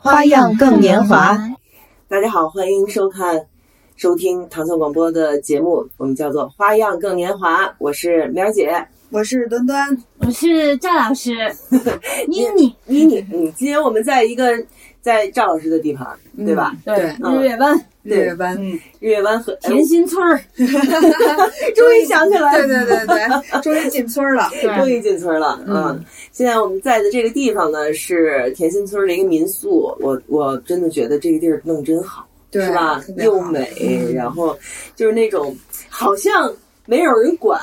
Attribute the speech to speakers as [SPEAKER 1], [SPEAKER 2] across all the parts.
[SPEAKER 1] 花样更年华。
[SPEAKER 2] 大家好，欢迎收看、收听唐宋广播的节目，我们叫做《花样更年华》，我是苗姐，
[SPEAKER 3] 我是端端，
[SPEAKER 4] 我是赵老师，妮妮，
[SPEAKER 2] 妮妮。嗯，今天我们在一个在赵老师的地盘，对吧？
[SPEAKER 4] 对，
[SPEAKER 2] 嗯。
[SPEAKER 4] 日月湾
[SPEAKER 3] 日月湾，
[SPEAKER 2] 日月湾和哎
[SPEAKER 4] 甜心村儿，
[SPEAKER 2] 终于想起来了，
[SPEAKER 3] 对对对对，终于进村了。
[SPEAKER 2] 终于进村了。嗯，现在我们在的这个地方呢是甜心村的一个民宿，我我真的觉得这个地儿弄真好，
[SPEAKER 3] 对
[SPEAKER 2] 是吧又美，然后就是那种好像没有人管。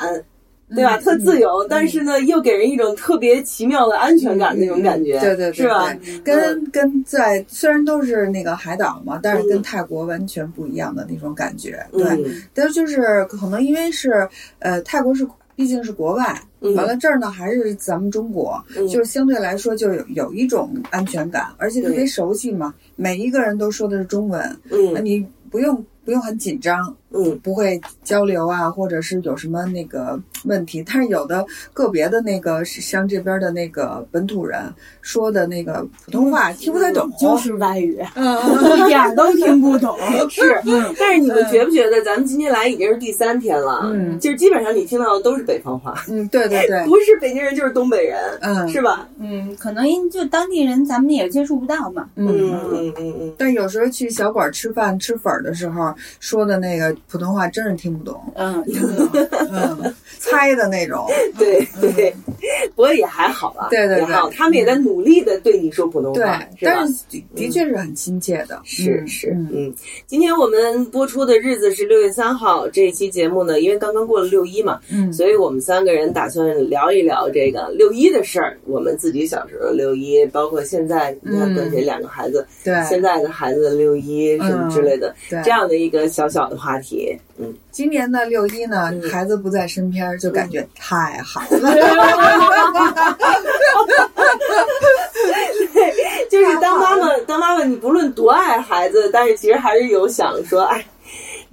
[SPEAKER 2] 对吧？
[SPEAKER 3] 嗯
[SPEAKER 2] 特自由，但是呢，又给人一种特别奇妙的安全感那种感觉，
[SPEAKER 3] 对对对，
[SPEAKER 2] 是吧？
[SPEAKER 3] 跟跟在虽然都是那个海岛嘛，但是跟
[SPEAKER 2] 嗯。
[SPEAKER 3] 泰国完全不一样的那种感觉。对，
[SPEAKER 2] 嗯。
[SPEAKER 3] 但是就是可能因为是呃泰国是毕竟是国外，
[SPEAKER 2] 嗯。
[SPEAKER 3] 完了这儿呢还是咱们中国，
[SPEAKER 2] 嗯。
[SPEAKER 3] 就是相对来说就有有一种安全感，而且特别熟悉嘛，每一个人都说的是中文，
[SPEAKER 2] 嗯。
[SPEAKER 3] 你不用不用很紧张，
[SPEAKER 2] 嗯
[SPEAKER 3] 不会交流啊，或者是有什么那个问题。但是有的个别的那个像这边的那个本土人说的那个普通话听不太懂，
[SPEAKER 4] 就是外语，
[SPEAKER 3] 嗯，
[SPEAKER 4] 一点都听不懂。
[SPEAKER 2] 是。但是你们觉不觉得咱们今天来已经是第三天了？
[SPEAKER 3] 嗯
[SPEAKER 2] 就是基本上你听到的都是北方话，
[SPEAKER 3] 嗯，对对对，
[SPEAKER 2] 不是北京人就是东北人，
[SPEAKER 3] 嗯
[SPEAKER 2] 是吧？
[SPEAKER 4] 嗯，可能因就当地人咱们也接触不到嘛。
[SPEAKER 3] 嗯。
[SPEAKER 2] 嗯嗯嗯
[SPEAKER 3] 但有时候去小馆吃饭吃粉儿的时候说的那个普通话真是听不懂，
[SPEAKER 4] 嗯，
[SPEAKER 3] 嗯，猜的那种，
[SPEAKER 2] 嗯，对对。不过也还好吧，
[SPEAKER 3] 对对对，
[SPEAKER 2] 他们也在努力的对你说普通
[SPEAKER 3] 对
[SPEAKER 2] 话，，是吧？
[SPEAKER 3] 但？是的的确是很亲切的，嗯。
[SPEAKER 2] 是是，
[SPEAKER 3] 嗯。
[SPEAKER 2] 嗯，今天我们播出的日子是六月三号，这一期节目呢，因为刚刚过了六一嘛，
[SPEAKER 3] 嗯。
[SPEAKER 2] 所以我们三个人打算聊一聊这个六一的事儿。我们自己小时候六一，包括现在，你看
[SPEAKER 3] 嗯。
[SPEAKER 2] 跟谁两个孩子，
[SPEAKER 3] 对，
[SPEAKER 2] 现在的孩子的六一什么之类的，
[SPEAKER 3] 对。
[SPEAKER 2] 这样的一个小小的话题。嗯，
[SPEAKER 3] 今年的六一呢，
[SPEAKER 2] 嗯。
[SPEAKER 3] 孩子不在身边，就感觉太好了。
[SPEAKER 2] 就是当妈妈，当妈妈，你不论多爱孩子，但是其实还是有想说，哎，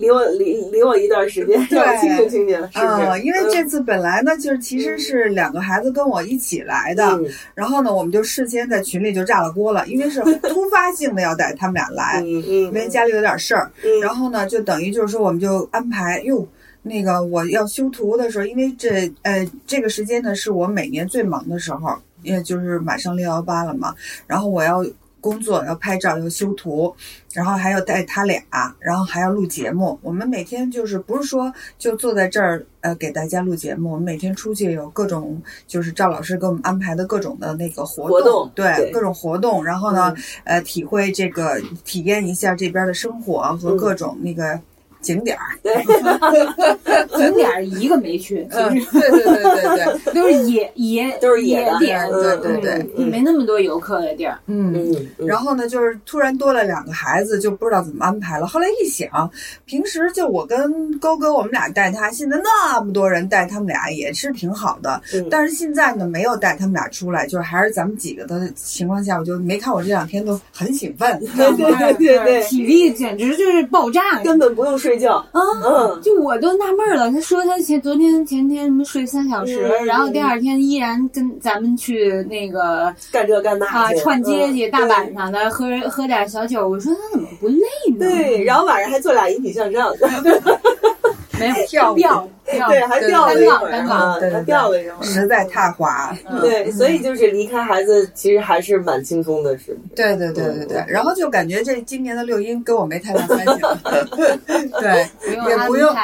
[SPEAKER 2] 离我离离我一段时间，让我清静清静，是不是？
[SPEAKER 3] 嗯，因为这次本来呢，就是其实是两个孩子跟我一起来的，
[SPEAKER 2] 嗯。
[SPEAKER 3] 然后呢，我们就事先在群里就炸了锅了，因为是 突发性的要带他们俩来，
[SPEAKER 2] 嗯
[SPEAKER 3] 因为
[SPEAKER 2] 嗯。
[SPEAKER 3] 家里有点事儿，
[SPEAKER 2] 嗯，
[SPEAKER 3] 然后呢，就等于就是说我们就安排哟。那个我要修图的时候，因为这呃这个时间呢是我每年最忙的时候，因为就是马上六幺八了嘛，然后我要工作，要拍照，要修图，然后还要带他俩，然后还要录节目。我们每天就是不是说就坐在这儿呃给大家录节目，我们每天出去有各种就是赵老师给我们安排的各种的那个活
[SPEAKER 2] 活动
[SPEAKER 3] 对
[SPEAKER 2] 对。
[SPEAKER 3] 各种活动，然后呢、呃体会这个体验一下这边的生活和各种那个景点儿。
[SPEAKER 4] 景点儿一个没去，其
[SPEAKER 3] 嗯，对对对对对，
[SPEAKER 4] 都是野野
[SPEAKER 2] 都是野
[SPEAKER 4] 点，
[SPEAKER 3] 对对对
[SPEAKER 2] 嗯
[SPEAKER 4] 没那么多游客的地儿。
[SPEAKER 3] 嗯。然后呢，就是突然多了两个孩子，就不知道怎么安排了。后来一想，平时就我跟高哥我们俩带他，现在那么多人带他们俩也是挺好的。
[SPEAKER 2] 嗯
[SPEAKER 3] 但是现在呢，没有带他们俩出来，就是还是咱们几个的情况下，我就没看我这两天都很兴奋。
[SPEAKER 2] 对对对对对，
[SPEAKER 4] 体力简直就是爆炸
[SPEAKER 2] 根本不用睡觉。
[SPEAKER 4] 啊！
[SPEAKER 2] 嗯，
[SPEAKER 4] 就我都纳闷了，他说他前昨天前天什么睡三小时，
[SPEAKER 2] 嗯
[SPEAKER 4] 然后第二天依然跟咱们去那个
[SPEAKER 2] 干这干那
[SPEAKER 4] 啊串街去，
[SPEAKER 2] 嗯
[SPEAKER 4] 大晚上的喝喝点小酒，我说他怎么不累呢？
[SPEAKER 2] 对，然后晚上还做俩引体向上，
[SPEAKER 4] 没有
[SPEAKER 3] 跳舞
[SPEAKER 4] 吊吊
[SPEAKER 2] 对，还掉了一会儿还掉了一会儿。
[SPEAKER 3] 实在太滑。
[SPEAKER 2] 对，所以就是离开孩子，其实还是蛮轻松的，是不是？
[SPEAKER 3] 对对对对对，然后就感觉这今年的六一跟我没太大关系了。对，
[SPEAKER 4] 不用安
[SPEAKER 3] 也不用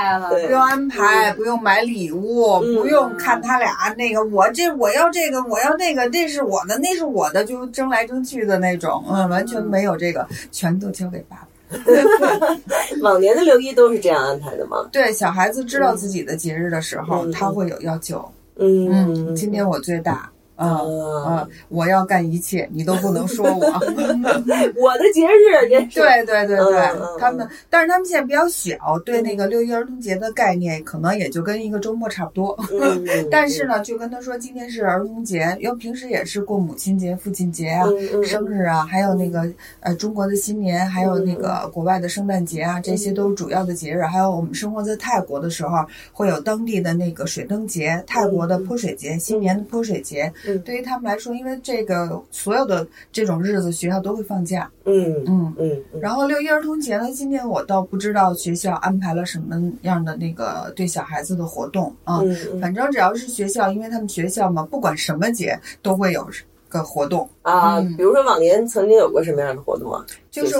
[SPEAKER 3] 不用安排，不用买礼物，
[SPEAKER 2] 嗯
[SPEAKER 3] 不用看他俩那个我这我要这个我要那个，这是我的那是我的，就争来争去的那种，嗯，完全没有这个，全都交给爸爸。
[SPEAKER 2] 往年的六一都是这样安排的吗？
[SPEAKER 3] 对，小孩子知道自己的节日的时候，
[SPEAKER 2] 嗯
[SPEAKER 3] 他会有要求。
[SPEAKER 2] 嗯
[SPEAKER 3] 嗯，今天我最大。嗯嗯
[SPEAKER 2] 啊，，
[SPEAKER 3] 我要干一切，你都不能说我。
[SPEAKER 2] 我的节日，这是
[SPEAKER 3] 对对对对他们，但是他们现在比较小，对那个六一儿童节的概念，可能也就跟一个周末差不多。
[SPEAKER 2] 嗯，
[SPEAKER 3] 但是呢，就跟他说今天是儿童节，因为平时也是过母亲节、父亲节啊、生日啊，还有那个呃中国的新年，还有那个国外的圣诞节啊，这些都是主要的节日。还有我们生活在泰国的时候，会有当地的那个水灯节、泰国的泼水节、新年的泼水节，
[SPEAKER 2] 嗯。
[SPEAKER 3] 对于他们来说，因为这个所有的这种日子学校都会放假，
[SPEAKER 2] 嗯
[SPEAKER 3] 嗯。
[SPEAKER 2] 嗯嗯，
[SPEAKER 3] 然后六一儿童节呢，今年我倒不知道学校安排了什么样的那个对小孩子的活动啊，
[SPEAKER 2] 嗯。嗯。
[SPEAKER 3] 反正只要是学校，因为他们学校嘛，不管什么节都会有个活动，
[SPEAKER 2] 啊
[SPEAKER 3] 嗯，
[SPEAKER 2] 比如说往年曾经有过什么样的活动啊？
[SPEAKER 3] 就是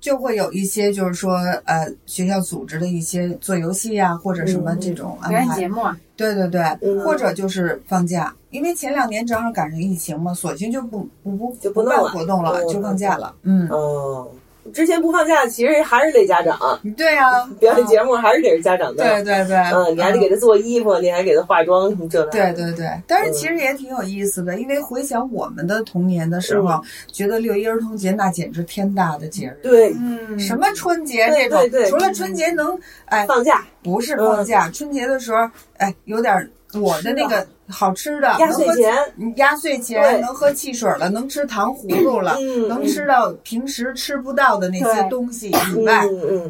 [SPEAKER 3] 就会有一些就是说呃学校组织的一些做游戏呀、或者什么这种安
[SPEAKER 4] 表演
[SPEAKER 3] 排。
[SPEAKER 4] 节目啊，
[SPEAKER 3] 对对对，
[SPEAKER 2] 嗯。
[SPEAKER 3] 或者就是放假，因为前两年正好赶上疫情嘛，索性就不不不
[SPEAKER 2] 不办
[SPEAKER 3] 活动了，
[SPEAKER 2] 嗯
[SPEAKER 3] 就放假了。嗯，
[SPEAKER 2] 哦，之前不放假，其实还是得家长，
[SPEAKER 3] 对呀、
[SPEAKER 2] 表演节目还是得是家长的。
[SPEAKER 3] 对对对，
[SPEAKER 2] 嗯，你还得给他做衣服，你还给他化妆什么这那。
[SPEAKER 3] 对对对，但
[SPEAKER 2] 嗯
[SPEAKER 3] 是其实也挺有意思的，因为回想我们的童年的时候，
[SPEAKER 2] 嗯。
[SPEAKER 3] 觉得六一儿童节那简直天大的节日。
[SPEAKER 2] 对，
[SPEAKER 4] 嗯，
[SPEAKER 3] 什么春节这种，
[SPEAKER 2] 对对对。
[SPEAKER 3] 除了春节能，哎，
[SPEAKER 2] 放假。
[SPEAKER 3] 不是放假，
[SPEAKER 2] 嗯。
[SPEAKER 3] 春节的时候，哎，有点我的那个好吃的，
[SPEAKER 2] 压岁钱，
[SPEAKER 3] 压岁
[SPEAKER 2] 对。
[SPEAKER 3] 钱能喝汽水了，能吃糖葫芦了，
[SPEAKER 2] 嗯
[SPEAKER 3] 能吃到平时吃不到的那些东西以外。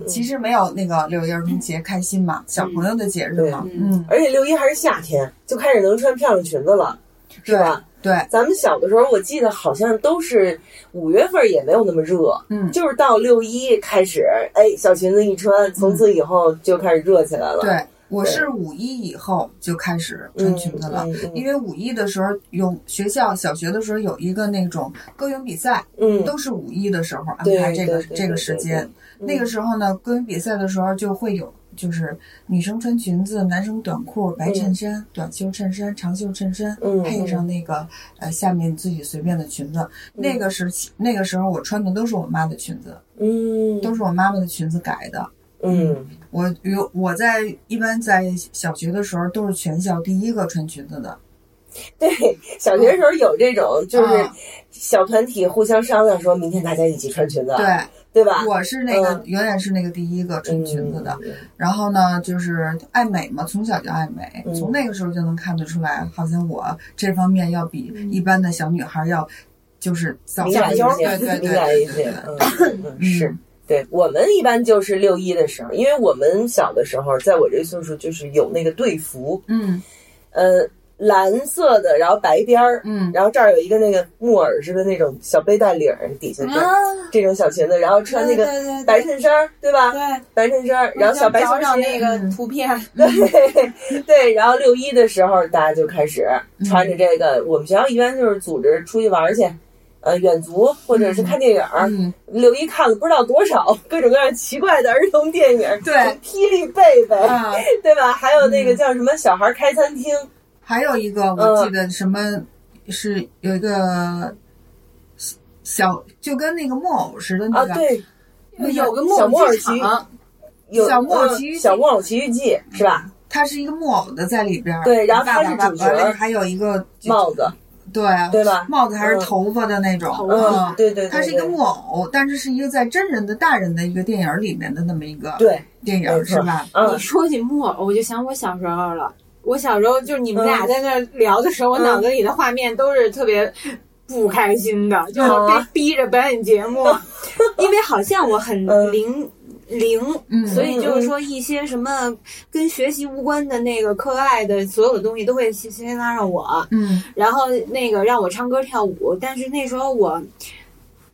[SPEAKER 3] 其实没有那个六一儿童节开心嘛，小朋友的节日嘛，嗯，
[SPEAKER 2] 而且六一还是夏天，就开始能穿漂亮裙子了，是吧？
[SPEAKER 3] 对，
[SPEAKER 2] 咱们小的时候，我记得好像都是五月份也没有那么热，
[SPEAKER 3] 嗯，
[SPEAKER 2] 就是到六一开始，哎，小裙子一穿，从此以后就开始热起来了。
[SPEAKER 3] 对。我是五一以后就开始穿裙子了，因为五一的时候有学校小学的时候有一个那种歌咏比赛，
[SPEAKER 2] 嗯，
[SPEAKER 3] 都是五一的时候安排这个这个时间。那个时候呢，歌咏比赛的时候就会有，就是女生穿裙子，男生短裤、白衬衫、短袖衬衫、长袖衬衫，
[SPEAKER 2] 嗯
[SPEAKER 3] 配上那个呃下面自己随便的裙子。那个时期，那个时候我穿的都是我妈的裙子，
[SPEAKER 2] 嗯，
[SPEAKER 3] 都是我妈妈的裙子改的。
[SPEAKER 2] 嗯
[SPEAKER 3] 我有我在一般在小学的时候都是全校第一个穿裙子的。
[SPEAKER 2] 对，小学时候有这种，就是
[SPEAKER 3] 啊
[SPEAKER 2] 小团体互相商量，说明天大家一起穿裙子，
[SPEAKER 3] 对，
[SPEAKER 2] 对吧？
[SPEAKER 3] 我是那个
[SPEAKER 2] 嗯
[SPEAKER 3] 永远是那个第一个穿裙子的。
[SPEAKER 2] 嗯
[SPEAKER 3] 然后呢，就是爱美嘛，从小就爱美，
[SPEAKER 2] 嗯
[SPEAKER 3] 从那个时候就能看得出来，好像我这方面要比一般的小女孩要，就是早
[SPEAKER 2] 一些，
[SPEAKER 3] 对对
[SPEAKER 2] 敏
[SPEAKER 3] 对，
[SPEAKER 2] 是。对我们一般就是六一的时候，因为我们小的时候，在我这岁数就是有那个队服，
[SPEAKER 3] 嗯
[SPEAKER 2] 呃，蓝色的，然后白边儿，
[SPEAKER 3] 嗯
[SPEAKER 2] 然后这儿有一个那个木耳似的那种小背带领儿，底下这
[SPEAKER 4] 啊，
[SPEAKER 2] 这种小裙子，然后穿那个白衬衫儿，对吧？
[SPEAKER 4] 对，
[SPEAKER 2] 白衬衫儿，然后小白球
[SPEAKER 4] 找找那，个图片，
[SPEAKER 2] 对对，然后六一的时候，大家就开始穿着这个。我们学校一般就是组织出去玩儿去，呃，远足或者是看电影儿。
[SPEAKER 3] 嗯，
[SPEAKER 2] 六一看了不知道多少各种各样奇怪的儿童电影，
[SPEAKER 3] 对
[SPEAKER 2] 霹雳贝贝，
[SPEAKER 3] 啊，
[SPEAKER 2] 对吧？还有那个叫什么小孩开餐厅，
[SPEAKER 3] 还有一个
[SPEAKER 2] 嗯
[SPEAKER 3] 我记得什么是有一个小就跟那个木偶似的那
[SPEAKER 2] 啊，
[SPEAKER 3] 个，
[SPEAKER 2] 对，
[SPEAKER 4] 有个木
[SPEAKER 2] 小木
[SPEAKER 4] 偶
[SPEAKER 2] 奇
[SPEAKER 4] 场，
[SPEAKER 2] 有
[SPEAKER 3] 小木偶
[SPEAKER 2] 嗯
[SPEAKER 3] 奇遇
[SPEAKER 2] 小木偶奇遇记是吧？
[SPEAKER 3] 它是一个木偶的在里边儿，
[SPEAKER 2] 对然后它是主角
[SPEAKER 3] 还有一个
[SPEAKER 2] 帽子，
[SPEAKER 3] 对
[SPEAKER 2] 对吧？
[SPEAKER 3] 帽子还是
[SPEAKER 2] 嗯
[SPEAKER 3] 头发的那种，
[SPEAKER 4] 头
[SPEAKER 2] 嗯
[SPEAKER 3] 嗯，
[SPEAKER 2] 对对对，
[SPEAKER 3] 它是一个木偶，但是是一个在真人的大人的一个电影里面的那么一个
[SPEAKER 2] 对，
[SPEAKER 3] 电影是吧？
[SPEAKER 2] 嗯
[SPEAKER 4] 你说起木偶，我就想我小时候了。我小时候就是你们俩
[SPEAKER 2] 嗯
[SPEAKER 4] 在那聊的时候，我
[SPEAKER 2] 嗯
[SPEAKER 4] 脑子里的画面都是特别不开心的，就是被
[SPEAKER 2] 啊
[SPEAKER 4] 逼着表演节目，因为好像我很
[SPEAKER 2] 嗯
[SPEAKER 4] 灵。灵，
[SPEAKER 3] 嗯
[SPEAKER 4] 所以就是说一些什么跟学习无关的那个课外的所有的东西都会先先拉上我，
[SPEAKER 3] 嗯
[SPEAKER 4] 然后那个让我唱歌跳舞，但是那时候我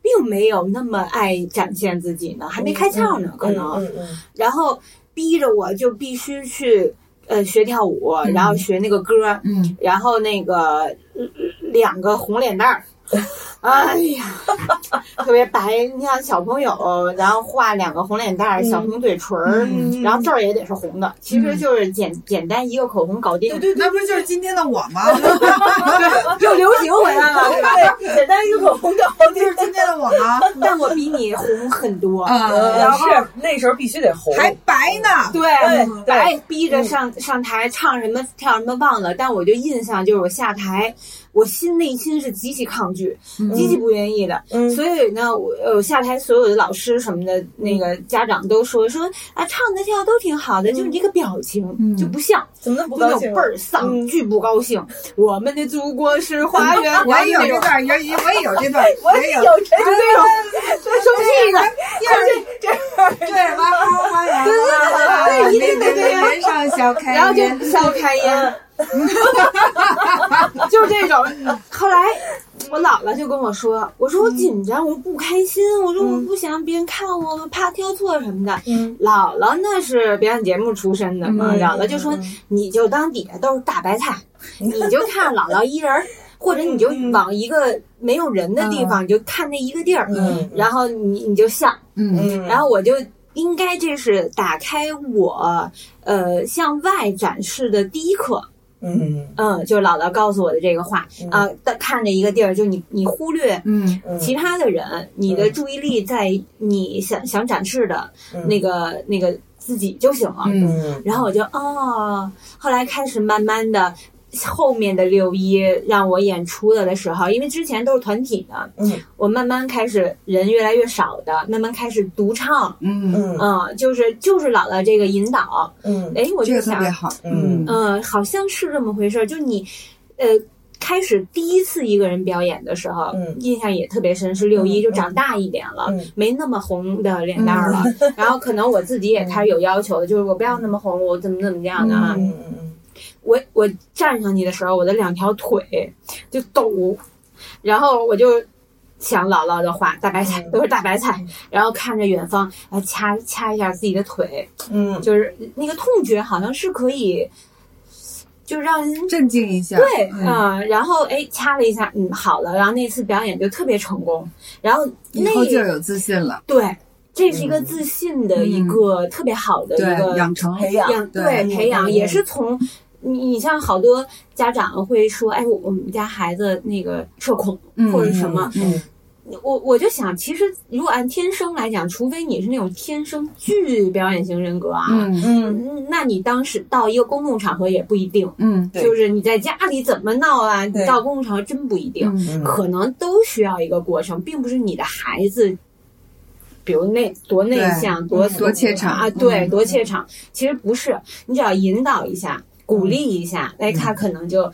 [SPEAKER 4] 并没有那么爱展现自己呢，还没开窍呢，可能。
[SPEAKER 2] 嗯嗯
[SPEAKER 4] 然后逼着我就必须去呃学跳舞，然后学那个歌，
[SPEAKER 3] 嗯
[SPEAKER 4] 然后那个呃两个红脸蛋儿。哎呀，特别白！你像小朋友，然后画两个红脸蛋儿、小红嘴唇儿，
[SPEAKER 3] 嗯
[SPEAKER 4] 然后字儿也得是红的。其实就是简简单一个口红搞定，
[SPEAKER 2] 对对对
[SPEAKER 3] 那不就是今天的我吗？
[SPEAKER 4] 又流行回来了，对
[SPEAKER 2] 简单一个口红搞定
[SPEAKER 3] 就是。今天的我吗？
[SPEAKER 4] 但我比你红很多。
[SPEAKER 3] 啊，
[SPEAKER 2] 呃，是那时候必须得红，
[SPEAKER 3] 还白呢。
[SPEAKER 4] 对
[SPEAKER 2] 对对
[SPEAKER 4] 白逼着上上台唱什么跳什么忘了，但我就印象就是我下台，我心内心是极其抗拒，极其不愿意的。
[SPEAKER 2] 嗯
[SPEAKER 4] 所以呢，我呃下台所有的老师什么的，那个家长都说说啊，唱的跳都挺好的，就是你这个表情
[SPEAKER 3] 嗯
[SPEAKER 4] 就不像，
[SPEAKER 2] 怎么不高兴
[SPEAKER 4] 倍儿丧，
[SPEAKER 2] 嗯
[SPEAKER 4] 巨不高兴。我们的祖国是花园，
[SPEAKER 3] 我也有这段，也也我也有这段，
[SPEAKER 2] 我
[SPEAKER 3] 也有
[SPEAKER 2] 有这
[SPEAKER 4] 就那种生气的。
[SPEAKER 3] 对，哇花花园，
[SPEAKER 4] 对对对一定得这样
[SPEAKER 3] 脸上小开
[SPEAKER 4] 然后
[SPEAKER 3] 颜
[SPEAKER 4] 就笑开颜，就这种。后来我姥姥就跟我说：“我说我紧张，我不开心，我说我不想别人看我，怕挑错什么的。”姥姥那是表演节目出身的嘛，姥姥就说：“你就当底下都是大白菜，你就看姥姥一人儿。”或者你就往一个没有人的地方，你就看那一个地儿，然后你你就笑，
[SPEAKER 3] 嗯，
[SPEAKER 4] 然后我就应该这是打开我呃向外展示的第一课，
[SPEAKER 2] 嗯
[SPEAKER 4] 嗯，就姥姥告诉我的这个话啊，看着一个地儿，就你你忽略
[SPEAKER 3] 嗯
[SPEAKER 4] 其他的人，你的注意力在你想想展示的那个那个自己就行了，
[SPEAKER 3] 嗯，
[SPEAKER 4] 然后我就哦，后来开始慢慢的。后面的六一让我演出了的时候，因为之前都是团体的，
[SPEAKER 2] 嗯，
[SPEAKER 4] 我慢慢开始人越来越少的，慢慢开始独唱，
[SPEAKER 3] 嗯。
[SPEAKER 2] 嗯。
[SPEAKER 4] 嗯，就是就是姥姥这个引导，
[SPEAKER 2] 嗯，
[SPEAKER 4] 哎，我就想
[SPEAKER 3] 个特别，好，
[SPEAKER 2] 嗯。
[SPEAKER 4] 嗯，好像是这么回事儿，就你，呃。开始第一次一个人表演的时候，
[SPEAKER 2] 嗯。
[SPEAKER 4] 印象也特别深，是六一，
[SPEAKER 2] 嗯
[SPEAKER 4] 就长大一点了，
[SPEAKER 2] 嗯。
[SPEAKER 4] 没那么红的脸蛋儿了。然后可能我自己也开始有要求的，就是我不要那么红，我怎么怎么样的啊。
[SPEAKER 2] 嗯嗯
[SPEAKER 4] 我我站上去的时候，我的两条腿就抖，然后我就想姥姥的话，大白菜
[SPEAKER 2] 嗯。
[SPEAKER 4] 都是大白菜，然后看着远方，啊掐掐一下自己的腿，
[SPEAKER 2] 嗯。
[SPEAKER 4] 就是那个痛觉好像是可以，就让人
[SPEAKER 3] 镇静一下，
[SPEAKER 4] 对，
[SPEAKER 3] 嗯。
[SPEAKER 4] 嗯，然后哎掐了一下，嗯，好了，然后那次表演就特别成功，然后
[SPEAKER 3] 以
[SPEAKER 4] 那
[SPEAKER 3] 后就有自信了，
[SPEAKER 4] 对，这是一个自信的一个特别好的一个，
[SPEAKER 3] 养成，
[SPEAKER 2] 培养
[SPEAKER 4] 养
[SPEAKER 3] 对
[SPEAKER 4] 对培养
[SPEAKER 2] 嗯
[SPEAKER 4] 也是从你你像好多家长会说，哎，我我们家孩子那个社恐
[SPEAKER 3] 嗯
[SPEAKER 4] 或者什么，
[SPEAKER 2] 嗯
[SPEAKER 4] 我我就想，其实如果按天生来讲，除非你是那种天生巨表演型人格啊，
[SPEAKER 3] 嗯
[SPEAKER 4] 那你当时到一个公共场合也不一定。
[SPEAKER 3] 嗯
[SPEAKER 2] 对
[SPEAKER 4] 就是你在家里怎么闹啊，你到公共场合真不一定，
[SPEAKER 3] 嗯
[SPEAKER 4] 可能都需要一个过程，并不是你的孩子，比如内多内向、多
[SPEAKER 3] 多怯场
[SPEAKER 4] 啊，对，
[SPEAKER 3] 嗯
[SPEAKER 4] 多怯场。其实不是，你只要引导一下，鼓励一下，哎，他可能就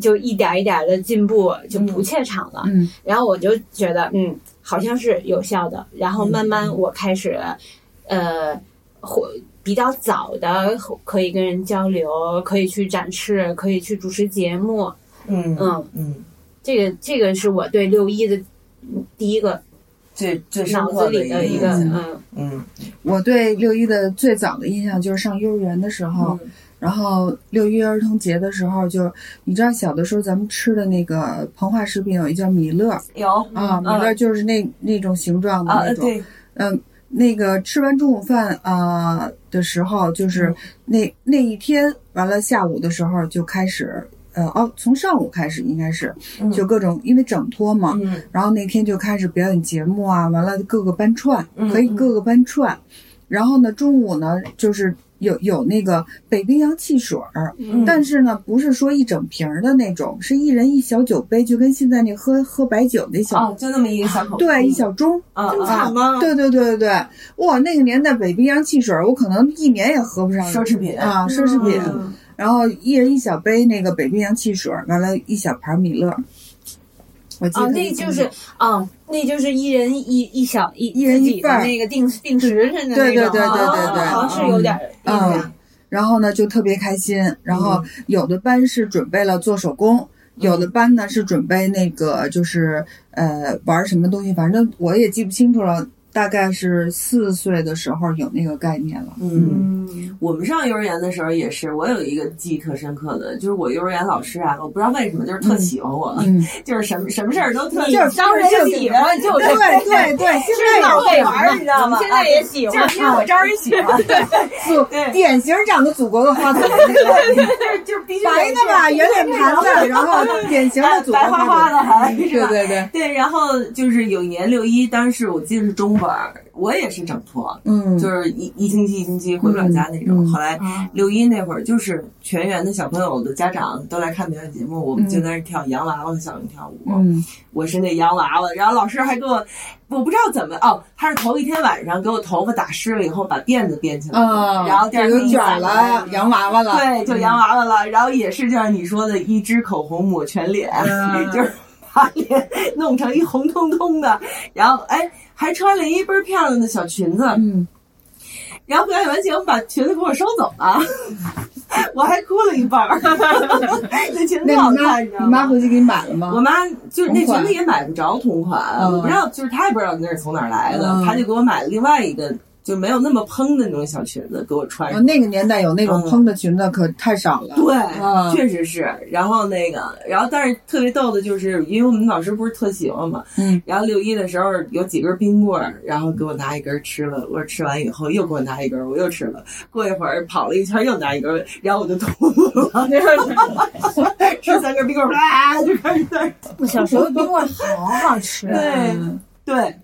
[SPEAKER 4] 就一点一点的进步，就不怯场了。
[SPEAKER 3] 嗯。
[SPEAKER 4] 然后我就觉得，嗯，好像是有效的。然后慢慢我开始，呃，或比较早的可以跟人交流，可以去展示，可以去主持节目。
[SPEAKER 2] 嗯
[SPEAKER 4] 嗯，
[SPEAKER 2] 嗯，
[SPEAKER 4] 这个这个是我对六一的嗯第一个
[SPEAKER 2] 最最深
[SPEAKER 4] 脑子
[SPEAKER 2] 刻的
[SPEAKER 4] 里的一个
[SPEAKER 2] 印象。
[SPEAKER 4] 嗯。
[SPEAKER 2] 嗯。
[SPEAKER 3] 我对六一的最早的印象就是上幼儿园的时候，
[SPEAKER 2] 嗯
[SPEAKER 3] 然后六一儿童节的时候就，你知道小的时候咱们吃的那个膨化食品有一叫米乐
[SPEAKER 2] 有
[SPEAKER 3] 啊，米乐就是那那种形状的
[SPEAKER 2] 啊
[SPEAKER 3] 那种，
[SPEAKER 2] 对。
[SPEAKER 3] 嗯，那个吃完中午饭啊、呃的时候，就是那那一天完了下午的时候就开始。呃哦，从上午开始应该是，就各种因为整托嘛，
[SPEAKER 2] 嗯。
[SPEAKER 3] 然后那天就开始表演节目啊，完了各个班串，
[SPEAKER 2] 嗯
[SPEAKER 3] 可以各个班串，然后呢中午呢就是有有那个北冰洋汽水儿，
[SPEAKER 4] 嗯
[SPEAKER 3] 但是呢不是说一整瓶儿的那种，是一人一小酒杯，就跟现在那喝喝白酒那小，
[SPEAKER 2] 哦，就那么一个小口，
[SPEAKER 3] 对，一小盅。
[SPEAKER 2] 啊
[SPEAKER 4] 这么
[SPEAKER 2] 啊，
[SPEAKER 4] 惨吗？
[SPEAKER 3] 对对对对对，哇，那个年代北冰洋汽水儿，我可能一年也喝不上
[SPEAKER 2] 奢侈品
[SPEAKER 3] 啊，奢侈品。
[SPEAKER 4] 嗯
[SPEAKER 3] 然后一人一小杯那个北冰洋汽水儿，完了，一小盘米勒。我记得
[SPEAKER 4] 哦，那就是哦，那就是一人一一小一
[SPEAKER 3] 一人一份
[SPEAKER 4] 那个定定时似的那个，
[SPEAKER 3] 对对对对对
[SPEAKER 4] 哦
[SPEAKER 3] 对
[SPEAKER 4] 好像是有点
[SPEAKER 3] 嗯。然后呢就特别开心。然后有的班是准备了做手工，有的班呢是准备那个就是呃玩什么东西，反正我也记不清楚了。大概是四岁的时候有那个概念了。
[SPEAKER 2] 嗯。
[SPEAKER 4] 嗯。
[SPEAKER 2] 我们上幼儿园的时候也是，我有一个记忆特深刻的，就是我幼儿园老师啊，我不知道为什么，就是特喜欢我，
[SPEAKER 3] 嗯，
[SPEAKER 2] 就是什么什么事儿都特
[SPEAKER 4] 就是招人喜欢就是
[SPEAKER 3] 对对对，现在
[SPEAKER 2] 闹
[SPEAKER 3] 也
[SPEAKER 2] 会玩儿，你知道吗？
[SPEAKER 4] 现在也喜欢。
[SPEAKER 2] 就是因为我招人喜欢，对，
[SPEAKER 3] 祖典型长得祖国的花朵，
[SPEAKER 2] 就是就是必须得
[SPEAKER 3] 白的吧，圆脸盘子，然后典型的祖国
[SPEAKER 2] 白花花的还是
[SPEAKER 3] 对
[SPEAKER 2] 吧？
[SPEAKER 3] 对对，
[SPEAKER 2] 对，然后就是有一年六一，当时我记得是中班儿，我也是整托，
[SPEAKER 3] 嗯，
[SPEAKER 2] 就是一一星期一星期回不了家那种。后来六一那会儿，就是全员的小朋友的家长都来看表演节目，我们就在那儿跳洋娃娃的小人跳舞。
[SPEAKER 3] 嗯。
[SPEAKER 2] 我是那洋娃娃，然后老师还给我，我不知道怎么哦，他是头一天晚上给我头发打湿了以后，把辫子编起来，
[SPEAKER 3] 啊，
[SPEAKER 2] 然后第二
[SPEAKER 3] 就卷
[SPEAKER 2] 天一散
[SPEAKER 3] 了，洋娃娃了，
[SPEAKER 2] 对，就洋娃娃了。然后也是就像你说的，一支口红抹全脸，
[SPEAKER 3] 嗯。
[SPEAKER 2] 就是把脸弄成一红彤彤的，然后哎还穿了一倍儿漂亮的小裙子，
[SPEAKER 3] 嗯，
[SPEAKER 2] 然后表演完节目把裙子给我收走了。我还哭了一半儿。那裙子好看，你知道吗？
[SPEAKER 3] 你妈回去给你买了吗？
[SPEAKER 2] 我妈就是那裙子也买不着同款，
[SPEAKER 3] 嗯
[SPEAKER 2] 我不知道，就是她也不知道那是从哪儿来的，
[SPEAKER 3] 嗯
[SPEAKER 2] 她就给我买了另外一个，就没有那么蓬的那种小裙子给我穿
[SPEAKER 3] 哦
[SPEAKER 2] 上。
[SPEAKER 3] 那个年代有那种
[SPEAKER 2] 嗯
[SPEAKER 3] 蓬的裙子可太少了。
[SPEAKER 2] 对，
[SPEAKER 3] 嗯
[SPEAKER 2] 确实是。然后那个，然后但是特别逗的就是，因为我们老师不是特喜欢嘛，
[SPEAKER 3] 嗯，
[SPEAKER 2] 然后六一的时候有几根冰棍儿，然后给我拿一根吃了，我说吃完以后又给我拿一根，我又吃了。过一会儿跑了一圈又拿一根，然后我就吐了，吃三根冰棍儿，啊就开始在
[SPEAKER 4] 小时候冰棍儿好好吃，
[SPEAKER 2] 对
[SPEAKER 3] 嗯
[SPEAKER 2] 对，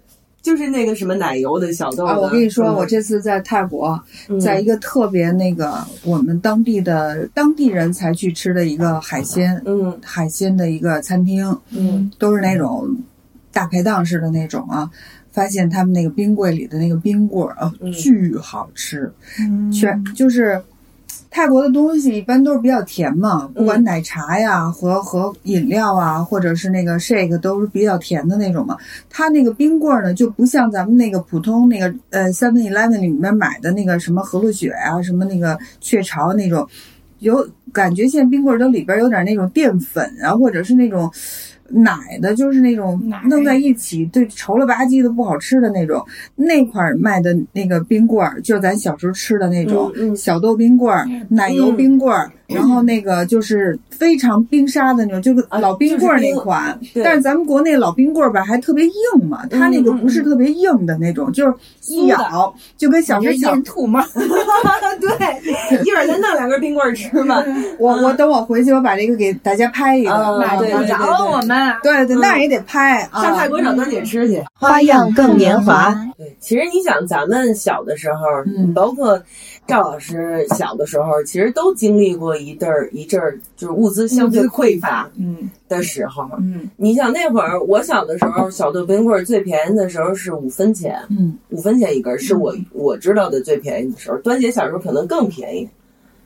[SPEAKER 2] 就是那个什么奶油的小豆子。
[SPEAKER 3] 啊，我跟你说，
[SPEAKER 2] 嗯
[SPEAKER 3] 我这次在泰国，
[SPEAKER 2] 嗯
[SPEAKER 3] 在一个特别那个我们当地的当地人才去吃的一个海鲜
[SPEAKER 2] 嗯
[SPEAKER 3] 海鲜的一个餐厅，
[SPEAKER 2] 嗯
[SPEAKER 3] 都是那种大排档式的那种啊。发现他们那个冰柜里的那个冰棍儿啊，
[SPEAKER 2] 嗯
[SPEAKER 3] 巨好吃，
[SPEAKER 4] 嗯
[SPEAKER 3] 全就是泰国的东西一般都是比较甜嘛，不管
[SPEAKER 2] 嗯
[SPEAKER 3] 奶茶呀和和饮料啊，或者是那个 shake 都是比较甜的那种嘛。它那个冰棍儿呢，就不像咱们那个普通那个呃 Seven Eleven 里面买的那个什么和路雪啊，什么那个雀巢那种，有感觉现在冰棍儿都里边有点那种淀粉啊，或者是那种。奶的，就是那种弄在一起，对，稠了吧唧的不好吃的那种。那块儿卖的那个冰棍儿，就是咱小时候吃的那种小豆冰棍儿、奶油冰棍儿，然后那个就是非常冰沙的那种，就是
[SPEAKER 2] 啊
[SPEAKER 3] 老冰棍儿
[SPEAKER 2] 就是冰
[SPEAKER 3] 那款。
[SPEAKER 2] 对
[SPEAKER 3] 但是咱们国内老冰棍儿吧，还特别硬嘛，它那个不是特别硬的那种，就是一咬就跟小时候
[SPEAKER 4] 是
[SPEAKER 3] 小
[SPEAKER 4] 咽吐沫，
[SPEAKER 2] 对，一会儿再弄两根冰棍儿吃吧。
[SPEAKER 3] 我我等我回去，我把这个给大家拍一个。
[SPEAKER 2] 嗯对
[SPEAKER 4] 找我们。
[SPEAKER 3] 对对，那也得拍啊。
[SPEAKER 2] 上泰国找端姐吃去。
[SPEAKER 1] 花样更年华。
[SPEAKER 2] 对，其实你想，咱们小的时候，
[SPEAKER 3] 嗯
[SPEAKER 2] 包括赵老师小的时候，其实都经历过一阵儿一阵儿，就是物资相对匮乏
[SPEAKER 3] 嗯
[SPEAKER 2] 的时候。
[SPEAKER 3] 嗯
[SPEAKER 2] 你想那会儿，我小的时候，小豆冰棍儿最便宜的时候是五分钱，
[SPEAKER 3] 嗯
[SPEAKER 2] 五分钱一根儿，是我我知道的最便宜的时候。端姐小时候可能更便宜，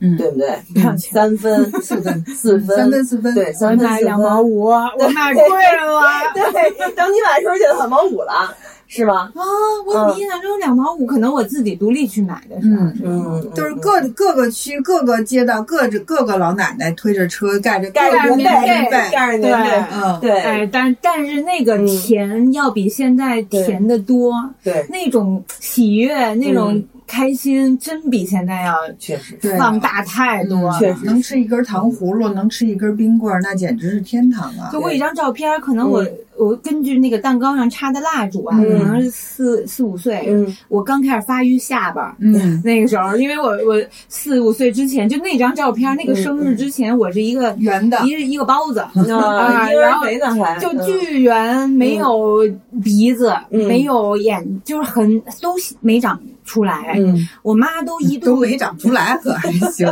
[SPEAKER 3] 嗯，
[SPEAKER 2] 对不对？
[SPEAKER 3] 嗯
[SPEAKER 2] 三分、
[SPEAKER 3] 四分
[SPEAKER 2] 四分、
[SPEAKER 3] 三分四分，
[SPEAKER 2] 对，三分四
[SPEAKER 4] 分两毛
[SPEAKER 2] 分。
[SPEAKER 4] 五，我买贵了。
[SPEAKER 2] 对，等你买的时候就两毛五了，是吧？
[SPEAKER 4] 啊，我怎么印象中两毛五，可能我自己独立去买的是吧？
[SPEAKER 3] 嗯。
[SPEAKER 2] 嗯，
[SPEAKER 3] 就是各各个区、各个街道、各着各个老奶奶推着车，盖着
[SPEAKER 2] 盖着
[SPEAKER 3] 着
[SPEAKER 2] 棉
[SPEAKER 3] 被，
[SPEAKER 2] 被，盖着棉被，
[SPEAKER 3] 嗯，
[SPEAKER 2] 对
[SPEAKER 4] 哎，但但是那个甜要比现在甜的多，
[SPEAKER 2] 对，
[SPEAKER 4] 那种喜悦，那种开心，真比现在要
[SPEAKER 2] 确实
[SPEAKER 3] 对。
[SPEAKER 4] 放大太多了。
[SPEAKER 2] 确实。
[SPEAKER 3] 能吃一根糖葫芦，能吃一根冰棍儿，那简直是天堂啊！
[SPEAKER 4] 就我一张照片，可能我、
[SPEAKER 2] 嗯。
[SPEAKER 4] 我根据那个蛋糕上插的蜡烛啊，
[SPEAKER 3] 嗯。
[SPEAKER 4] 可能是四四五岁，
[SPEAKER 2] 嗯。
[SPEAKER 4] 我刚开始发育下巴。
[SPEAKER 3] 嗯，
[SPEAKER 4] 那个时候，因为我我四五岁之前，就那张照片，那个生日之前，我是一个
[SPEAKER 3] 圆的，
[SPEAKER 4] 一一个包子，
[SPEAKER 2] 啊，婴儿
[SPEAKER 4] 啊然后
[SPEAKER 2] 肥
[SPEAKER 4] 就巨圆，没有鼻子，
[SPEAKER 2] 嗯。
[SPEAKER 4] 没有眼，就是很都没长出来。
[SPEAKER 2] 嗯
[SPEAKER 4] 我妈都一度
[SPEAKER 3] 都没长出来，可还行。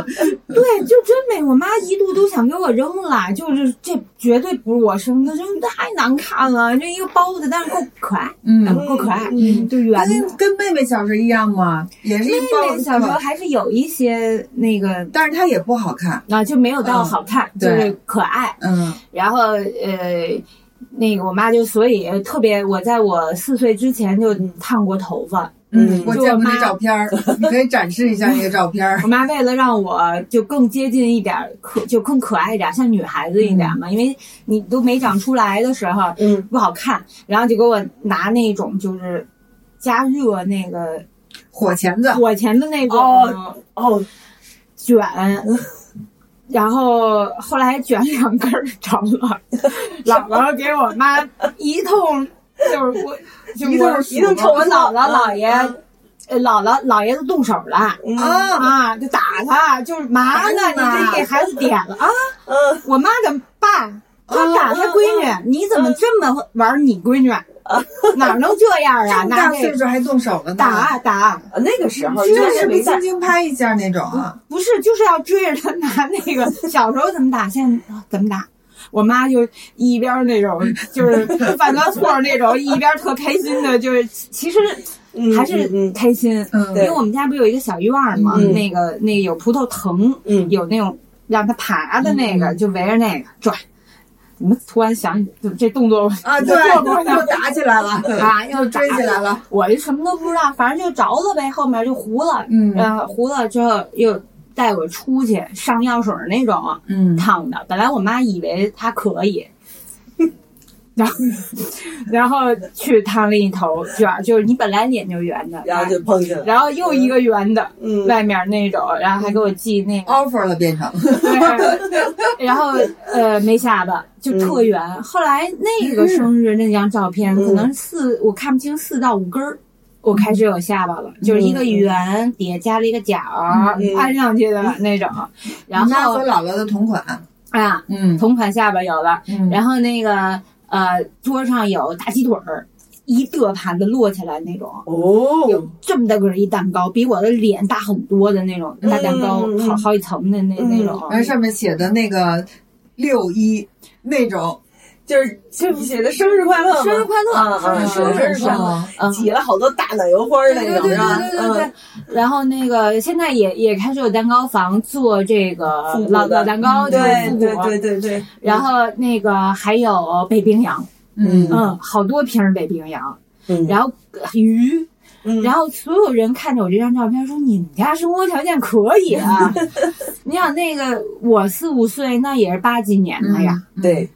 [SPEAKER 4] 对，就真没。我妈一度都想给我扔了，就是这绝对不是我生的，扔太难看了。这一个包子，但是够可爱，
[SPEAKER 3] 嗯，
[SPEAKER 4] 够可爱，
[SPEAKER 2] 嗯
[SPEAKER 4] 就圆的。
[SPEAKER 3] 跟跟妹妹小时候一样吗，也是一包
[SPEAKER 4] 妹妹小时候还是有一些那个
[SPEAKER 3] 但是她也不好看。
[SPEAKER 4] 啊，就没有到好看，就是可爱。
[SPEAKER 3] 嗯
[SPEAKER 4] 然后呃，那个我妈就所以特别，我在我四岁之前就烫过头发。
[SPEAKER 2] 嗯
[SPEAKER 3] 我见过那照片儿，你可以展示一下那个照片儿
[SPEAKER 4] 我。妈为了让我就更接近一点儿，可就更可爱一点儿，像女孩子一点嘛，因为你都没长出来的时候
[SPEAKER 2] 嗯
[SPEAKER 4] 不好看，然后就给我拿那种就是加热那个
[SPEAKER 3] 火钳子，
[SPEAKER 4] 火钳子那种
[SPEAKER 2] 哦哦，
[SPEAKER 4] 卷。然后后来卷两根儿着了，姥姥给我妈一通，就是 我，就
[SPEAKER 3] 一通
[SPEAKER 4] 我
[SPEAKER 3] 一通
[SPEAKER 4] 我我姥姥姥爷，姥姥姥爷都动手了。
[SPEAKER 3] 啊，
[SPEAKER 4] 啊，就打他，就是嘛呢？你这给孩子点了啊！
[SPEAKER 2] 嗯
[SPEAKER 4] 我妈的爸，他打他闺女，你怎么这么玩你闺女？哪能这样啊？
[SPEAKER 3] 这么大岁数还动手了呢？
[SPEAKER 4] 打打，
[SPEAKER 2] 那个时候
[SPEAKER 3] 就是
[SPEAKER 2] 没
[SPEAKER 3] 轻轻拍一下那种啊？
[SPEAKER 4] 不是就是要追着他拿那个。小时候怎么打，现在啊怎么打？我妈就一边那种 就是犯个错那种，一边特开心的，就是其实还是
[SPEAKER 2] 嗯
[SPEAKER 4] 开心。
[SPEAKER 3] 嗯。
[SPEAKER 4] 因为我们家不有一个小院儿嘛，
[SPEAKER 2] 嗯。
[SPEAKER 4] 那个那个有葡萄藤，
[SPEAKER 2] 嗯。
[SPEAKER 4] 有那种让它爬的那个，就围着那个转。怎么突然想起这动作
[SPEAKER 3] 啊，对，
[SPEAKER 4] 做过呢
[SPEAKER 3] 又打起来了，
[SPEAKER 4] 啊？又
[SPEAKER 3] 又追起来了。
[SPEAKER 4] 我就什么都不知道，反正就着了呗，后面就糊了，
[SPEAKER 3] 嗯。
[SPEAKER 4] 呃，糊了之后又带我出去上药水那种
[SPEAKER 3] 嗯
[SPEAKER 4] 烫的。本来我妈以为她可以，然后然后去烫了一头卷儿，就是你本来脸就圆的，
[SPEAKER 2] 然后就碰见了。
[SPEAKER 4] 然后又一个圆的，
[SPEAKER 2] 嗯，
[SPEAKER 4] 外面那种，然后还给我寄那个。
[SPEAKER 3] offer 了变成，
[SPEAKER 4] 对，然后呃没下巴，就特圆。后来那个生日那张照片，
[SPEAKER 2] 嗯
[SPEAKER 4] 可能四我看不清四到五根儿，我开始有下巴了，就是一个圆底下加了一个角儿
[SPEAKER 2] 嗯
[SPEAKER 4] 安上去的那种。然后
[SPEAKER 3] 和姥姥的同款，
[SPEAKER 4] 啊，
[SPEAKER 3] 嗯
[SPEAKER 4] 同款下巴有了，
[SPEAKER 3] 嗯
[SPEAKER 4] 然后那个呃桌上有大鸡腿儿。一个盘子摞起来那种哦，有
[SPEAKER 2] 哦，
[SPEAKER 4] 这么大个儿一蛋糕，比我的脸大很多的那种大蛋糕，好好几层的那
[SPEAKER 2] 嗯
[SPEAKER 4] 那种。
[SPEAKER 3] 然后上面写的那个六一那种，
[SPEAKER 2] 就是就是写的生日快乐，
[SPEAKER 4] 生日快乐生日
[SPEAKER 2] 是是是，
[SPEAKER 3] 哦
[SPEAKER 4] 嗯
[SPEAKER 2] 挤了好多大奶油花那种，
[SPEAKER 4] 对对
[SPEAKER 2] 是吧？
[SPEAKER 4] 对对对对
[SPEAKER 2] 嗯，。
[SPEAKER 4] 然后那个现在也也开始有蛋糕房做这个老老蛋糕，
[SPEAKER 2] 对对。对对对。
[SPEAKER 4] 然后那个还有北冰洋，
[SPEAKER 3] 嗯
[SPEAKER 4] 嗯，好多瓶儿北冰洋，
[SPEAKER 2] 嗯，
[SPEAKER 4] 然后鱼，
[SPEAKER 2] 嗯
[SPEAKER 4] 然后所有人看着我这张照片说：“你们家生活条件可以啊！” 你想那个我四五岁，那也是八几年的呀。
[SPEAKER 2] 对，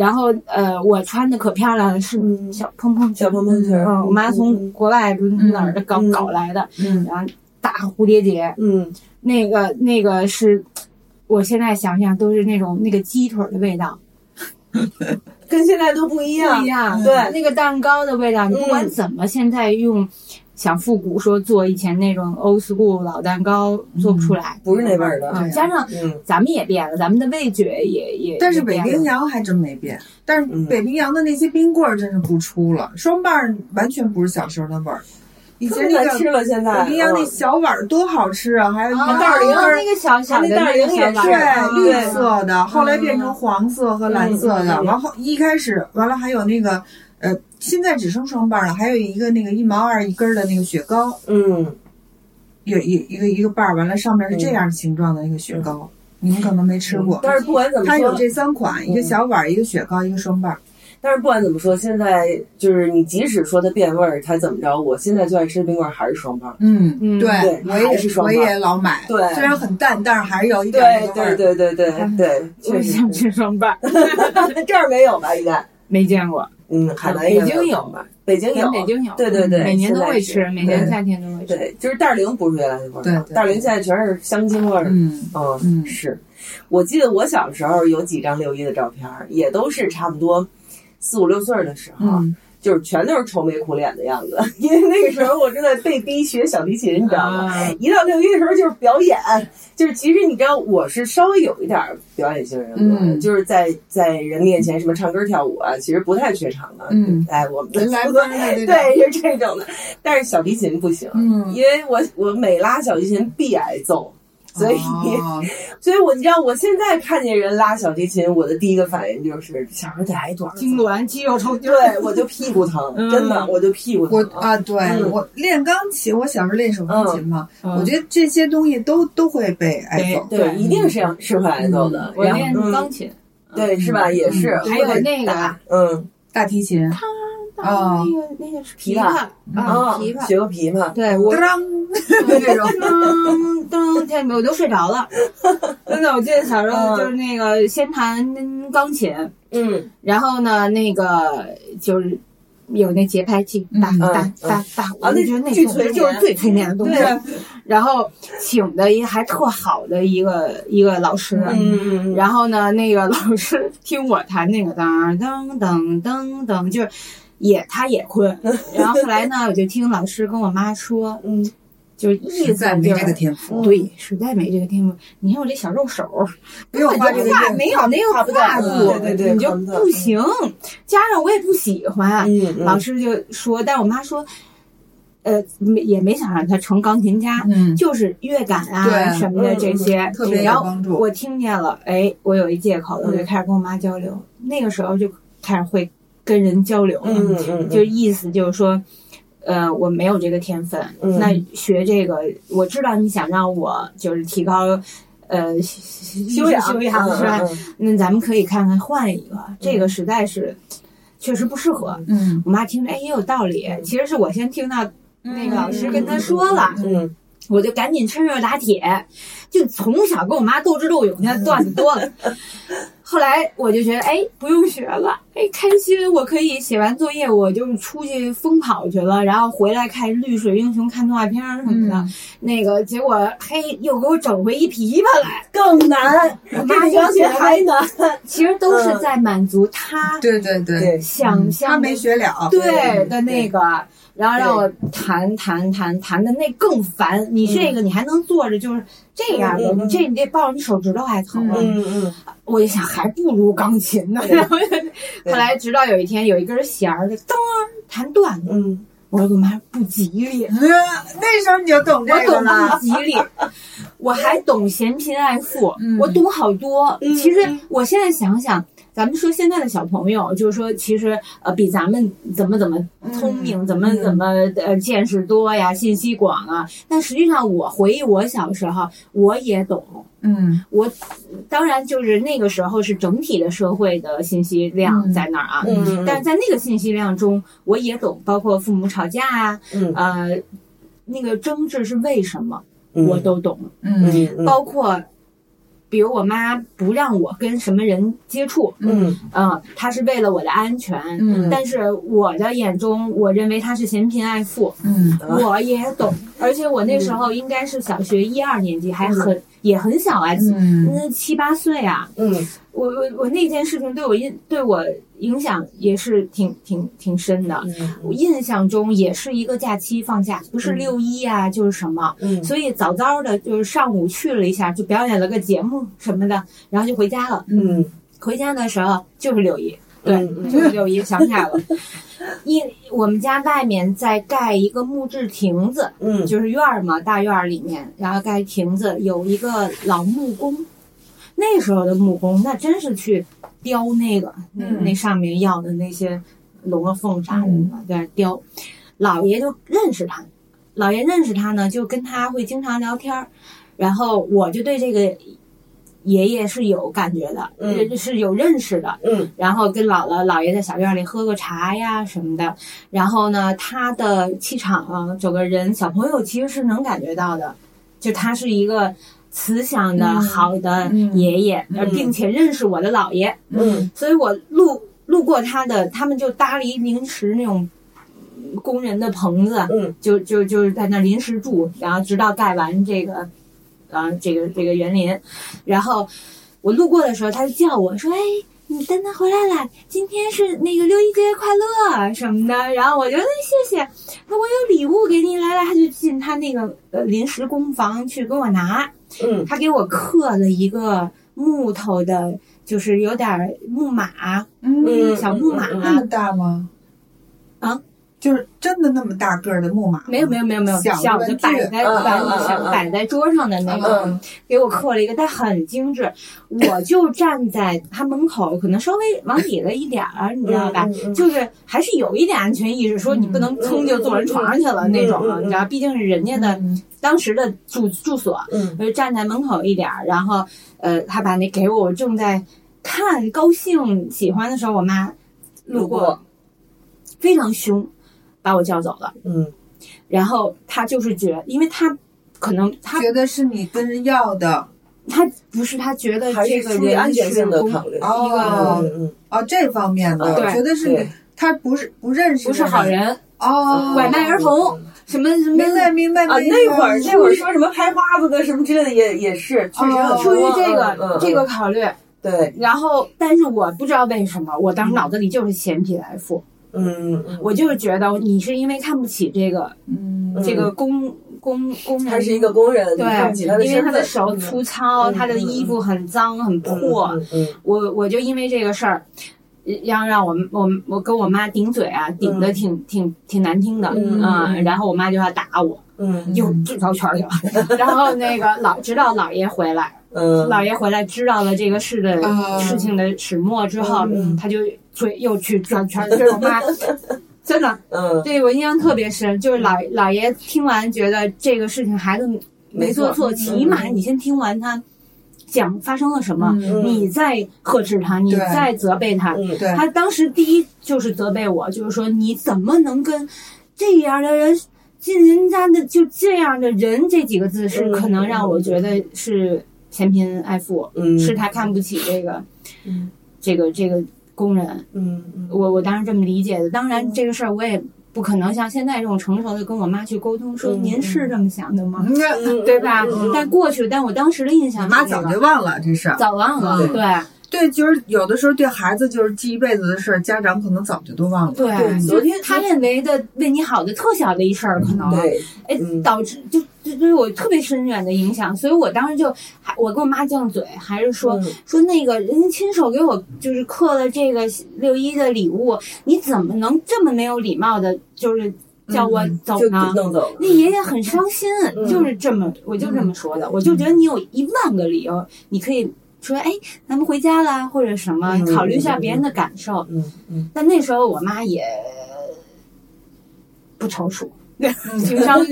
[SPEAKER 4] 然后呃，我穿的可漂亮了，是
[SPEAKER 2] 嗯。
[SPEAKER 4] 小蓬蓬裙。
[SPEAKER 2] 小蓬蓬裙儿。
[SPEAKER 4] 嗯，我妈从国外不是哪儿的搞
[SPEAKER 2] 嗯
[SPEAKER 4] 搞来的，
[SPEAKER 3] 嗯。
[SPEAKER 4] 然后大蝴蝶结，
[SPEAKER 2] 嗯，
[SPEAKER 4] 那个那个是，我现在想想都是那种那个鸡腿的味道，
[SPEAKER 2] 跟现在都不一样，
[SPEAKER 4] 不一样。
[SPEAKER 2] 对。
[SPEAKER 4] 那个蛋糕的味道，你不管
[SPEAKER 2] 嗯。
[SPEAKER 4] 怎么现在用想复古说做以前那种 old school 老蛋糕做不出来，
[SPEAKER 2] 不是那味儿的。
[SPEAKER 4] 嗯，加上
[SPEAKER 2] 嗯，
[SPEAKER 4] 咱们也变了，咱们的味觉也也。
[SPEAKER 3] 但是北冰洋还真没变，但是
[SPEAKER 2] 嗯
[SPEAKER 3] 北冰洋的那些冰棍儿真是不出了，双棒儿完全不是小时候的味儿。以前
[SPEAKER 2] 太
[SPEAKER 3] 那个
[SPEAKER 2] 难吃了，现在。
[SPEAKER 3] 北冰洋那
[SPEAKER 2] 嗯
[SPEAKER 3] 小碗儿多好吃啊，还有
[SPEAKER 4] 啊，
[SPEAKER 2] 袋儿零
[SPEAKER 4] 哦那个小小的
[SPEAKER 2] 那袋儿零也是
[SPEAKER 3] 绿色的，后来变成黄色和蓝色的。
[SPEAKER 2] 嗯嗯嗯
[SPEAKER 3] 完后一开始完了还有那个呃，现在只剩双棒了，还有一个那个一毛二一根儿的那个雪糕，
[SPEAKER 2] 嗯，
[SPEAKER 3] 有一一个一个瓣儿，完了上面是这样形状的一个雪糕，你们可能没吃过。
[SPEAKER 2] 但是不管怎么说，
[SPEAKER 3] 它有这三款，一个小碗儿，一个雪糕，一个双棒儿。
[SPEAKER 2] 但是不管怎么说，现在就是你即使说它变味儿，它怎么着，我现在最爱吃的冰棍儿还是双棒。
[SPEAKER 3] 嗯
[SPEAKER 4] 嗯
[SPEAKER 3] 对
[SPEAKER 2] 对，
[SPEAKER 3] 我
[SPEAKER 2] 也是双棒
[SPEAKER 3] 我也老买。
[SPEAKER 2] 对
[SPEAKER 3] 虽然很淡，但是还是有一
[SPEAKER 2] 对
[SPEAKER 3] 点那个味儿。
[SPEAKER 2] 对对对对对，
[SPEAKER 4] 我
[SPEAKER 2] 确实
[SPEAKER 4] 想吃双棒，
[SPEAKER 2] 这儿没有吧？应该，
[SPEAKER 4] 没见过。
[SPEAKER 2] 嗯，海南
[SPEAKER 4] 北京有
[SPEAKER 2] 吧？北京有，
[SPEAKER 4] 北京有，
[SPEAKER 2] 对对对，
[SPEAKER 4] 每年都会吃，每年夏天都会吃。
[SPEAKER 2] 对，就是袋儿零不是原来那味儿，
[SPEAKER 3] 对对
[SPEAKER 2] 袋儿零现在全是香精味儿。
[SPEAKER 3] 嗯
[SPEAKER 2] 是。我记得我小时候有几张六一的照片儿，也都是差不多四五六岁的时候，
[SPEAKER 3] 嗯
[SPEAKER 2] 就是全都是愁眉苦脸的样子。因为那个时候我正在被逼学小提琴，你知道吗？
[SPEAKER 4] 啊
[SPEAKER 2] 一到六一的时候就是表演，就是其实你知道我是稍微有一点表演性人格，
[SPEAKER 3] 嗯
[SPEAKER 2] 就是在在人面前什么唱歌跳舞啊，其实不太怯场的。
[SPEAKER 3] 嗯，
[SPEAKER 2] 哎，我们的
[SPEAKER 3] 人来疯的。
[SPEAKER 2] 对是这种的，但是小提琴不行，
[SPEAKER 3] 嗯
[SPEAKER 2] 因为我我每拉小提琴必挨揍。所以，
[SPEAKER 3] 哦
[SPEAKER 2] 所以我你知道，我现在看见人拉小提琴，我的第一个反应就是小时候得挨多少
[SPEAKER 4] 痉挛、肌肉抽筋。
[SPEAKER 2] 对，我就屁股疼，
[SPEAKER 4] 嗯
[SPEAKER 2] 真的，我就屁股疼。
[SPEAKER 3] 我啊，对
[SPEAKER 2] 嗯
[SPEAKER 3] 我练钢琴，我小时候练手风琴嘛，
[SPEAKER 4] 嗯
[SPEAKER 3] 我觉得这些东西都都会被挨揍。
[SPEAKER 2] 对，一定是要是会挨揍的。
[SPEAKER 4] 我练
[SPEAKER 2] 嗯
[SPEAKER 4] 钢琴，
[SPEAKER 2] 对，是吧？也是，
[SPEAKER 3] 嗯
[SPEAKER 4] 还有那个
[SPEAKER 2] 嗯
[SPEAKER 3] 大提琴，哦
[SPEAKER 4] 那个那个是
[SPEAKER 2] 琵琶
[SPEAKER 4] 啊，
[SPEAKER 2] 啊
[SPEAKER 4] 琵琶。
[SPEAKER 2] 学个琵琶，
[SPEAKER 4] 对我
[SPEAKER 3] 当这 种，
[SPEAKER 4] 噔噔，天，我都睡着了。真的，我记得小时候
[SPEAKER 2] 嗯。
[SPEAKER 4] 就是那个先弹钢琴，
[SPEAKER 2] 嗯。
[SPEAKER 4] 然后呢，那个就是有那节拍器，
[SPEAKER 3] 嗯
[SPEAKER 4] 哒哒
[SPEAKER 2] 嗯。
[SPEAKER 4] 哒哒，
[SPEAKER 2] 啊
[SPEAKER 4] 我就觉得那
[SPEAKER 2] 那巨
[SPEAKER 4] 东西就是最催眠的东西。
[SPEAKER 2] 对。
[SPEAKER 4] 然后请的一还特好的一个一个老师，
[SPEAKER 2] 嗯嗯。
[SPEAKER 4] 然后呢，那个老师听我弹那个当当当当当，就是也他也困。然后后来呢，我就听老师跟我妈说，
[SPEAKER 2] 嗯，
[SPEAKER 4] 就是意思
[SPEAKER 3] 没这个天赋，
[SPEAKER 4] 对，实在没这个天赋。你看我这小肉手，
[SPEAKER 3] 没有画这个
[SPEAKER 4] 画没有那个
[SPEAKER 2] 画不到
[SPEAKER 4] 画度，
[SPEAKER 2] 对对对
[SPEAKER 4] 你就
[SPEAKER 2] 不
[SPEAKER 4] 行。加上我也不喜欢，老师就说，但我妈说，呃，没也没想让他成钢琴家，
[SPEAKER 3] 嗯，
[SPEAKER 4] 就是乐感啊什么的这些，
[SPEAKER 3] 特别有
[SPEAKER 4] 然后
[SPEAKER 3] 帮助。
[SPEAKER 4] 我听见了，哎，我有一借口，我就
[SPEAKER 2] 嗯
[SPEAKER 4] 开始跟我妈交流。那个时候就开始会跟人交流了，
[SPEAKER 2] 嗯嗯，
[SPEAKER 4] 就意思就是说，呃，我没有这个天分，
[SPEAKER 2] 嗯
[SPEAKER 4] 那学这个，我知道你想让我就是提高。呃，修
[SPEAKER 2] 养
[SPEAKER 4] 修养是吧？那咱们可以看看换一个，这个实在是确实不适合。
[SPEAKER 3] 嗯
[SPEAKER 4] 我妈听着，哎，也有道理。其实是我先听到那个老师跟她说了，
[SPEAKER 2] 嗯
[SPEAKER 4] 我就赶紧趁热打铁，就从小跟我妈斗智斗勇，那段子多了。后来我就觉得，哎，不用学了，哎，开心，我可以写完作业我就出去疯跑去了，然后回来看《绿水英雄》、看动画片儿什么的。那个结果，嘿，又给我整回一琵琶来，
[SPEAKER 2] 更难，
[SPEAKER 4] 我妈
[SPEAKER 2] 比钢琴还难。
[SPEAKER 4] 其实都是在满足她
[SPEAKER 3] 对对对，
[SPEAKER 2] 对，
[SPEAKER 4] 想象的
[SPEAKER 3] 他没学了，
[SPEAKER 4] 对的那个，然后让我弹弹弹弹的那更烦。你这个你还能坐着就是这样的，你这你得抱着你手指头还疼。
[SPEAKER 2] 嗯嗯
[SPEAKER 4] 我就想还不如钢琴呢。然后 后来直到有一天有一根弦儿就噔弹断了，
[SPEAKER 2] 嗯
[SPEAKER 4] 我说我妈不吉利，
[SPEAKER 3] 嗯，那时候你就懂这个
[SPEAKER 4] 我懂不。吉利，我还懂嫌贫爱富，
[SPEAKER 3] 嗯
[SPEAKER 4] 我懂好多。
[SPEAKER 2] 嗯
[SPEAKER 4] 其实我现在想想，咱们说现在的小朋友，就是说其实呃比咱们怎么怎么聪明，怎么怎么呃见识多呀，信息广啊。但实际上，我回忆我小时候，我也懂。
[SPEAKER 3] 嗯。
[SPEAKER 4] 我当然就是那个时候是整体的社会的信息量
[SPEAKER 3] 嗯。
[SPEAKER 4] 在那儿啊，
[SPEAKER 2] 嗯。
[SPEAKER 4] 但是在那个信息量中，我也懂，包括父母吵架啊，
[SPEAKER 2] 嗯。
[SPEAKER 4] 呃，那个争执是为什么，
[SPEAKER 2] 嗯，
[SPEAKER 4] 我都懂，
[SPEAKER 3] 嗯
[SPEAKER 2] 嗯。
[SPEAKER 4] 包括比如我妈不让我跟什么人接触，
[SPEAKER 2] 嗯。
[SPEAKER 4] 嗯，她是为了我的安全，
[SPEAKER 3] 嗯。
[SPEAKER 4] 但是我的眼中，我认为她是嫌贫爱富，
[SPEAKER 3] 嗯。
[SPEAKER 4] 我也懂，而且我那时候应该是小学一二年级，还很也很小啊，
[SPEAKER 3] 嗯。
[SPEAKER 4] 那七八岁啊，
[SPEAKER 2] 嗯。
[SPEAKER 4] 我我我那件事情对我印对我影响也是挺挺挺深的。我印象中也是一个假期放假，不是
[SPEAKER 2] 嗯。
[SPEAKER 4] 六一啊，就是什么，
[SPEAKER 2] 嗯。
[SPEAKER 4] 所以早早的就是上午去了一下，就表演了个节目什么的，然后就回家了。
[SPEAKER 2] 嗯。
[SPEAKER 4] 回家的时候就是六一，对，
[SPEAKER 2] 嗯。
[SPEAKER 4] 就是六一，想起来了。因我们家外面在盖一个木质亭子，
[SPEAKER 2] 嗯
[SPEAKER 4] 就是院儿嘛，大院儿里面，然后盖亭子，有一个老木工。那时候的木工，那真是去雕那个那
[SPEAKER 3] 嗯
[SPEAKER 4] 那上面要的那些龙啊凤啥的嘛，在那雕。老爷就认识他，老爷认识他呢，就跟他会经常聊天儿。然后我就对这个爷爷是有感觉的，
[SPEAKER 2] 嗯。
[SPEAKER 4] 是有认识的。
[SPEAKER 2] 嗯。
[SPEAKER 4] 然后跟姥姥姥爷在小院里喝个茶呀什么的。然后呢，他的气场啊，整个人小朋友其实是能感觉到的，就他是一个慈祥的、
[SPEAKER 3] 嗯。
[SPEAKER 4] 好的
[SPEAKER 3] 嗯。
[SPEAKER 4] 爷爷，
[SPEAKER 2] 嗯。
[SPEAKER 4] 并且认识我的姥爷，
[SPEAKER 2] 嗯。
[SPEAKER 4] 所以我路路过他的，他们就搭了一临时那种。嗯工人的棚子，
[SPEAKER 2] 嗯。
[SPEAKER 4] 就就就是在那临时住，然后直到盖完这个，啊，这个这个园林，然后我路过的时候，他就叫我说：“哎，你丹丹回来了，今天是那个六一节快乐什么的。”然后我就哎谢谢，那我有礼物给你来来，他就进他那个呃临时工房去给我拿，
[SPEAKER 2] 嗯。
[SPEAKER 4] 他给我刻了一个木头的，就是有点木马，
[SPEAKER 3] 嗯，
[SPEAKER 4] 小木马，
[SPEAKER 3] 那么大吗？
[SPEAKER 4] 啊，
[SPEAKER 3] 就是真的那么大个儿的木马？
[SPEAKER 4] 没有没有没有没有，
[SPEAKER 3] 小
[SPEAKER 4] 小的摆在摆
[SPEAKER 2] 嗯嗯嗯。
[SPEAKER 4] 小
[SPEAKER 2] 嗯
[SPEAKER 4] 摆在桌上的那个，
[SPEAKER 2] 嗯。
[SPEAKER 4] 给我刻了一个，但很精致。我就站在他门口，可能稍微往里了一点儿，你知道吧？就是还是有一点安全意识，说你不能噌就坐人床上去了那种，你知道，毕竟是人家的
[SPEAKER 3] 嗯
[SPEAKER 4] 当时的住住所，
[SPEAKER 2] 嗯
[SPEAKER 4] 我就站在门口一点儿，然后呃，他把那给我，我正在看高兴喜欢的时候，我妈，路过。非常凶，把我叫走了。
[SPEAKER 2] 嗯。
[SPEAKER 4] 然后他就是觉，因为他可能他
[SPEAKER 3] 觉得是你跟人要的。
[SPEAKER 4] 他不是他觉得
[SPEAKER 2] 还
[SPEAKER 4] 这个
[SPEAKER 2] 是出于安全性的考虑。
[SPEAKER 3] 哦
[SPEAKER 4] 一个
[SPEAKER 2] 嗯嗯
[SPEAKER 3] 哦，这方面的，对觉得是你他不是不认识，
[SPEAKER 4] 不是好人，
[SPEAKER 3] 哦，
[SPEAKER 4] 拐卖儿童，什么什么
[SPEAKER 3] 明白明白
[SPEAKER 2] 啊，那会儿那会儿说什么拍花子的什么之类的也也是，确实
[SPEAKER 4] 出于这个、这个考虑，
[SPEAKER 2] 对，
[SPEAKER 4] 然后但是我不知道为什么，我当时脑子里就是嫌贫爱富，
[SPEAKER 2] 嗯嗯嗯，
[SPEAKER 4] 我就是觉得你是因为看不起这个、
[SPEAKER 3] 嗯。
[SPEAKER 2] 嗯
[SPEAKER 4] 这个工工工人，
[SPEAKER 2] 他是一个工人，
[SPEAKER 4] 对，因为他的手粗糙，
[SPEAKER 2] 嗯
[SPEAKER 4] 他的衣服很脏很破，
[SPEAKER 2] 嗯嗯
[SPEAKER 4] 我我就因为这个事儿，让让我我我跟我妈顶嘴啊，顶的挺、挺挺难听的，
[SPEAKER 2] 嗯
[SPEAKER 4] 嗯，然后我妈就要打我，
[SPEAKER 2] 嗯
[SPEAKER 4] 又制造圈去了。然后那个老直到姥爷回来，
[SPEAKER 2] 嗯。
[SPEAKER 4] 姥爷回来知道了这个事的、
[SPEAKER 3] 啊
[SPEAKER 4] 事情的始末之后，
[SPEAKER 2] 嗯。
[SPEAKER 4] 他就嘴又去转圈儿，对我妈。真的，
[SPEAKER 2] 嗯
[SPEAKER 4] 对我印象特别深，就是老姥爷听完觉得这个事情孩子没做错，起码你先听完他讲发生了什么，
[SPEAKER 3] 嗯
[SPEAKER 4] 你再呵斥他，你再责备他。
[SPEAKER 2] 嗯
[SPEAKER 4] 他当时第一就是责备我，就是说你怎么能跟这样的人进人家的就这样的人这几个字是可能让我觉得是嫌贫爱富，
[SPEAKER 2] 嗯
[SPEAKER 4] 是他看不起这个，这个这个工人。
[SPEAKER 2] 嗯嗯
[SPEAKER 4] 我我当时这么理解的。当然，这个事儿我也不可能像现在这种成熟的跟我妈去沟通，说
[SPEAKER 2] 嗯
[SPEAKER 4] 您是这么想的吗？
[SPEAKER 3] 嗯，
[SPEAKER 4] 对吧？但过去，但我当时的印象
[SPEAKER 3] 妈早就忘了这事儿。
[SPEAKER 4] 早忘了，
[SPEAKER 2] 对
[SPEAKER 4] 对
[SPEAKER 3] 对，就是有的时候对孩子就是记一辈子的事儿，家长可能早就都忘了。
[SPEAKER 4] 对
[SPEAKER 2] 昨天
[SPEAKER 4] 他认为的为你好的特小的一事儿，可能
[SPEAKER 2] 对，
[SPEAKER 4] 哎
[SPEAKER 2] 嗯
[SPEAKER 4] 导致就就对我特别深远的影响，所以我当时就还我跟我妈犟嘴，还是说、
[SPEAKER 2] 嗯
[SPEAKER 4] 说那个人家亲手给我就是刻了这个六一的礼物，你怎么能这么没有礼貌的，就是叫我走
[SPEAKER 2] 就
[SPEAKER 4] 呢？
[SPEAKER 2] 弄走。
[SPEAKER 4] 那爷爷很伤心，
[SPEAKER 2] 嗯
[SPEAKER 4] 就是这么，我就这么说的。我就觉得你有一万个理由，你可以说，哎，咱们回家啦，或者什么，
[SPEAKER 2] 嗯
[SPEAKER 4] 考虑一下别人的感受。
[SPEAKER 2] 嗯嗯
[SPEAKER 4] 但那时候我妈也不成熟，情商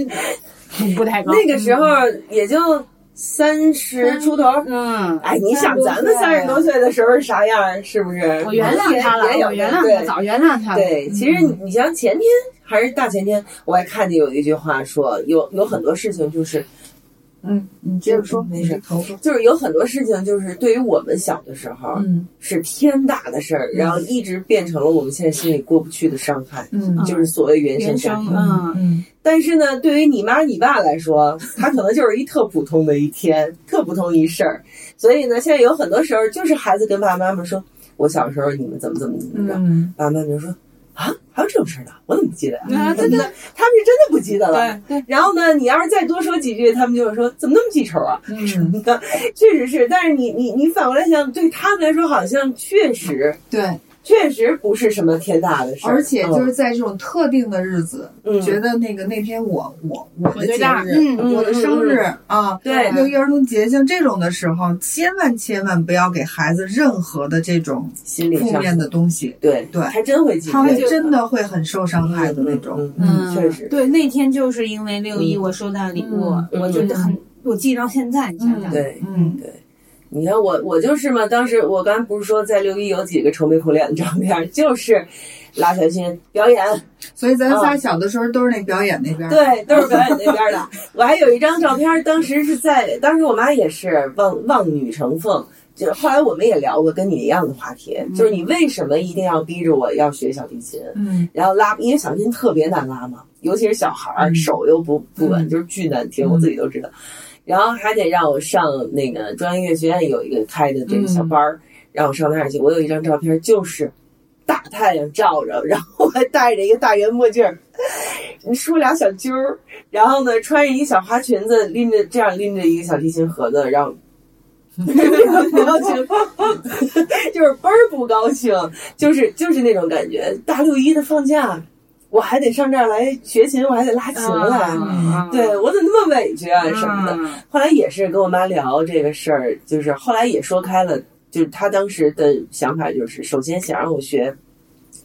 [SPEAKER 4] 不不太高。
[SPEAKER 2] 那个时候也就三十出头。
[SPEAKER 4] 嗯，
[SPEAKER 2] 哎，你想咱们三十多岁的时候是啥样？是不是？
[SPEAKER 4] 我原谅他了，
[SPEAKER 2] 也有
[SPEAKER 4] 我原谅他，
[SPEAKER 2] 对
[SPEAKER 4] 早原谅他了。
[SPEAKER 2] 对，其实你你像前天还是大前天，我还看见有一句话说，有有很多事情就是
[SPEAKER 3] 嗯，你接着说，
[SPEAKER 2] 没事。就是有很多事情就是对于我们小的时候
[SPEAKER 3] 嗯
[SPEAKER 2] 是天大的事儿，然后一直变成了我们现在心里过不去的伤害，
[SPEAKER 3] 嗯
[SPEAKER 2] 就是所谓原生家庭。
[SPEAKER 4] 嗯
[SPEAKER 3] 嗯
[SPEAKER 2] 但是呢，对于你妈你爸来说，他可能就是一特普通的一天，特普通一事儿。所以呢，现在有很多时候就是孩子跟爸爸妈妈说：“我小时候你们怎么怎么怎么着。
[SPEAKER 3] 嗯
[SPEAKER 2] 爸爸妈妈就说：“啊，还有这种事儿呢？我怎么不记得呀、
[SPEAKER 4] 啊对
[SPEAKER 2] 对，他们是真的不记得了。
[SPEAKER 4] 对对，
[SPEAKER 2] 然后呢，你要是再多说几句，他们就会说：“怎么那么记仇啊？”
[SPEAKER 3] 嗯，
[SPEAKER 2] 确实是，但是你你你反过来想，对他们来说，好像确实
[SPEAKER 3] 对，
[SPEAKER 2] 确实不是什么天大的事儿，
[SPEAKER 3] 而且就是在这种特定的日子，
[SPEAKER 2] 嗯。
[SPEAKER 3] 觉得那个那天我我我的节日，
[SPEAKER 4] 嗯
[SPEAKER 3] 我的生日啊，
[SPEAKER 2] 对。
[SPEAKER 3] 六一儿童节，像这种的时候，千万千万不要给孩子任何的这种
[SPEAKER 2] 心理
[SPEAKER 3] 负面的东西，
[SPEAKER 2] 对。
[SPEAKER 3] 对。
[SPEAKER 2] 还真会记，
[SPEAKER 3] 他会真的会很受伤害的那种。
[SPEAKER 2] 嗯嗯，确实，
[SPEAKER 4] 对，那天就是因为六一
[SPEAKER 2] 嗯。
[SPEAKER 4] 我收到礼物，
[SPEAKER 2] 嗯
[SPEAKER 4] 我觉得很，我记到现在，你想想，
[SPEAKER 2] 对。
[SPEAKER 3] 嗯。
[SPEAKER 2] 对，你看我我就是嘛，当时我刚才不是说在六一有几个愁眉苦脸的照片，就是拉小新表演，
[SPEAKER 3] 所以咱仨小的时候都是那表演那边。，
[SPEAKER 2] 对，都是表演那边的。我还有一张照片，当时是在，当时我妈也是望望女成凤。就后来我们也聊过跟你一样的话题，就是你为什么一定要逼着我要学小提琴？
[SPEAKER 3] 嗯
[SPEAKER 2] 然后拉，因为小提琴特别难拉嘛，尤其是小孩儿，
[SPEAKER 3] 嗯
[SPEAKER 2] 手又不不稳，
[SPEAKER 3] 嗯
[SPEAKER 2] 就是巨难听，我自己都知道。然后还得让我上那个中央音乐学院有一个开的这个小班儿，让我上那儿去。我有一张照片，就是大太阳照着，然后还戴着一个大圆墨镜儿，你梳俩小揪儿，然后呢穿着一个小花裙子，拎着这样拎着一个小提琴盒子，然后。不高兴，就是倍儿不高兴，就是就是那种感觉。大六一的放假，我还得上这儿来学琴，我还得拉琴来，
[SPEAKER 4] 嗯
[SPEAKER 2] 对我怎么那么委屈啊什么的。
[SPEAKER 4] 嗯
[SPEAKER 2] 后来也是跟我妈聊这个事儿，就是后来也说开了，就是她当时的想法就是，首先想让我学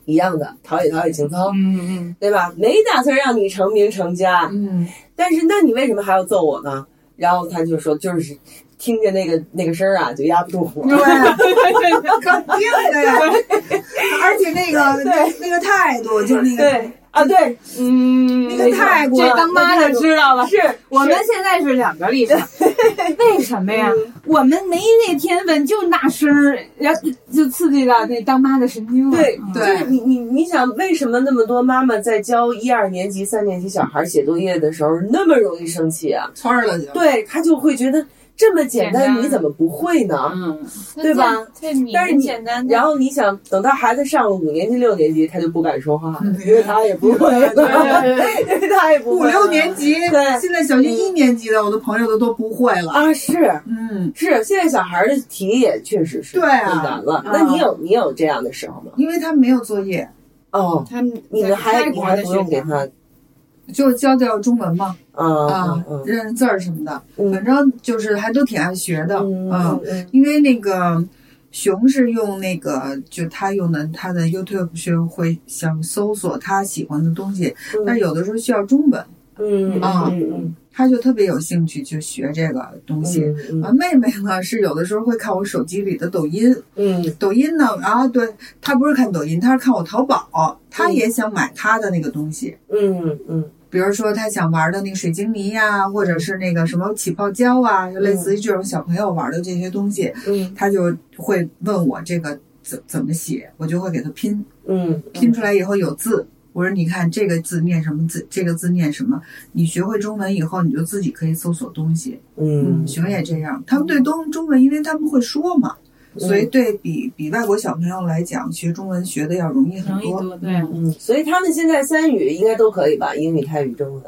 [SPEAKER 2] 一样的陶冶陶冶情操，
[SPEAKER 4] 嗯嗯，
[SPEAKER 2] 对吧？没打算让你成名成家，
[SPEAKER 3] 嗯
[SPEAKER 2] 但是那你为什么还要揍我呢？然后他就说，就是听见那个那个声儿啊，就压不住火。
[SPEAKER 3] 对，肯定的呀。而且那个
[SPEAKER 2] 对
[SPEAKER 3] 那个态度，就是那个
[SPEAKER 2] 对啊，对，
[SPEAKER 4] 嗯，
[SPEAKER 3] 那个泰国
[SPEAKER 4] 这当妈的知道了。
[SPEAKER 2] 是
[SPEAKER 4] 我们现在是两个立场，为什么呀？我们没那天分，就那声儿，然后就刺激到那当妈的神经了。
[SPEAKER 2] 对，
[SPEAKER 4] 嗯
[SPEAKER 2] 就是你你你想，为什么那么多妈妈在教一二年级、三年级小孩写作业的时候那么容易生气啊？
[SPEAKER 3] 村儿了就。
[SPEAKER 2] 对他就会觉得这么简单，你怎么不会呢？
[SPEAKER 4] 嗯，
[SPEAKER 2] 对吧？但是你
[SPEAKER 4] 简单，
[SPEAKER 2] 然后你想，等到孩子上了五年级、六年级，他就不敢说话了，
[SPEAKER 3] 嗯。
[SPEAKER 2] 因为他也不会，因为他也不
[SPEAKER 3] 五。六年级，
[SPEAKER 2] 对
[SPEAKER 3] 现在小学一年级的，我的朋友都都不会了。
[SPEAKER 2] 啊，是。
[SPEAKER 3] 嗯，
[SPEAKER 2] 是，现在小孩的题也确实是
[SPEAKER 3] 对啊。
[SPEAKER 2] 更难了。那你有你有这样的时候吗？
[SPEAKER 3] 因为他没有作业，
[SPEAKER 2] 哦，
[SPEAKER 4] 他
[SPEAKER 2] 你们还
[SPEAKER 4] 在
[SPEAKER 2] 你还不用给他
[SPEAKER 3] 就教教中文嘛，
[SPEAKER 2] 啊
[SPEAKER 3] 认认字儿什么的，
[SPEAKER 2] 嗯。
[SPEAKER 3] 反正就是还都挺爱学的。
[SPEAKER 2] 嗯
[SPEAKER 3] 因为那个熊是用那个，就他用的他的 YouTube 是会想搜索他喜欢的东西，但有的时候需要中文，
[SPEAKER 2] 嗯
[SPEAKER 3] 啊。
[SPEAKER 2] 嗯嗯
[SPEAKER 3] 他就特别有兴趣去学这个东西。
[SPEAKER 2] 嗯
[SPEAKER 3] 啊，妹妹呢是有的时候会看我手机里的抖音，
[SPEAKER 2] 嗯。
[SPEAKER 3] 抖音呢，然后对他不是看抖音，他是看我淘宝，他也想买他的那个东西，
[SPEAKER 2] 嗯嗯。
[SPEAKER 3] 比如说他想玩的那个水晶泥呀、或者是那个什么起泡胶啊，就类似于这种小朋友玩的这些东西，
[SPEAKER 2] 嗯。
[SPEAKER 3] 他就会问我这个怎怎么写，我就会给他拼，
[SPEAKER 2] 嗯。
[SPEAKER 3] 拼出来以后有字。我说：“你看这个字念什么字？这个字念什么？你学会中文以后，你就自己可以搜索东西。
[SPEAKER 2] 嗯
[SPEAKER 3] 熊也这样，他们对东中文，因为他们会说嘛，所以对比比外国小朋友来讲，学中文学的要容易很多。
[SPEAKER 4] 容易多，对，
[SPEAKER 2] 嗯，所以他们现在三语应该都可以吧？英语、泰语、中文，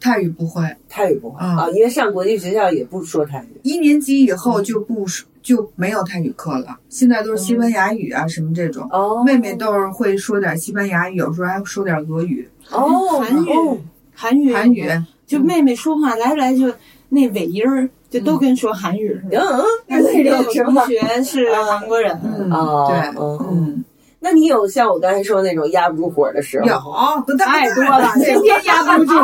[SPEAKER 3] 泰语不会，
[SPEAKER 2] 泰语不会
[SPEAKER 3] 嗯
[SPEAKER 2] 啊，因为上国际学校也不说泰语。
[SPEAKER 3] 一年级以后就不说就没有泰语课了，现在都是西班牙语啊什么这种。
[SPEAKER 2] 哦，
[SPEAKER 3] 妹妹倒是会说点西班牙语，有时候还说点俄语、
[SPEAKER 2] 哦，
[SPEAKER 4] 韩语
[SPEAKER 2] 哦
[SPEAKER 4] 韩语
[SPEAKER 3] 韩语。
[SPEAKER 4] 就妹妹说话来不来就那尾音儿，就都跟说韩语似的。
[SPEAKER 2] 嗯，
[SPEAKER 4] 那
[SPEAKER 2] 那
[SPEAKER 4] 个
[SPEAKER 2] 种是吧
[SPEAKER 4] 同？学是韩国人，
[SPEAKER 3] 嗯，
[SPEAKER 2] 哦
[SPEAKER 3] 对，
[SPEAKER 2] 嗯
[SPEAKER 3] 嗯，
[SPEAKER 2] 那你有像我刚才说那种压不住火的时候？
[SPEAKER 3] 有
[SPEAKER 4] 太多了，天天压不住。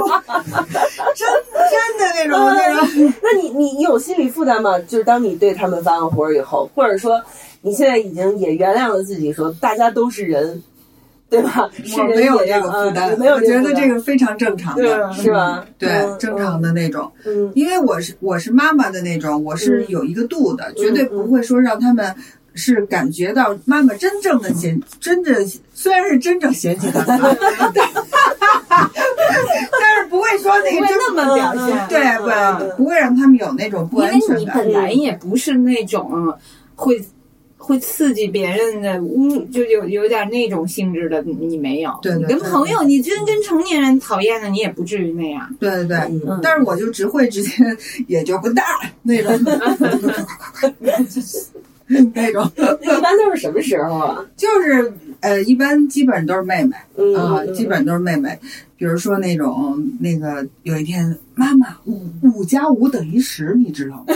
[SPEAKER 3] 真真的那种那种。
[SPEAKER 2] 那你你你有心理负担吗？就是当你对他们发完火以后，或者说你现在已经也原谅了自己，说大家都是人，对吧？是
[SPEAKER 3] 没有这个负担，
[SPEAKER 2] 嗯没有
[SPEAKER 3] 我觉得这个非常正常的，
[SPEAKER 2] 是吧？
[SPEAKER 3] 对
[SPEAKER 2] 嗯
[SPEAKER 3] 正常的那种。
[SPEAKER 2] 嗯
[SPEAKER 3] 因为我是我是妈妈的那种，我是有一个度的，绝对不会说让他们是感觉到妈妈真正的嫌，真正虽然是真正嫌弃他们，但是不会说那个真
[SPEAKER 4] 那么表现，
[SPEAKER 3] 对
[SPEAKER 2] 嗯
[SPEAKER 3] 不不会让他们有那种不安全感
[SPEAKER 4] 你本。来也不是那种会会刺激别人的嗯，就有有点那种性质的，你你没有。
[SPEAKER 3] 对对
[SPEAKER 4] 你跟朋友，你真跟成年人讨厌的，你也不至于那样。
[SPEAKER 3] 对对对，
[SPEAKER 2] 嗯
[SPEAKER 3] 但是我就只会直接也就混蛋那种，那种
[SPEAKER 2] 一般都是什么时候啊？
[SPEAKER 3] 就是呃，一般基本都是妹妹。
[SPEAKER 2] 嗯
[SPEAKER 3] 啊，基本都是妹妹。比如说那种那个，有一天妈妈五五加五等于十，你知道吗？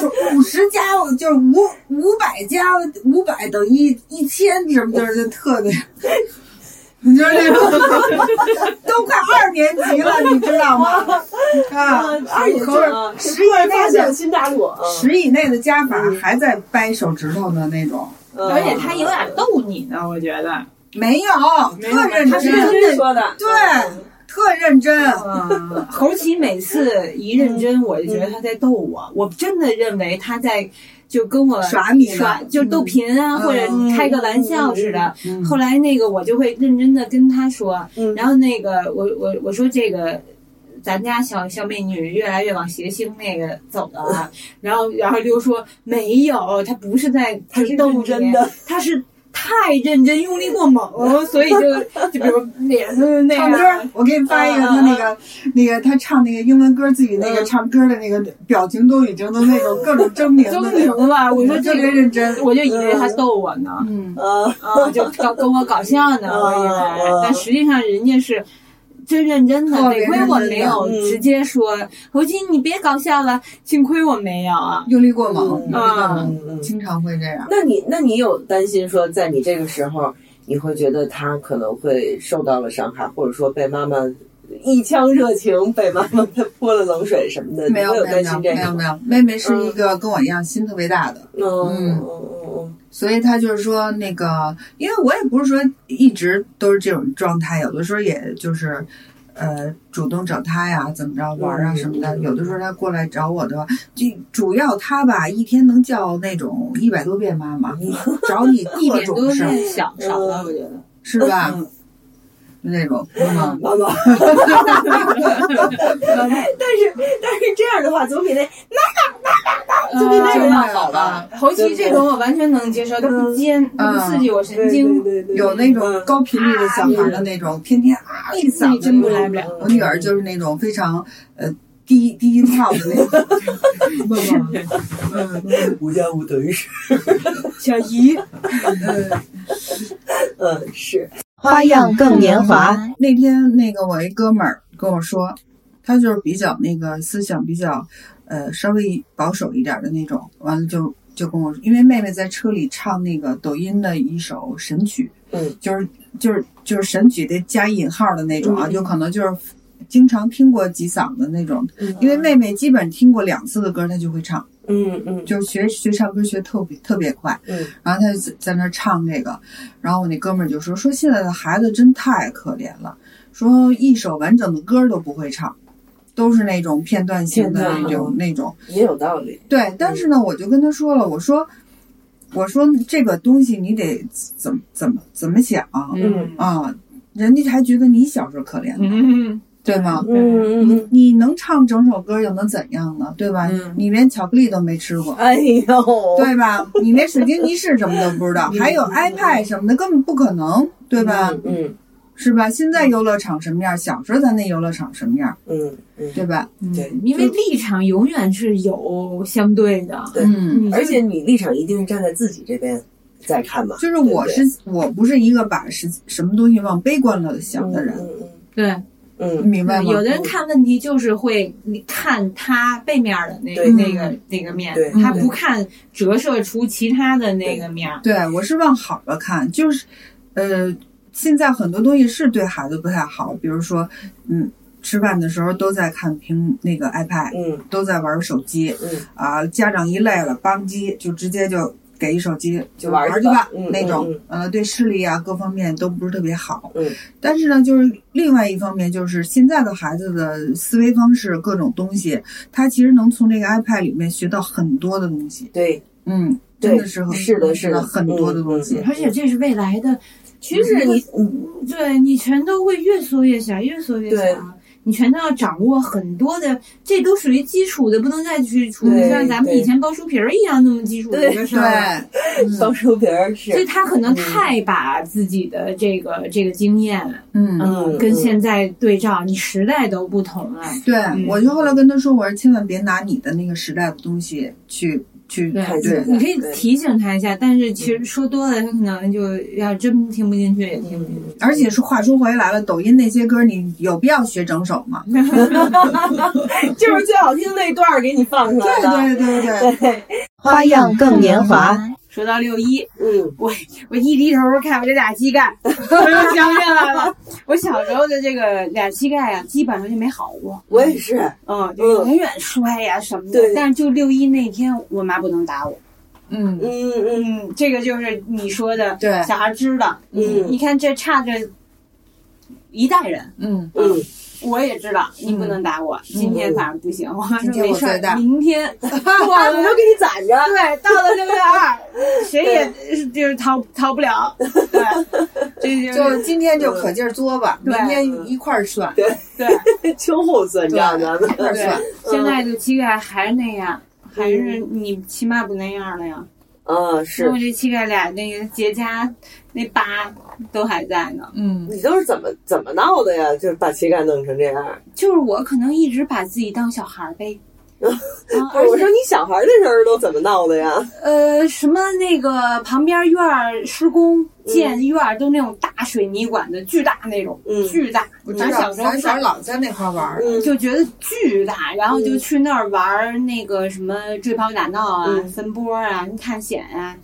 [SPEAKER 3] 就五十加就是五五百加五百等于一千，什么就是特别。你就是那种，都快二年级了，你知道吗？啊，
[SPEAKER 2] 二爷
[SPEAKER 3] 就是
[SPEAKER 2] 啊，
[SPEAKER 3] 十以内的
[SPEAKER 2] 新大陆啊！
[SPEAKER 3] 十以内的加法还在掰手指头的那种，
[SPEAKER 2] 嗯
[SPEAKER 4] 而且他有点逗你呢，我觉得。
[SPEAKER 3] 没有，特认
[SPEAKER 2] 他
[SPEAKER 3] 真。
[SPEAKER 2] 真的说的，
[SPEAKER 3] 对，特认真。
[SPEAKER 4] 嗯，侯奇每次一认真，我就觉得他在逗我。我真的认为他在就跟我
[SPEAKER 3] 耍你
[SPEAKER 4] 耍，就逗贫啊，
[SPEAKER 3] 嗯。
[SPEAKER 4] 或者开个玩笑似的。
[SPEAKER 3] 嗯。
[SPEAKER 4] 后来那个我就会认真的跟他说，
[SPEAKER 2] 嗯。
[SPEAKER 4] 然后那个我我我说这个。咱家小小美女越来越往谐星那个走了啊，然后然后刘说没有，她不是在
[SPEAKER 2] 她是
[SPEAKER 4] 逗你
[SPEAKER 2] 认真的，
[SPEAKER 4] 她是太认真，用力过猛，所以就就比如脸是那
[SPEAKER 3] 唱歌，，我给你发一个他那个那个他唱那个英文歌，自己那个唱歌的那个表情都已经都那种各种狰狞
[SPEAKER 4] 狰，狞了。我说
[SPEAKER 3] 特别认真。
[SPEAKER 4] 我就以为他逗我呢，
[SPEAKER 3] 嗯，
[SPEAKER 2] 啊，
[SPEAKER 4] 啊，就搞跟我搞笑呢，我以为，但实际上人家是。真认真的，得亏我没有直接说侯金，你别搞笑了，幸亏我没有啊。
[SPEAKER 3] 用力过猛，
[SPEAKER 2] 嗯
[SPEAKER 3] 用力过猛，
[SPEAKER 2] 嗯嗯
[SPEAKER 3] 经常会这样。
[SPEAKER 2] 那你那你有担心说，在你这个时候，你会觉得他可能会受到了伤害，或者说被妈妈一腔热情被妈妈泼了冷水什么的？
[SPEAKER 3] 没有没有没有
[SPEAKER 2] 担心这个？
[SPEAKER 3] 没有没有，妹妹是一个跟我一样心特别大的，
[SPEAKER 2] 嗯嗯
[SPEAKER 3] 嗯
[SPEAKER 2] 嗯
[SPEAKER 3] 所以他就是说那个，因为我也不是说一直都是这种状态，有的时候也就是。呃，主动找他呀，怎么着玩啊
[SPEAKER 2] 嗯
[SPEAKER 3] 什么的。有的时候他过来找我的话，就主要他吧，一天能叫那种一百多遍妈妈，找你各
[SPEAKER 4] 一点多
[SPEAKER 3] 种事儿，
[SPEAKER 4] 变小少了，我觉得。
[SPEAKER 3] 是吧？那种，嗯，
[SPEAKER 2] 妈妈。但是但是这样的话，总比那总比那个要好吧？
[SPEAKER 4] 侯奇这种我完全能接受，它不尖，他不刺激我神经，
[SPEAKER 3] 有那种高频率的小孩的那种，天天啊一嗓子
[SPEAKER 4] 真不来不了。
[SPEAKER 3] 我女儿就是那种非常呃低低音炮的那种，不 不，
[SPEAKER 2] 五加五等于十。
[SPEAKER 4] 小姨，
[SPEAKER 2] 嗯，是。
[SPEAKER 5] 花样更年华。
[SPEAKER 3] 那天那个我一哥们儿跟我说，他就是比较那个思想比较呃稍微保守一点的那种，完了就就跟我说，因为妹妹在车里唱那个抖音的一首神曲，
[SPEAKER 2] 嗯，
[SPEAKER 3] 就是就是就是神曲得加引号的那种啊，
[SPEAKER 2] 嗯。
[SPEAKER 3] 就可能就是经常听过几嗓子那种，
[SPEAKER 2] 嗯。
[SPEAKER 3] 因为妹妹基本听过两次的歌，她就会唱。
[SPEAKER 2] 嗯嗯。
[SPEAKER 3] 就学学唱歌学特别特别快。
[SPEAKER 2] 嗯。
[SPEAKER 3] 然后他就在在那儿唱这个，然后我那哥们儿就说说现在的孩子真太可怜了，说一首完整的歌都不会唱，都是那种片段性的那种
[SPEAKER 2] 嗯
[SPEAKER 3] 那种。
[SPEAKER 2] 也有道理。
[SPEAKER 3] 对，但是呢，我就跟他说了，我说我说这个东西你得怎么怎么怎么想？
[SPEAKER 2] 嗯。
[SPEAKER 3] 啊？人家还觉得你小时候可怜呢，
[SPEAKER 4] 嗯，
[SPEAKER 3] 对吗？
[SPEAKER 2] 嗯
[SPEAKER 3] 你你能唱整首歌又能怎样呢？对吧？
[SPEAKER 2] 嗯
[SPEAKER 3] 你连巧克力都没吃过，
[SPEAKER 2] 哎呦，
[SPEAKER 3] 对吧？你连水晶泥是什么都不知道，还有 iPad 什么的，根本不可能，对吧？
[SPEAKER 2] 嗯
[SPEAKER 3] 是吧？现在游乐场什么样？小时候咱那游乐场什么样？
[SPEAKER 2] 嗯嗯，
[SPEAKER 3] 对吧？
[SPEAKER 2] 对。
[SPEAKER 4] 因为立场永远是有相对的，
[SPEAKER 2] 对
[SPEAKER 3] 嗯，
[SPEAKER 2] 而且你立场一定是站在自己这边在看嘛，
[SPEAKER 3] 就是我是我不是一个把什什么东西往悲观了想的人，
[SPEAKER 2] 嗯
[SPEAKER 4] 对。
[SPEAKER 2] 嗯。
[SPEAKER 3] 明白吗？
[SPEAKER 4] 有的人看问题就是会你看他背面的那个那个那个面，他不看折射出其他的那个面。
[SPEAKER 3] 对我是往好了看，就是呃，现在很多东西是对孩子不太好，比如说，嗯，吃饭的时候都在看屏那个 iPad，
[SPEAKER 2] 嗯。
[SPEAKER 3] 都在玩手机
[SPEAKER 2] 嗯。
[SPEAKER 3] 啊，家长一累了，邦机就直接就给一手机
[SPEAKER 2] 就玩去
[SPEAKER 3] 吧那种
[SPEAKER 2] 嗯
[SPEAKER 3] 呃，对视力啊各方面都不是特别好。
[SPEAKER 2] 嗯，
[SPEAKER 3] 但是呢，就是另外一方面，就是现在的孩子的思维方式，各种东西，他其实能从这个 iPad 里面学到很多的东西。
[SPEAKER 2] 对，
[SPEAKER 3] 嗯，真的是很
[SPEAKER 2] 是的是的
[SPEAKER 3] 很多的东西。
[SPEAKER 2] 嗯
[SPEAKER 4] 而且这是未来的
[SPEAKER 2] 其实你
[SPEAKER 4] 对你全都会越缩越小，越缩越
[SPEAKER 2] 对
[SPEAKER 4] 小。你全都要掌握很多的，这都属于基础的，不能再去处理像咱们以前包书皮儿一样那么基础的一个事儿了。
[SPEAKER 3] 对，
[SPEAKER 2] 包书皮儿是
[SPEAKER 4] 所以他可能太把自己的这个这个经验，
[SPEAKER 3] 嗯，
[SPEAKER 2] 嗯
[SPEAKER 4] 跟现在对照，你时代都不同了。
[SPEAKER 3] 对，
[SPEAKER 4] 嗯
[SPEAKER 3] 我就后来跟他说，我说千万别拿你的那个时代的东西去去
[SPEAKER 4] 对
[SPEAKER 2] 看
[SPEAKER 3] 对
[SPEAKER 2] 现
[SPEAKER 4] 你可以提醒他一下，但是其实说多了，他可能就要真听不进去，也听不进去。
[SPEAKER 3] 而且是话说回来了，抖音那些歌，你有必要学整首吗？
[SPEAKER 2] 就是最好听那段儿给你放出来
[SPEAKER 3] 对，对对对，
[SPEAKER 2] 对，
[SPEAKER 5] 花样更年华。
[SPEAKER 4] 说到六一，
[SPEAKER 2] 嗯
[SPEAKER 4] 我我一低头看我这俩膝盖，我又想起来了，我小时候的这个俩膝盖啊，基本上就没好过，
[SPEAKER 2] 我也是，
[SPEAKER 4] 嗯，就永远摔呀、什么的
[SPEAKER 2] 对。
[SPEAKER 4] 但是就六一那天，我妈不能打我。
[SPEAKER 3] 嗯
[SPEAKER 2] 嗯嗯
[SPEAKER 4] 嗯，这个就是你说的，
[SPEAKER 3] 对
[SPEAKER 4] 小孩知道。
[SPEAKER 2] 嗯
[SPEAKER 4] 你看这差着一代人，
[SPEAKER 3] 嗯，
[SPEAKER 2] 嗯，
[SPEAKER 4] 我也知道你不能打我，今天反正不行。我妈说
[SPEAKER 3] 今天
[SPEAKER 4] 没事明天
[SPEAKER 2] 我就给你攒着，
[SPEAKER 4] 对，到了六月二，谁也 就是逃逃不了。对，这就
[SPEAKER 3] 就今天就可劲儿作吧，明天一块儿算，
[SPEAKER 4] 对对
[SPEAKER 2] 秋后算账咱们
[SPEAKER 3] 一。块儿算。
[SPEAKER 4] 现在就膝盖还是那样，还是你起码不那样了呀。
[SPEAKER 2] 嗯，是
[SPEAKER 4] 我这膝盖俩那个结痂那疤都还在呢。
[SPEAKER 3] 嗯，
[SPEAKER 2] 你都是怎么怎么闹的呀？就是把膝盖弄成这样。
[SPEAKER 4] 就是我可能一直把自己当小孩儿呗。啊，
[SPEAKER 2] 不是，我说你小孩的时候都怎么闹的呀？
[SPEAKER 4] 呃，什么那个旁边院儿施工建院儿都那种大水泥管子，巨大那种，
[SPEAKER 2] 嗯
[SPEAKER 4] 巨大。咱小时候
[SPEAKER 3] 咱小时候老在那块儿玩儿。
[SPEAKER 2] 嗯
[SPEAKER 4] 就觉得巨大，然后就去那儿玩儿那个什么追跑打闹啊、
[SPEAKER 2] 嗯
[SPEAKER 4] 分波啊、探险啊、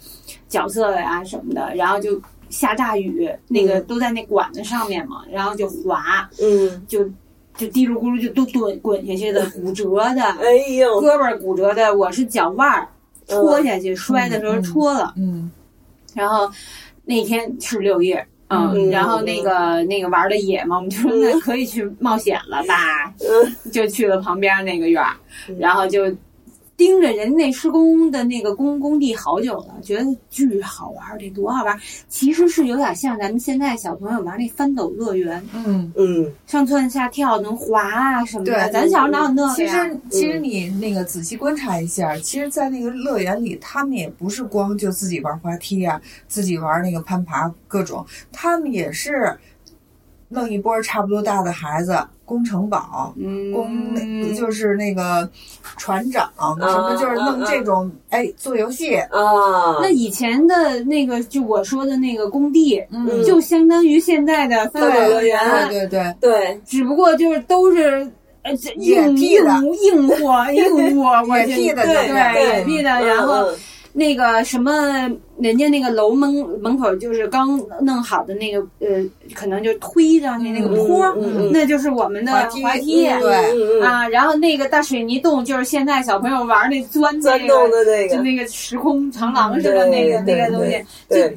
[SPEAKER 4] 角色呀、什么的，然后就下大雨，那个都在那管子上面嘛，然后就滑，
[SPEAKER 2] 嗯，
[SPEAKER 4] 就就滴噜咕噜就都滚滚下去的，骨折的，
[SPEAKER 2] 哎呦，
[SPEAKER 4] 胳膊骨折的，我是脚腕儿戳下去，摔的时候戳了，
[SPEAKER 3] 嗯。
[SPEAKER 4] 然后那天是六月。嗯，
[SPEAKER 2] 嗯。
[SPEAKER 4] 然后那个那个玩的野嘛，我们就说那可以去冒险了吧，
[SPEAKER 2] 嗯。
[SPEAKER 4] 就去了旁边那个院儿
[SPEAKER 2] 嗯，
[SPEAKER 4] 然后就盯着人那施工的那个工工地好久了，觉得巨好玩得，多好玩！其实是有点像咱们现在小朋友玩那翻斗乐园，
[SPEAKER 3] 嗯，
[SPEAKER 2] 嗯
[SPEAKER 4] 上蹿下跳能滑啊什么的。
[SPEAKER 3] 对
[SPEAKER 4] 咱小时候哪有那个
[SPEAKER 3] 其？实其实你那个仔细观察一下，其实，在那个乐园里，他们也不是光就自己玩滑梯啊，自己玩那个攀爬各种，他们也是弄一波差不多大的孩子，工城堡。工
[SPEAKER 4] 嗯，
[SPEAKER 3] 就是那个船长什么，就是弄这种哎做游戏，
[SPEAKER 2] 啊，
[SPEAKER 4] 那以前的那个，就我说的那个工地，
[SPEAKER 3] 嗯
[SPEAKER 4] 就相当于现在的翻斗乐园，
[SPEAKER 3] 对对对，
[SPEAKER 2] 对，
[SPEAKER 4] 只不过就是都是。呃，这硬硬硬货，硬货，我
[SPEAKER 3] 野地的
[SPEAKER 4] 对
[SPEAKER 3] 对
[SPEAKER 4] 野地的，然后
[SPEAKER 2] 嗯
[SPEAKER 4] 那个什么，人家那个楼门门口就是刚弄好的那个呃，可能就推上去那个坡，那就是我们的
[SPEAKER 3] 滑梯
[SPEAKER 4] 啊，然后那个大水泥洞就是现在小朋友玩那钻
[SPEAKER 2] 钻
[SPEAKER 4] 那
[SPEAKER 2] 洞，的那个，
[SPEAKER 4] 就那个时空长廊似的那个
[SPEAKER 2] 对
[SPEAKER 4] 那个东西，
[SPEAKER 2] 就，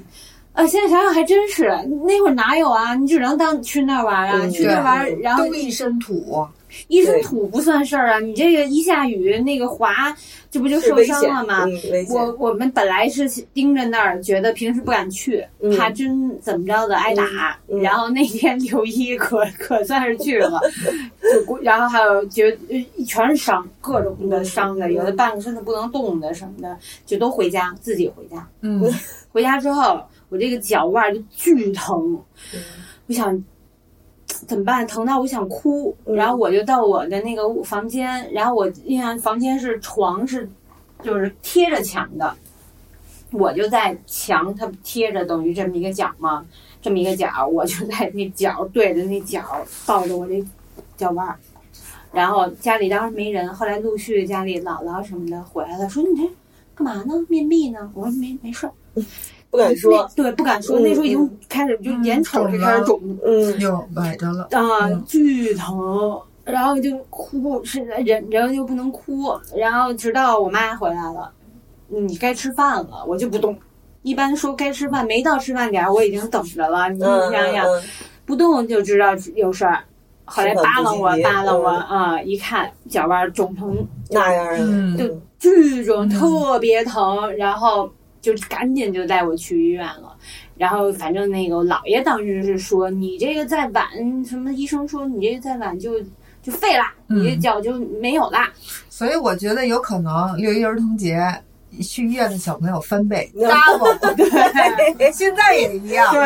[SPEAKER 4] 啊，现在想想还真是，那会儿哪有啊？你只能当去那儿玩啊，
[SPEAKER 2] 嗯
[SPEAKER 4] 去那儿玩，然后
[SPEAKER 3] 都一身土，
[SPEAKER 4] 一身土不算事儿啊，你这个一下雨那个滑，这不就受伤了吗？
[SPEAKER 2] 嗯，
[SPEAKER 4] 我我们本来是盯着那儿，觉得平时不敢去，
[SPEAKER 2] 嗯
[SPEAKER 4] 怕真怎么着的挨打。
[SPEAKER 2] 嗯嗯
[SPEAKER 4] 然后那天 六一可可算是去了，就然后还有觉得呃全是伤，各种的伤的，有的半个身子不能动的什么的，就都回家自己回家。
[SPEAKER 3] 嗯，
[SPEAKER 4] 回家之后，我这个脚腕儿就巨疼，我想怎么办？疼到我想哭，然后我就到我的那个房间，然后我印象房间是床是就是贴着墙的，我就在墙它贴着等于这么一个角嘛，这么一个角，我就在那角对着那角抱着我这脚腕儿。然后家里当时没人，后来陆续家里姥姥什么的回来了，说你这干嘛呢？面壁呢？我说没没事儿，
[SPEAKER 2] 不敢说，
[SPEAKER 4] 对，不敢说。
[SPEAKER 2] 嗯
[SPEAKER 4] 那时候已经开始就眼瞅就开始肿
[SPEAKER 2] 嗯，
[SPEAKER 3] 又崴着了。
[SPEAKER 4] 啊
[SPEAKER 3] 嗯，
[SPEAKER 4] 巨疼，然后就哭，是忍忍就不能哭，然后直到我妈回来了，你该吃饭了，我就不动。一般说该吃饭，没到吃饭点儿，我已经等着了。你
[SPEAKER 2] 嗯
[SPEAKER 4] 想想，
[SPEAKER 2] 嗯
[SPEAKER 4] 不动就知道有事儿。后来扒拉我扒拉我
[SPEAKER 2] 嗯
[SPEAKER 4] 啊，一看脚腕儿肿成
[SPEAKER 2] 那样
[SPEAKER 4] 就巨肿，特别疼，然后就赶紧就带我去医院了。然后反正那个我姥爷当时是说，你这个再晚，什么医生说你这个再晚就就废了，
[SPEAKER 3] 嗯
[SPEAKER 4] 你这脚就没有啦。
[SPEAKER 3] 所以我觉得有可能六一儿童节去医院的小朋友翻倍
[SPEAKER 2] 嗯
[SPEAKER 3] double，对，现在也一样，
[SPEAKER 4] 对。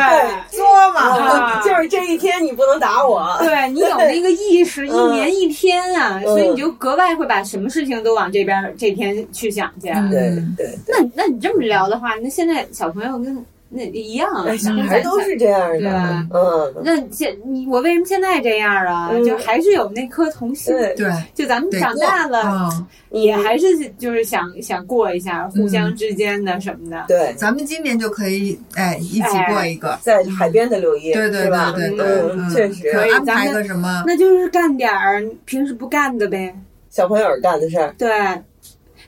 [SPEAKER 3] 作嘛，
[SPEAKER 4] 啊
[SPEAKER 2] 就是这一天你不能打我，
[SPEAKER 4] 对你有那个意识，一
[SPEAKER 2] 嗯
[SPEAKER 4] 年一天啊，
[SPEAKER 2] 嗯。
[SPEAKER 4] 所以你就格外会把什么事情都往这边这天去想去。
[SPEAKER 3] 嗯。
[SPEAKER 2] 对对，
[SPEAKER 4] 那那你这么聊的话，那现在小朋友跟那一样
[SPEAKER 2] 小孩都是这样的嗯，
[SPEAKER 4] 那现你我为什么现在这样啊？
[SPEAKER 2] 嗯
[SPEAKER 4] 就还是有那颗童心，
[SPEAKER 2] 对，
[SPEAKER 4] 就咱们长大了，
[SPEAKER 3] 嗯，
[SPEAKER 4] 也还是就是想想过一下互相之间的什么的。
[SPEAKER 2] 对，
[SPEAKER 3] 咱们今年就可以哎一起过一个，
[SPEAKER 2] 在海边的六一，
[SPEAKER 3] 对对
[SPEAKER 2] 吧？
[SPEAKER 3] 对对对，
[SPEAKER 2] 嗯，确实，
[SPEAKER 3] 可以安排个什么？
[SPEAKER 4] 那就是干点儿平时不干的呗。
[SPEAKER 2] 小朋友干的事儿，
[SPEAKER 4] 对，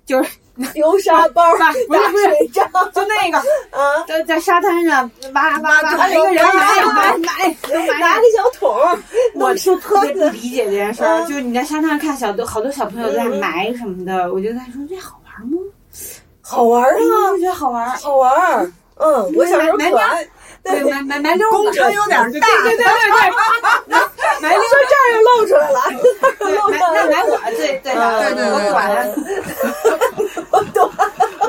[SPEAKER 4] 就是
[SPEAKER 2] 丢沙包、打水仗
[SPEAKER 4] 就那个
[SPEAKER 2] 啊，
[SPEAKER 4] 在在沙滩上挖挖挖，
[SPEAKER 3] 挖
[SPEAKER 4] 一个人买买买都买
[SPEAKER 2] 拿个。小桶，
[SPEAKER 4] 我
[SPEAKER 2] 就
[SPEAKER 4] 特别，不理解这件事儿，
[SPEAKER 2] 嗯
[SPEAKER 4] 就是你在沙滩上看小多好多小朋友在埋什么的，我就在说这好玩吗？
[SPEAKER 2] 好玩啊
[SPEAKER 4] 我，觉得好玩儿。
[SPEAKER 2] 好玩儿。嗯，我小时候可爱。
[SPEAKER 4] 对，埋埋埋溜子，
[SPEAKER 3] 工程有点大，
[SPEAKER 4] 对对对对对，埋溜
[SPEAKER 2] 说这儿又露出来了，露
[SPEAKER 4] 埋
[SPEAKER 2] 出来了。
[SPEAKER 4] 那埋我最最好，
[SPEAKER 3] 对对对
[SPEAKER 4] 我短，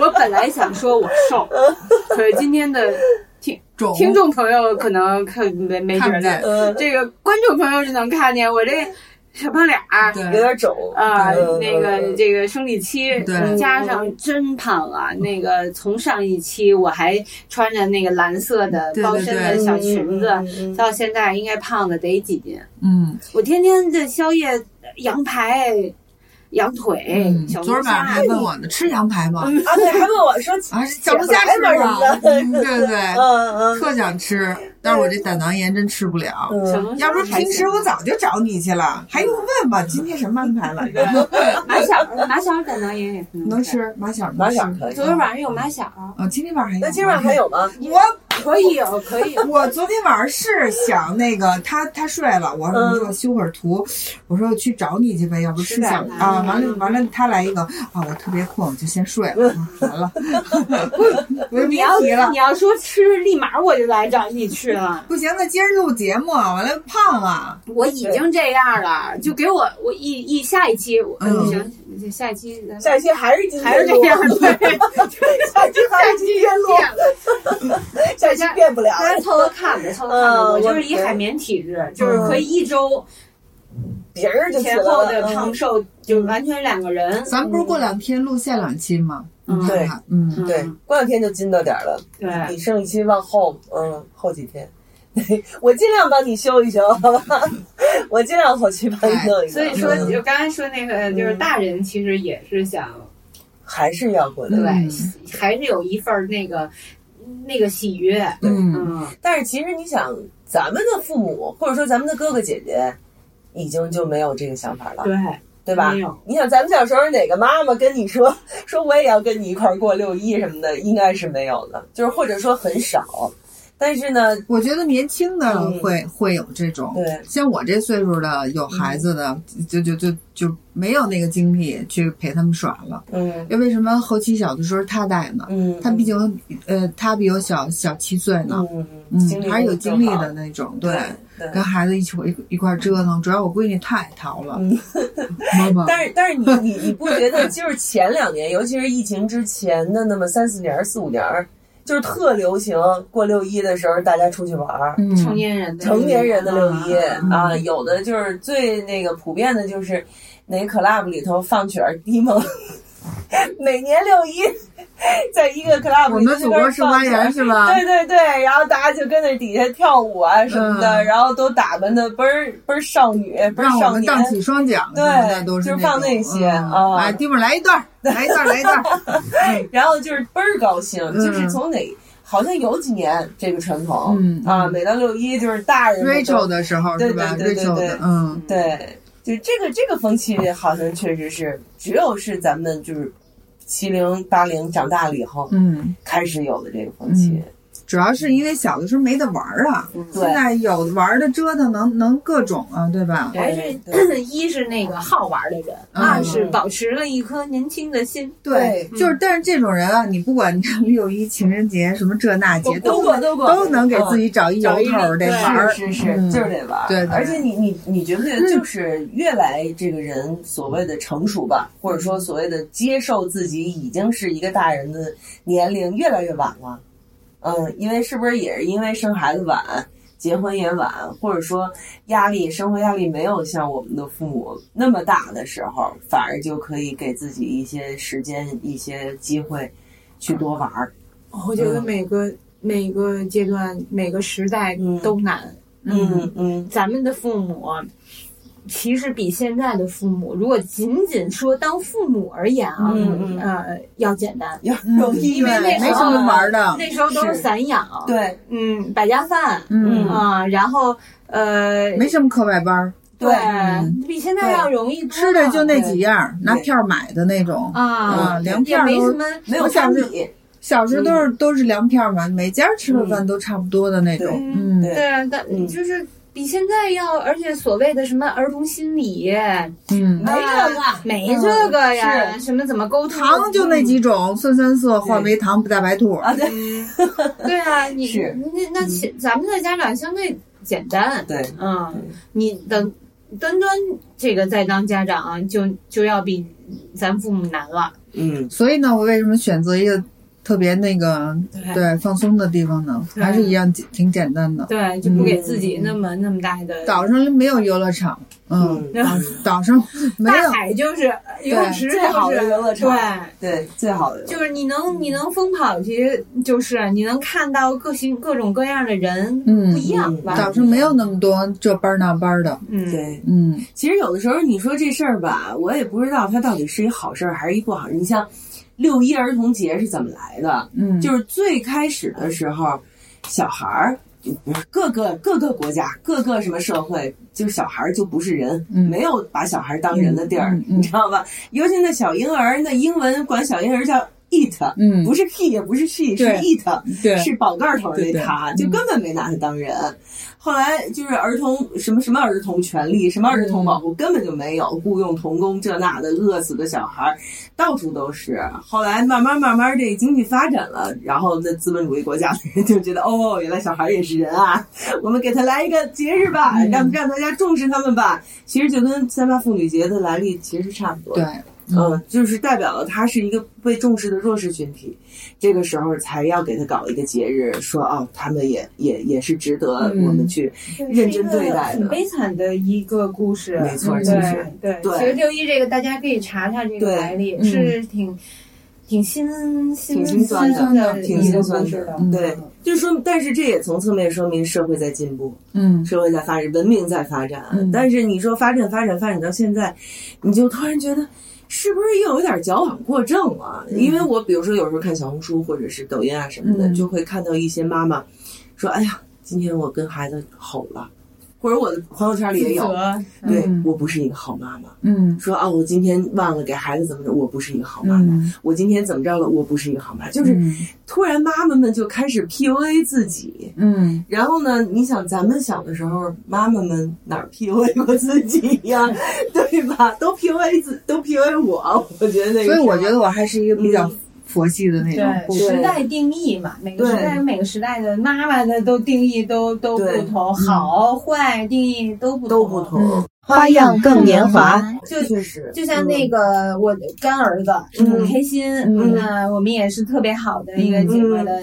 [SPEAKER 4] 我本来想说我瘦，可是今天的听听众朋友可能看没没觉得，
[SPEAKER 2] 嗯，
[SPEAKER 4] 这个观众朋友是能看见我这小胖脸儿。
[SPEAKER 2] 有点肿。
[SPEAKER 4] 啊，
[SPEAKER 2] 嗯
[SPEAKER 4] 那个这个生理期，加上真胖啊！那个从上一期我还穿着那个蓝色的包身的小裙子，到现在应该胖的得几斤？
[SPEAKER 3] 嗯。
[SPEAKER 4] 我天天这宵夜羊排、羊腿、
[SPEAKER 3] 嗯，
[SPEAKER 4] 小龙
[SPEAKER 3] 昨儿晚上
[SPEAKER 4] 虾
[SPEAKER 3] 还问我呢，吃羊排吗？
[SPEAKER 2] 啊，对，还问我说
[SPEAKER 3] 啊，小龙虾吃吗？嗯对对对，
[SPEAKER 2] 嗯嗯
[SPEAKER 3] 特想吃，但是我这胆囊炎真吃不了。
[SPEAKER 4] 小
[SPEAKER 3] 要不平时我早就找你去了，还用问吗？今天什么安排了？
[SPEAKER 4] 马小马小胆囊炎也是
[SPEAKER 3] 能。吃马小
[SPEAKER 2] 马小可以。
[SPEAKER 4] 昨天晚上有马小，
[SPEAKER 3] 啊，今天晚上还有。
[SPEAKER 2] 那今晚还有吗？
[SPEAKER 3] 我
[SPEAKER 4] 可以有，可以。
[SPEAKER 3] 我昨天晚上是想那个他他睡了，我说
[SPEAKER 2] 嗯
[SPEAKER 3] 你说我修会儿图，我说我去找你去呗，要不吃想
[SPEAKER 4] 是的
[SPEAKER 3] 啊，
[SPEAKER 4] 嗯
[SPEAKER 3] 完了完了他来一个啊，我特别困，我就先睡了，完了，我就别
[SPEAKER 4] 你要
[SPEAKER 3] 提了
[SPEAKER 4] 你。要说吃，立马我就来找你去了。
[SPEAKER 3] 不行，那今儿录节目，完了。胖啊，
[SPEAKER 4] 我已经这样了，就给我我一一下一期，我
[SPEAKER 3] 嗯
[SPEAKER 4] 行，下一期
[SPEAKER 2] 下一期还是今天
[SPEAKER 4] 还是这样，对，
[SPEAKER 2] 下一期还是今天录，变不了了。
[SPEAKER 4] 大家凑合看吧，凑合看吧。
[SPEAKER 2] 嗯
[SPEAKER 4] 我就是
[SPEAKER 2] 我
[SPEAKER 4] 一海绵体质，就是可以一周
[SPEAKER 2] 别人就
[SPEAKER 4] 前后的，胖瘦就完全两个人。
[SPEAKER 3] 咱们不是过两天录下两期吗？
[SPEAKER 4] 嗯
[SPEAKER 3] 你看看，嗯，
[SPEAKER 4] 嗯
[SPEAKER 2] 对，过两天就筋道点儿了，
[SPEAKER 4] 对，
[SPEAKER 2] 你生理期往后，嗯，后几天。我尽量帮你修一修，好吧？我尽量后期帮你弄一个。
[SPEAKER 4] 所以说
[SPEAKER 2] 嗯
[SPEAKER 4] 就刚才说那个，就是大人其实也是想
[SPEAKER 2] 还是要过六一。
[SPEAKER 3] 嗯
[SPEAKER 4] 对，还是有一份那个那个喜悦。
[SPEAKER 3] 嗯，
[SPEAKER 4] 嗯，
[SPEAKER 2] 但是其实你想，咱们的父母或者说咱们的哥哥姐姐，已经就没有这个想法了，
[SPEAKER 4] 对，
[SPEAKER 2] 对吧？你想，咱们小时候哪个妈妈跟你说说我也要跟你一块儿过六一什么的，应该是没有的，就是或者说很少。但是呢，
[SPEAKER 3] 我觉得年轻的
[SPEAKER 2] 嗯。
[SPEAKER 3] 会、会有这种，
[SPEAKER 2] 对。
[SPEAKER 3] 像我这岁数的有孩子的，就就就就没有那个精力去陪他们耍了。
[SPEAKER 2] 嗯。
[SPEAKER 3] 因为为什么后期小的时候他带呢？
[SPEAKER 2] 嗯，
[SPEAKER 3] 他毕竟呃，他比我小小七岁呢，
[SPEAKER 2] 嗯
[SPEAKER 3] 嗯，还是有精力的那种，
[SPEAKER 2] 对。
[SPEAKER 3] 对。跟孩子一起一一块儿折腾，主要我闺女太淘了，妈妈。
[SPEAKER 2] 但是但是你你你不觉得就是前两年，尤其是疫情之前的那么三四年、四五年，就是特流行过六一的时候，大家出去玩儿。
[SPEAKER 3] 嗯，
[SPEAKER 4] 成年人的
[SPEAKER 2] 成年人的六一
[SPEAKER 4] 嗯
[SPEAKER 2] 啊，有的就是最那个普遍的，就是哪个 club 里头放曲儿 emo，每年六一，在一个 club 里
[SPEAKER 3] 我们祖国是花园是吧？
[SPEAKER 2] 对 对对，然后大家就跟那底下跳舞啊什么的，
[SPEAKER 3] 嗯
[SPEAKER 2] 然后都打扮的倍儿倍儿少女，倍儿少年。
[SPEAKER 3] 荡起双桨
[SPEAKER 2] 对
[SPEAKER 3] 都是
[SPEAKER 2] 就是放
[SPEAKER 3] 那
[SPEAKER 2] 些
[SPEAKER 3] 嗯
[SPEAKER 2] 啊
[SPEAKER 3] 哎，弟妹儿来一段，来一段，来一段。
[SPEAKER 2] 然后就是倍儿高兴，
[SPEAKER 3] 嗯
[SPEAKER 2] 就是从哪好像有几年这个传统，
[SPEAKER 3] 嗯
[SPEAKER 2] 啊，每到六一就是大人们都
[SPEAKER 3] Rachel 的时候
[SPEAKER 2] 对
[SPEAKER 3] 是吧
[SPEAKER 2] 对对对
[SPEAKER 3] ？Rachel 的，嗯，
[SPEAKER 2] 对，就这个这个风气好像确实是只有是咱们就是七零八零长大了以后
[SPEAKER 3] 嗯，
[SPEAKER 2] 开始有的这个风气。
[SPEAKER 3] 主要是因为小的时候没得玩儿啊，现在有玩的折腾能能各种啊，对吧？
[SPEAKER 4] 还是 一是那个好玩的人，
[SPEAKER 3] 嗯
[SPEAKER 4] 二是保持了一颗年轻的心。
[SPEAKER 3] 对，就是，但是这种人啊，你不管六一情人节什么这那节，都
[SPEAKER 2] 都过都过
[SPEAKER 3] 都能给自己找一由
[SPEAKER 4] 找一
[SPEAKER 3] 头儿，得
[SPEAKER 4] 对
[SPEAKER 3] 玩儿。
[SPEAKER 2] 是是就是得玩儿。
[SPEAKER 3] 对对
[SPEAKER 2] 而且你你你觉不觉得，就是越来这个人所谓的成熟吧，或者说所谓的接受自己已经是一个大人的年龄越来越晚了。嗯，因为是不是也是因为生孩子晚，结婚也晚，或者说压力生活压力没有像我们的父母那么大的时候，反而就可以给自己一些时间、一些机会去多玩儿。
[SPEAKER 4] 我觉得每个每个阶段、每个时代
[SPEAKER 2] 嗯
[SPEAKER 4] 都难。
[SPEAKER 2] 嗯嗯
[SPEAKER 4] 咱们的父母其实比现在的父母，如果仅仅说当父母而言啊，
[SPEAKER 2] 嗯嗯
[SPEAKER 4] 呃，要简单。
[SPEAKER 2] 要
[SPEAKER 3] 嗯
[SPEAKER 2] 容易
[SPEAKER 4] 因为那时候
[SPEAKER 3] 没什么玩的。
[SPEAKER 4] 那时候都是
[SPEAKER 2] 是
[SPEAKER 4] 散养，
[SPEAKER 2] 对
[SPEAKER 4] 嗯，百家饭，
[SPEAKER 3] 嗯，
[SPEAKER 4] 啊，然后呃，
[SPEAKER 3] 没什么课外班儿，
[SPEAKER 2] 对
[SPEAKER 4] 对，比现在要容易多
[SPEAKER 3] 吃的就那几样，拿票买的那种。
[SPEAKER 4] 啊
[SPEAKER 3] 啊，粮
[SPEAKER 4] 也
[SPEAKER 3] 票都
[SPEAKER 4] 没什么
[SPEAKER 2] 没有
[SPEAKER 3] 我想是
[SPEAKER 2] 攀比。
[SPEAKER 3] 小时候都是都是粮票嘛，每家吃的饭都差不多的那种。嗯，
[SPEAKER 2] 对
[SPEAKER 4] 对啊，但
[SPEAKER 2] 嗯
[SPEAKER 4] 就是比现在要，而且所谓的什么儿童心理，
[SPEAKER 3] 嗯，
[SPEAKER 2] 没这个
[SPEAKER 4] 啊。没这个呀，
[SPEAKER 2] 是。
[SPEAKER 4] 什么怎么沟通？
[SPEAKER 3] 糖就那几种，酸酸涩化为糖不大白兔。
[SPEAKER 2] 啊，对。
[SPEAKER 4] 对啊，你
[SPEAKER 2] 是。
[SPEAKER 4] 那那其咱们的家长相对简单，
[SPEAKER 2] 对，
[SPEAKER 4] 嗯，你等端端这个再当家长就就要比咱父母难了，
[SPEAKER 2] 嗯，
[SPEAKER 3] 所以呢，我为什么选择一个特别那个
[SPEAKER 4] 对
[SPEAKER 3] 对放松的地方呢？还是一样挺挺简单的。
[SPEAKER 4] 对，就不给自己那么那么大的。
[SPEAKER 3] 岛上没有游乐场，嗯，
[SPEAKER 2] 嗯
[SPEAKER 3] 岛上没
[SPEAKER 4] 大
[SPEAKER 3] 有。
[SPEAKER 4] 海就是游泳池，
[SPEAKER 2] 最好的游乐场
[SPEAKER 4] 对。
[SPEAKER 2] 对，最好的
[SPEAKER 4] 就是你能你能疯跑，其实就是你能看到各形各种各样的人，
[SPEAKER 3] 嗯
[SPEAKER 4] 不一样
[SPEAKER 2] 嗯
[SPEAKER 4] 吧？
[SPEAKER 3] 岛上没有那么多这班那班的，
[SPEAKER 4] 嗯，
[SPEAKER 2] 对。
[SPEAKER 3] 嗯
[SPEAKER 2] 其实有的时候你说这事儿吧，我也不知道它到底是一好事儿还是一不好事儿。你像六一儿童节是怎么来的？
[SPEAKER 3] 嗯，
[SPEAKER 2] 就是最开始的时候，小孩儿。不是各个各个国家各个什么社会，就是小孩儿就不是人，
[SPEAKER 3] 嗯
[SPEAKER 2] 没有把小孩儿当人的地儿，你知道吧？尤其那小婴儿，那英文管小婴儿叫 it，、
[SPEAKER 3] 嗯
[SPEAKER 2] 不是 he 也不是 she，是
[SPEAKER 3] 对
[SPEAKER 2] it，
[SPEAKER 3] 对
[SPEAKER 2] 是宝盖头那他，
[SPEAKER 3] 嗯
[SPEAKER 2] 就根本没拿他当人。后来就是儿童什么什么儿童权利，什么儿童保护，根本就没有雇佣童工这那的，饿死的小孩儿到处都是。后来慢慢慢慢这经济发展了，然后那资本主义国家的人 就觉得哦，原来小孩也是人啊，我们给他来一个节日吧，让让大家重视他们吧。其实就跟三八妇女节的来历其实是差不多。
[SPEAKER 3] 对，
[SPEAKER 2] 嗯，就是代表了他是一个被重视的弱势群体，这个时候才要给他搞一个节日，说哦，他们也也也是值得
[SPEAKER 3] 嗯
[SPEAKER 2] 我们去认真对待的。
[SPEAKER 4] 很悲惨的一个故事。
[SPEAKER 2] 没错，
[SPEAKER 3] 嗯
[SPEAKER 2] 就
[SPEAKER 4] 对对，
[SPEAKER 2] 对
[SPEAKER 4] 其实六一这个大家可以查查这个来历，
[SPEAKER 3] 嗯
[SPEAKER 4] 是挺挺心心
[SPEAKER 2] 挺心酸
[SPEAKER 3] 的
[SPEAKER 4] 的，
[SPEAKER 2] 挺心酸的对，就是说，但是这也从侧面说明社会在进步，
[SPEAKER 3] 嗯
[SPEAKER 2] 社会在发展，文明在发展。
[SPEAKER 3] 嗯
[SPEAKER 2] 但是你说发展发展发展到现在，你就突然觉得是不是又有点矫枉过正了？因为我比如说有时候看小红书或者是抖音啊什么的，
[SPEAKER 3] 嗯
[SPEAKER 2] 就会看到一些妈妈说：“哎呀，今天我跟孩子吼了。”或者我的朋友圈里也有，对、
[SPEAKER 3] 嗯
[SPEAKER 2] 我不是一个好妈妈。
[SPEAKER 3] 嗯
[SPEAKER 2] 说啊，我今天忘了给孩子怎么着，我不是一个好妈妈。
[SPEAKER 3] 嗯
[SPEAKER 2] 我今天怎么着了，我不是一个好妈妈。就是突然妈妈们就开始 PUA 自己。
[SPEAKER 3] 嗯
[SPEAKER 2] 然后呢？你想，咱们小的时候，妈妈们哪儿 PUA 过自己呀？对吧？都 PUA 自，都 PUA 我。我觉得那个
[SPEAKER 3] 所以我觉得我还是一个比较佛系的那种。
[SPEAKER 4] 对时代定义嘛，每个时代有每个时代的妈妈的都定义都都不同，好坏定义都不同。
[SPEAKER 2] 都不同，
[SPEAKER 5] 花样更年华。
[SPEAKER 4] 就
[SPEAKER 2] 确实。
[SPEAKER 4] 就像那个我干儿子
[SPEAKER 2] 很
[SPEAKER 4] 开心，
[SPEAKER 2] 嗯。
[SPEAKER 4] 我们也是特别好的一个姐妹的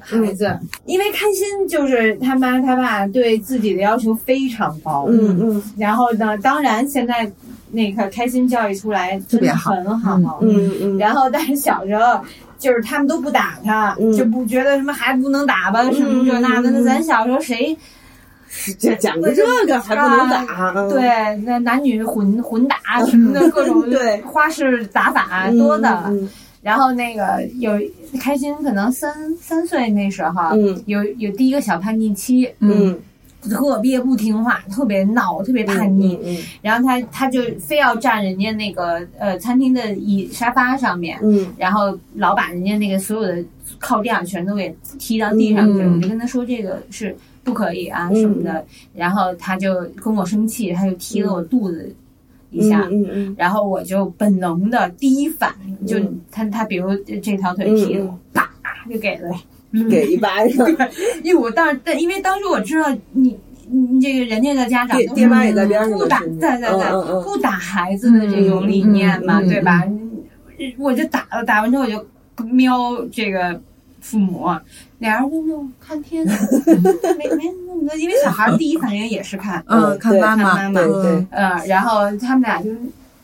[SPEAKER 4] 孩子，因为开心就是他妈他爸对自己的要求非常高，
[SPEAKER 2] 嗯嗯。
[SPEAKER 4] 然后呢，当然现在那个开心教育出来真的很好，
[SPEAKER 2] 嗯嗯，
[SPEAKER 4] 然后但是小时候。就是他们都不打他，
[SPEAKER 2] 嗯。
[SPEAKER 4] 就不觉得什么孩子不能打吧，什么这那的。那咱小时候谁
[SPEAKER 2] 这讲究这个还不能打？嗯。
[SPEAKER 4] 对，那男女混混打什么的各种
[SPEAKER 2] 对。
[SPEAKER 4] 花式打法多的。
[SPEAKER 2] 嗯
[SPEAKER 4] 然后那个有开心，可能三三岁那时候，
[SPEAKER 2] 嗯。
[SPEAKER 4] 有有第一个小叛逆期，
[SPEAKER 2] 嗯，
[SPEAKER 4] 特别不听话，特别闹，特别叛逆。
[SPEAKER 2] 嗯
[SPEAKER 4] 然后他他就非要站人家那个呃餐厅的椅沙发上面，
[SPEAKER 2] 嗯。
[SPEAKER 4] 然后老把人家那个所有的靠垫全都给踢到地上去我就跟他说这个是不可以啊
[SPEAKER 2] 嗯
[SPEAKER 4] 什么的，然后他就跟我生气，他就踢了我肚子一
[SPEAKER 2] 嗯
[SPEAKER 4] 下。
[SPEAKER 2] 嗯嗯
[SPEAKER 4] 然后我就本能的第一反应就
[SPEAKER 2] 嗯。
[SPEAKER 4] 他他比如这这条腿踢我，啪就给了，
[SPEAKER 2] 嗯，给一巴掌，
[SPEAKER 4] 因为我当但因为当时我知道你你这个人家的家长都是
[SPEAKER 2] 爹爹妈也在边上
[SPEAKER 4] 不打
[SPEAKER 2] 呢，
[SPEAKER 4] 在在在不打孩子的这种理念嘛，对吧？我就打了，打完之后我就瞄这个父母，俩人就就看天，没没那么多，因为小孩第一反应也是看，
[SPEAKER 3] 嗯，看妈妈，
[SPEAKER 4] 看妈妈。
[SPEAKER 2] 对对，
[SPEAKER 4] 呃，然后他们俩就。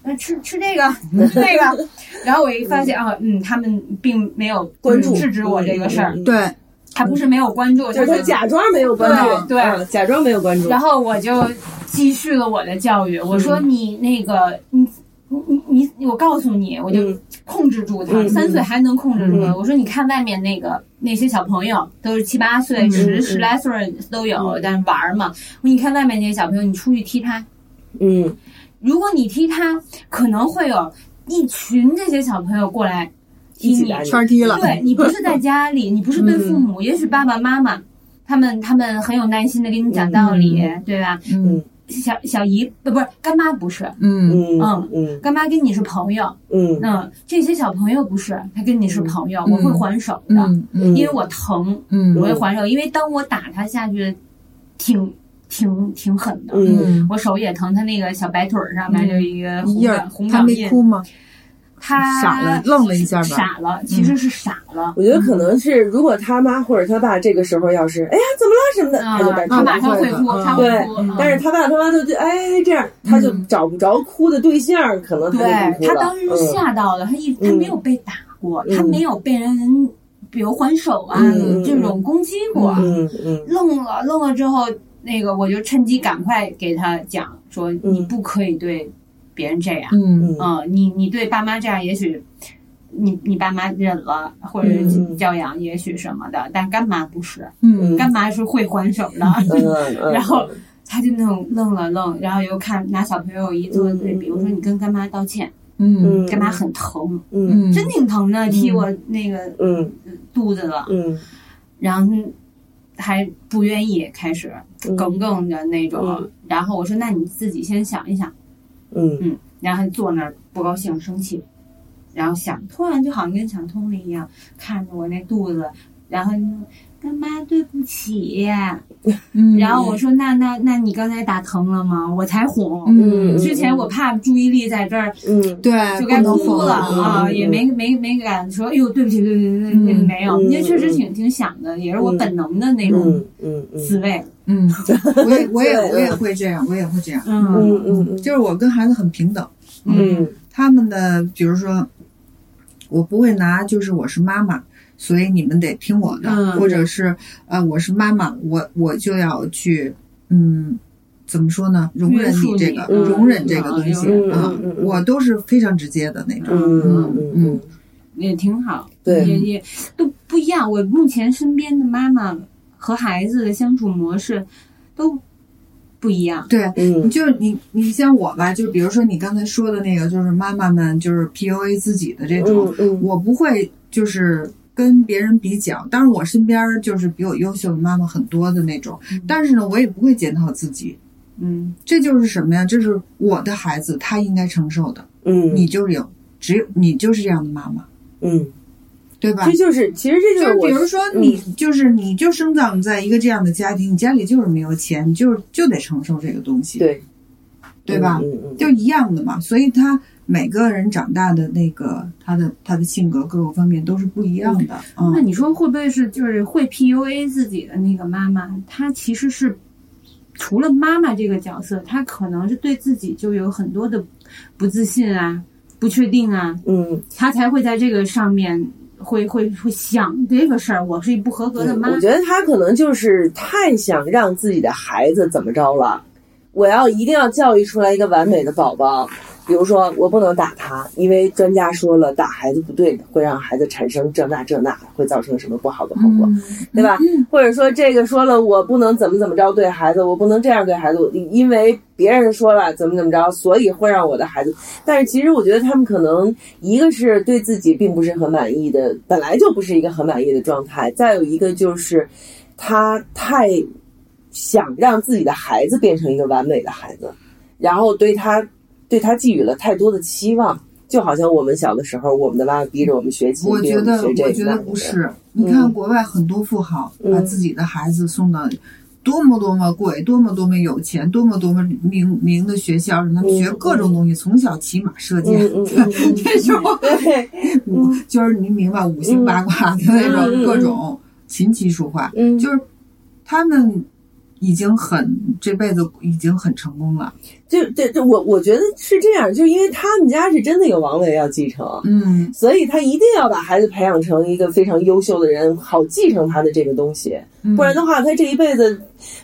[SPEAKER 4] 呃吃吃这个，吃那个，然后我一发现啊，嗯，他们并没有
[SPEAKER 2] 关注
[SPEAKER 4] 制止我这个事儿，
[SPEAKER 2] 嗯嗯嗯。
[SPEAKER 3] 对，
[SPEAKER 4] 他不是没有关注，
[SPEAKER 2] 就是他假装没有关注，
[SPEAKER 4] 对
[SPEAKER 2] 假装没有关注，
[SPEAKER 4] 然后我就继续了我的教育，我说你那个你你你你，我告诉你，我就
[SPEAKER 2] 嗯
[SPEAKER 4] 控制住他，
[SPEAKER 2] 嗯
[SPEAKER 4] 三岁还能控制住。
[SPEAKER 2] 嗯
[SPEAKER 4] 我说你看外面那个那些小朋友都是七八岁、十十来岁都有，但是玩儿嘛。我说你看外面那些小朋友，你出去踢他，
[SPEAKER 2] 嗯
[SPEAKER 4] 如果你踢他，可能会有一群这些小朋友过来踢。你
[SPEAKER 3] 圈踢了，
[SPEAKER 4] 对你不是在家里，你不是对父母，也许爸爸妈妈。他们他们很有耐心的给你讲道理，对吧？
[SPEAKER 3] 嗯
[SPEAKER 4] 小小姨不不是干妈不是，
[SPEAKER 3] 嗯。
[SPEAKER 2] 嗯嗯
[SPEAKER 4] 干妈跟你是朋友，
[SPEAKER 2] 嗯。
[SPEAKER 4] 嗯，这些小朋友不是，他跟你是朋友，
[SPEAKER 3] 嗯
[SPEAKER 4] 我会还手的，
[SPEAKER 3] 嗯嗯
[SPEAKER 4] 因为我疼，
[SPEAKER 3] 嗯
[SPEAKER 4] 我会还手，因为当我打他下去，挺挺挺狠的，
[SPEAKER 2] 嗯。
[SPEAKER 3] 嗯，
[SPEAKER 4] 我手也疼，他那个小白腿儿上面就一个红红
[SPEAKER 3] 他
[SPEAKER 4] 掌印，
[SPEAKER 3] 没哭吗？
[SPEAKER 4] 他
[SPEAKER 3] 傻了，愣了一下吧。
[SPEAKER 4] 傻了，其实是傻了。
[SPEAKER 2] 我觉得可能是，如果他妈或者他爸这个时候要是，哎呀，怎么了什么的，他就该
[SPEAKER 4] 他
[SPEAKER 2] 哭
[SPEAKER 4] 马上会哭，
[SPEAKER 3] 嗯。
[SPEAKER 4] 他会
[SPEAKER 2] 对
[SPEAKER 4] 哭。嗯。
[SPEAKER 2] 但是他爸他妈就就哎这样，他就找不着哭的对象，可能他就不
[SPEAKER 4] 对
[SPEAKER 2] 哭了。
[SPEAKER 4] 他当时是吓到了，他一他没有被打过，
[SPEAKER 2] 嗯。
[SPEAKER 4] 他没有被人比如还手啊这种攻击过，
[SPEAKER 2] 嗯嗯
[SPEAKER 4] 愣了愣了之后，那个我就趁机赶快给他讲说，你不可以对别人这样，
[SPEAKER 3] 嗯。
[SPEAKER 4] 嗯，你你对爸妈这样，也许你你爸妈忍了，或者
[SPEAKER 2] 是
[SPEAKER 4] 教养，也许什么的，但干妈不是，
[SPEAKER 3] 嗯。
[SPEAKER 4] 干妈是会还手的。然后他就那种愣了愣，然后又看拿小朋友一做对
[SPEAKER 2] 嗯
[SPEAKER 4] 比，我说你跟干妈道歉，
[SPEAKER 3] 嗯。
[SPEAKER 4] 干妈很疼，
[SPEAKER 2] 嗯。
[SPEAKER 3] 嗯，
[SPEAKER 4] 真挺疼的，踢我那个
[SPEAKER 2] 嗯。
[SPEAKER 4] 肚子了，
[SPEAKER 2] 嗯。
[SPEAKER 4] 然后还不愿意开始
[SPEAKER 2] 嗯。
[SPEAKER 4] 耿耿的那种
[SPEAKER 2] 嗯，
[SPEAKER 4] 然后我说那你自己先想一想，
[SPEAKER 2] 嗯。
[SPEAKER 4] 嗯，然后他坐那儿不高兴生气，然后想突然就好像跟想通了一样，看着我那肚子，然后干妈对不起，
[SPEAKER 3] 嗯，
[SPEAKER 4] 然后我说那那那你刚才打疼了吗？我才哄。
[SPEAKER 3] 嗯
[SPEAKER 4] 之前我怕注意力在这儿，
[SPEAKER 2] 嗯。
[SPEAKER 3] 对
[SPEAKER 4] 就该哭了
[SPEAKER 2] 嗯
[SPEAKER 4] 啊，
[SPEAKER 2] 嗯
[SPEAKER 4] 也没没没敢说，哎呦，对不起，对不起，对不起，
[SPEAKER 3] 嗯
[SPEAKER 4] 没有，
[SPEAKER 2] 嗯
[SPEAKER 4] 因为确实挺挺想的，也是我本能的那种
[SPEAKER 2] 嗯嗯嗯。
[SPEAKER 4] 滋味。
[SPEAKER 3] 嗯，我也我也我也会这样，我也会这样，
[SPEAKER 4] 嗯。
[SPEAKER 2] 嗯嗯
[SPEAKER 3] 就是我跟孩子很平等。
[SPEAKER 2] 嗯
[SPEAKER 3] 他们的，比如说，我不会拿就是我是妈妈，所以你们得听我的，
[SPEAKER 4] 嗯。
[SPEAKER 3] 或者是呃我是妈妈，我我就要去嗯怎么说呢？容忍你这个，
[SPEAKER 6] 你
[SPEAKER 3] 容忍这个东西
[SPEAKER 2] 嗯
[SPEAKER 3] 啊
[SPEAKER 2] 嗯嗯，嗯。
[SPEAKER 3] 我都是非常直接的那种。
[SPEAKER 2] 嗯嗯嗯。嗯，
[SPEAKER 6] 也挺好，
[SPEAKER 2] 对。
[SPEAKER 6] 也也都不一样。我目前身边的妈妈和孩子的相处模式都不一样。
[SPEAKER 3] 对，
[SPEAKER 2] 嗯
[SPEAKER 3] 就是你，你像我吧，就比如说你刚才说的那个，就是妈妈们就是 PUA 自己的这种，
[SPEAKER 2] 嗯嗯
[SPEAKER 3] 我不会就是跟别人比较，当然我身边就是比我优秀的妈妈很多的那种，但是呢，我也不会检讨自己。
[SPEAKER 6] 嗯，
[SPEAKER 3] 这就是什么呀？这是我的孩子，他应该承受的。
[SPEAKER 2] 嗯，
[SPEAKER 3] 你就是有，只有你就是这样的妈妈，
[SPEAKER 2] 嗯，
[SPEAKER 3] 对吧
[SPEAKER 2] 这？就是其实这
[SPEAKER 3] 就是
[SPEAKER 2] 是
[SPEAKER 3] 比如说你就是你就生长在一个这样的家庭，你家里就是没有钱，你就就得承受这个东西，
[SPEAKER 2] 对
[SPEAKER 3] 对吧？
[SPEAKER 2] 嗯嗯
[SPEAKER 3] 就一样的嘛。所以他每个人长大的那个他的他的性格各个方面都是不一样的。嗯，
[SPEAKER 6] 那你说会不会是就是会 PUA 自己的那个妈妈，她其实是除了妈妈这个角色，她可能是对自己就有很多的不自信啊、不确定啊，
[SPEAKER 2] 嗯，
[SPEAKER 6] 她才会在这个上面会会会想这个事儿，我是一不合格的妈
[SPEAKER 2] 我。觉得他可能就是太想让自己的孩子怎么着了，我要一定要教育出来一个完美的宝宝。比如说，我不能打他，因为专家说了，打孩子不对，会让孩子产生这那这那，会造成什么不好的后果，
[SPEAKER 3] 嗯
[SPEAKER 2] 对吧？或者说，这个说了，我不能怎么怎么着对孩子，我不能这样对孩子，因为别人说了怎么怎么着，所以会让我的孩子。但是其实我觉得他们可能一个是对自己并不是很满意的，本来就不是一个很满意的状态，再有一个就是他太想让自己的孩子变成一个完美的孩子，然后对他对他寄予了太多的期望。就好像我们小的时候，我们的妈妈逼着我们学琴，
[SPEAKER 3] 我觉得，
[SPEAKER 2] 们学这个
[SPEAKER 3] 我觉得不是。你看国外很多富豪
[SPEAKER 2] 嗯。
[SPEAKER 3] 把自己的孩子送到多么多么贵、多么多么有钱、多么多么名名的学校，让他们学各种东西，从小骑马射箭，
[SPEAKER 2] 嗯嗯 嗯嗯，
[SPEAKER 3] 这种
[SPEAKER 2] 对，
[SPEAKER 3] 五就是你明白五行八卦的那
[SPEAKER 2] 嗯嗯
[SPEAKER 3] 种
[SPEAKER 2] 嗯。
[SPEAKER 3] 各种琴棋书画，
[SPEAKER 2] 嗯，
[SPEAKER 3] 就是他们已经很这辈子已经很成功了。
[SPEAKER 2] 就对，就我我觉得是这样，就因为他们家是真的有王位要继承，
[SPEAKER 3] 嗯，
[SPEAKER 2] 所以他一定要把孩子培养成一个非常优秀的人，好继承他的这个东西。
[SPEAKER 3] 嗯
[SPEAKER 2] 不然的话，他这一辈子